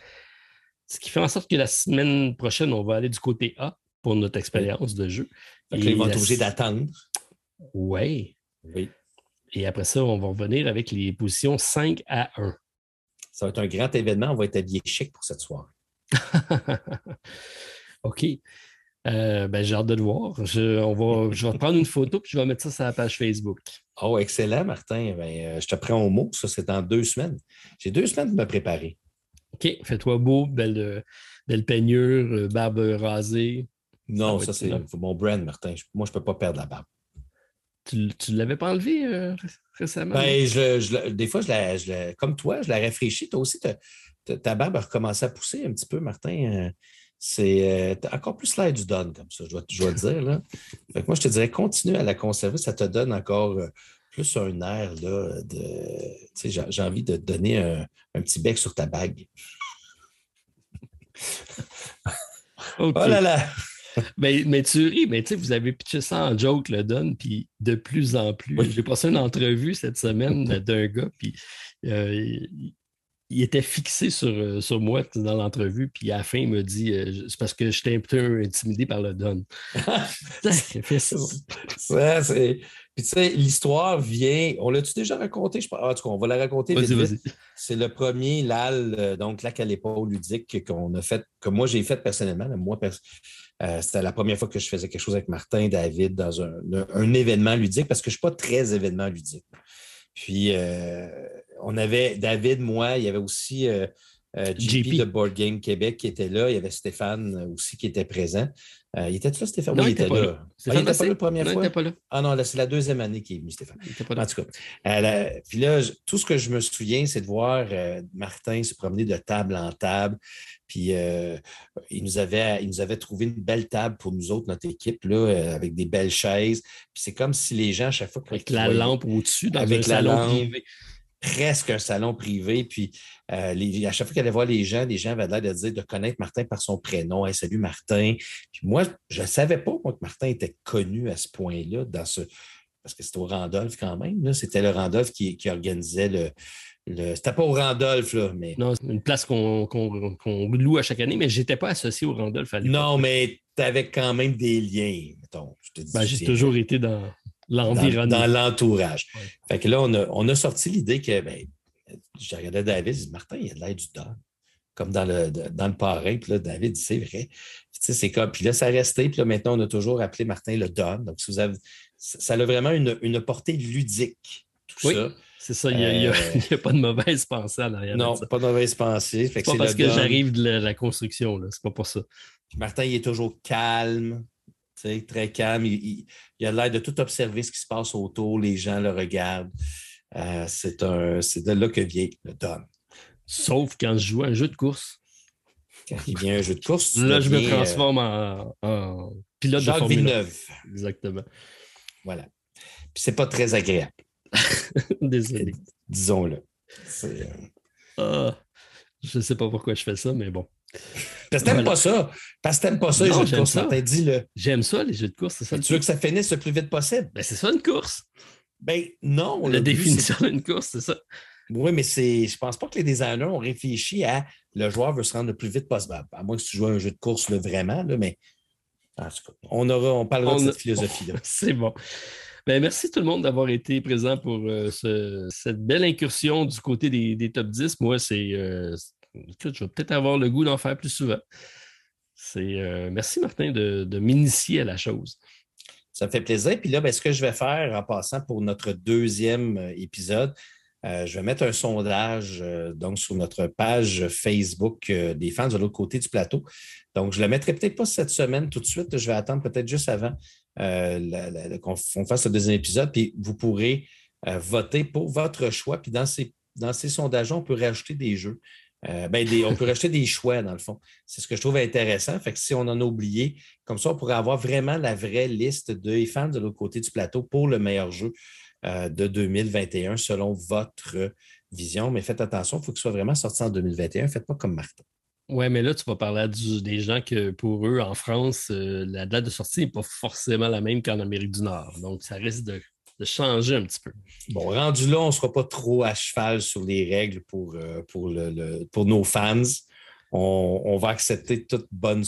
Ce qui fait en sorte que la semaine prochaine, on va aller du côté A pour notre expérience de jeu. Donc ils vont être obligés d'attendre. Ouais. Oui. Et après ça, on va revenir avec les positions 5 à 1. Ça va être un grand événement. On va être habillé chic pour cette soirée. OK. Euh, ben, j'ai hâte de le voir. Je, on va, je vais prendre une photo puis je vais mettre ça sur la page Facebook. Oh, excellent, Martin. Ben, euh, je te prends au mot. Ça, c'est dans deux semaines. J'ai deux semaines de me préparer. OK. Fais-toi beau, belle, belle peignure, euh, barbe rasée. Non, ça, c'est mon brand, Martin. Moi, je ne peux pas perdre la barbe. Tu ne l'avais pas enlevé récemment? Ben, je, des fois, je comme toi, je la rafraîchis. Toi aussi, ta barbe a recommencé à pousser un petit peu, Martin. C'est euh, encore plus l'air du donne, comme ça, je dois, je le dire. Là. moi, je te dirais, continue à la conserver, ça te donne encore euh, plus un air là, de. J'ai envie de te donner un, petit bec sur ta bague. Oh là là! mais, mais, tu ris, mais tu sais, vous avez pitché ça en joke, le donne, puis de plus en plus. J'ai passé une entrevue cette semaine d'un gars, puis euh, il était fixé sur, euh, sur moi dans l'entrevue, puis à la fin, il m'a dit euh, c'est parce que j'étais un peu intimidé par le Don. fait ça. C'est. Puis tu sais, l'histoire vient. On l'a-tu déjà raconté? Je... en tout cas, on va la raconter vite, C'est le premier LAL, euh, donc lac à l'épaule ludique qu'on a fait, que moi j'ai fait personnellement. Moi, c'était la première fois que je faisais quelque chose avec Martin, David, dans un, un événement ludique, parce que je ne suis pas très événement ludique. Puis, euh, on avait David, moi, il y avait aussi euh, euh, JP de Board Game Québec qui était là. Il y avait Stéphane aussi qui était présent. il était là, Stéphane? Non, il était, là. là. Ah, il n'était pas là la première non, fois? Il n'était pas là. Ah non, c'est la deuxième année qu'il est venu, Stéphane. Il était pas là. En tout cas. puis là, tout ce que je me souviens, c'est de voir Martin se promener de table en table. Puis il, nous avait, il nous avait trouvé une belle table pour nous autres, notre équipe, là, avec des belles chaises. Puis c'est comme si les gens, à chaque fois. Avec la lampe au-dessus, dans avec un la salon lampe, privé presque un salon privé. Puis à chaque fois qu'elle allait voir les gens, les gens avaient l'air de dire de connaître Martin par son prénom. salut Martin. Puis moi, je ne savais pas que Martin était connu à ce point-là, dans ce. Parce que c'était au Randolph quand même. C'était le Randolph qui, organisait le. le... C'était pas au Randolph, là, mais. Non, c'est une place qu'on loue à chaque année, mais je n'étais pas associé au Randolph à l'époque. Non, mais tu avais quand même des liens, mettons. Ben, j'ai toujours été dans, l'environnement. Dans, l'entourage. Fait que là, on a, on a sorti l'idée que, ben, j'ai regardé David, je dis, Martin, il y a de l'air du Don. Comme dans le, dans le parrain. Puis là, David dit, c'est vrai. Puis, c'est comme, puis là, ça a resté. Puis là, maintenant, on a toujours appelé Martin le Don. Donc, si vous avez, ça a vraiment une, une portée ludique, tout oui. ça. C'est ça, il n'y a, a, pas de mauvaise pensée en arrière. Non, pas de mauvaise pensée. C'est pas parce que j'arrive de la, construction, c'est pas pour ça. Martin, il est toujours calme, très calme. Il, a l'air de tout observer ce qui se passe autour. Les gens le regardent. Euh, c'est de là que vient le Don. Sauf quand je joue à un jeu de course. Quand il vient un jeu de course, là, je me transforme en, pilote de Formule Villeneuve. Exactement. Voilà. Puis c'est pas très agréable. Désolé. Disons-le. Euh... Ah, je ne sais pas pourquoi je fais ça, mais bon. Parce que t'aimes pas ça. Parce que t'aimes pas ça, les jeux de j'aime course. ça. Martin. J'aime ça, les jeux de course, c'est ça. Tu veux que ça finisse le plus vite possible? Ben, c'est ça une course. Ben non. La définition d'une course, c'est ça. Oui, mais c'est. Je pense pas que les designers ont réfléchi à le joueur veut se rendre le plus vite possible. À- moins que tu joues à un jeu de course là, vraiment, là, mais. On, aura, on parlera On de cette philosophie-là. C'est bon. Ben, merci tout le monde d'avoir été présent pour euh, ce- cette belle incursion du côté des, des top 10. Moi, c'est. euh, je vais peut-être avoir le goût d'en faire plus souvent. C'est, euh, merci, Martin, de, m'initier à la chose. Ça me fait plaisir. Puis là, ben, ce que je vais faire en passant pour notre deuxième euh, épisode, euh, je vais mettre un sondage donc sur notre page Facebook des fans de l'autre côté du plateau. Donc, je ne le mettrai peut-être pas cette semaine tout de suite. Je vais attendre peut-être juste avant qu'on fasse le deuxième épisode. Puis vous pourrez voter pour votre choix. Puis dans ces, dans ces sondages, on peut rajouter des jeux. Euh, ben, on peut rajouter des choix, dans le fond. C'est ce que je trouve intéressant. Fait que si on en a oublié, comme ça, on pourrait avoir vraiment la vraie liste des fans de l'autre côté du plateau pour le meilleur jeu euh, de 2021 selon votre vision. Mais faites attention, il faut que ce soit vraiment sorti en 2021. Faites pas comme Martin. Ouais, mais là, tu vas parler des gens que pour eux, en France, euh, la date de sortie n'est pas forcément la même qu'en Amérique du Nord. Donc, ça risque de, de changer un petit peu. Bon, rendu là, on ne sera pas trop à cheval sur les règles pour, euh, pour, le- le- pour nos fans. On, on va accepter toute bonne.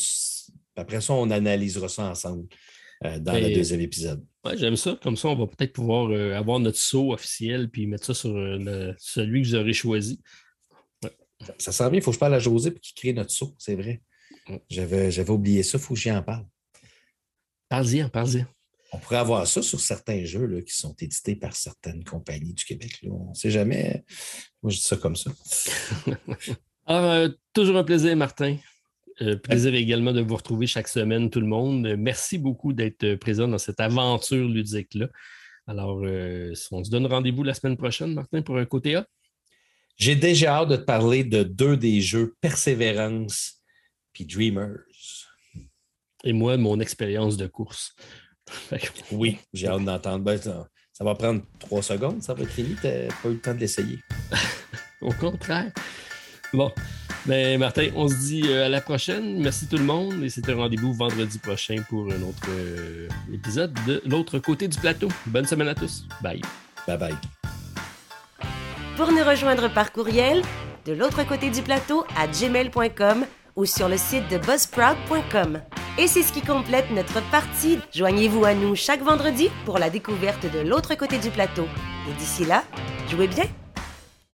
Après ça, on analysera ça ensemble euh, dans le deuxième épisode. Ouais, j'aime ça. Comme ça, on va peut-être pouvoir euh, avoir notre saut officiel puis mettre ça sur le- celui que vous aurez choisi. Ça sent bien, il faut que je parle à José pour qu'il crée notre saut, c'est vrai. J'avais j'avais oublié ça, il faut que j'y en parle. Parle-y, parle-y. On pourrait avoir ça sur certains jeux là, qui sont édités par certaines compagnies du Québec. là. On ne sait jamais. Moi, je dis ça comme ça. Alors, euh, toujours un plaisir, Martin. Euh, plaisir également de vous retrouver chaque semaine, tout le monde. Euh, Merci beaucoup d'être présent dans cette aventure ludique-là. Alors, euh, on se donne rendez-vous la semaine prochaine, Martin, pour un côté A? J'ai déjà hâte de te parler de deux des jeux Persévérance puis Dreamers. Et moi, mon expérience de course. Oui, j'ai hâte d'entendre. Ben, ça, ça va prendre trois secondes, ça va être fini. Tu pas eu le temps de l'essayer. Au contraire. Bon, ben Martin, on se dit euh, à la prochaine. Merci tout le monde et c'est un rendez-vous vendredi prochain pour un autre euh, épisode de l'autre côté du plateau. Bonne semaine à tous. Bye. Bye bye. Pour nous rejoindre par courriel, de l'autre côté du plateau à gmail.com ou sur le site de buzzsprout.com. Et c'est ce qui complète notre partie. Joignez-vous à nous chaque vendredi pour la découverte de l'autre côté du plateau. Et d'ici là, jouez bien!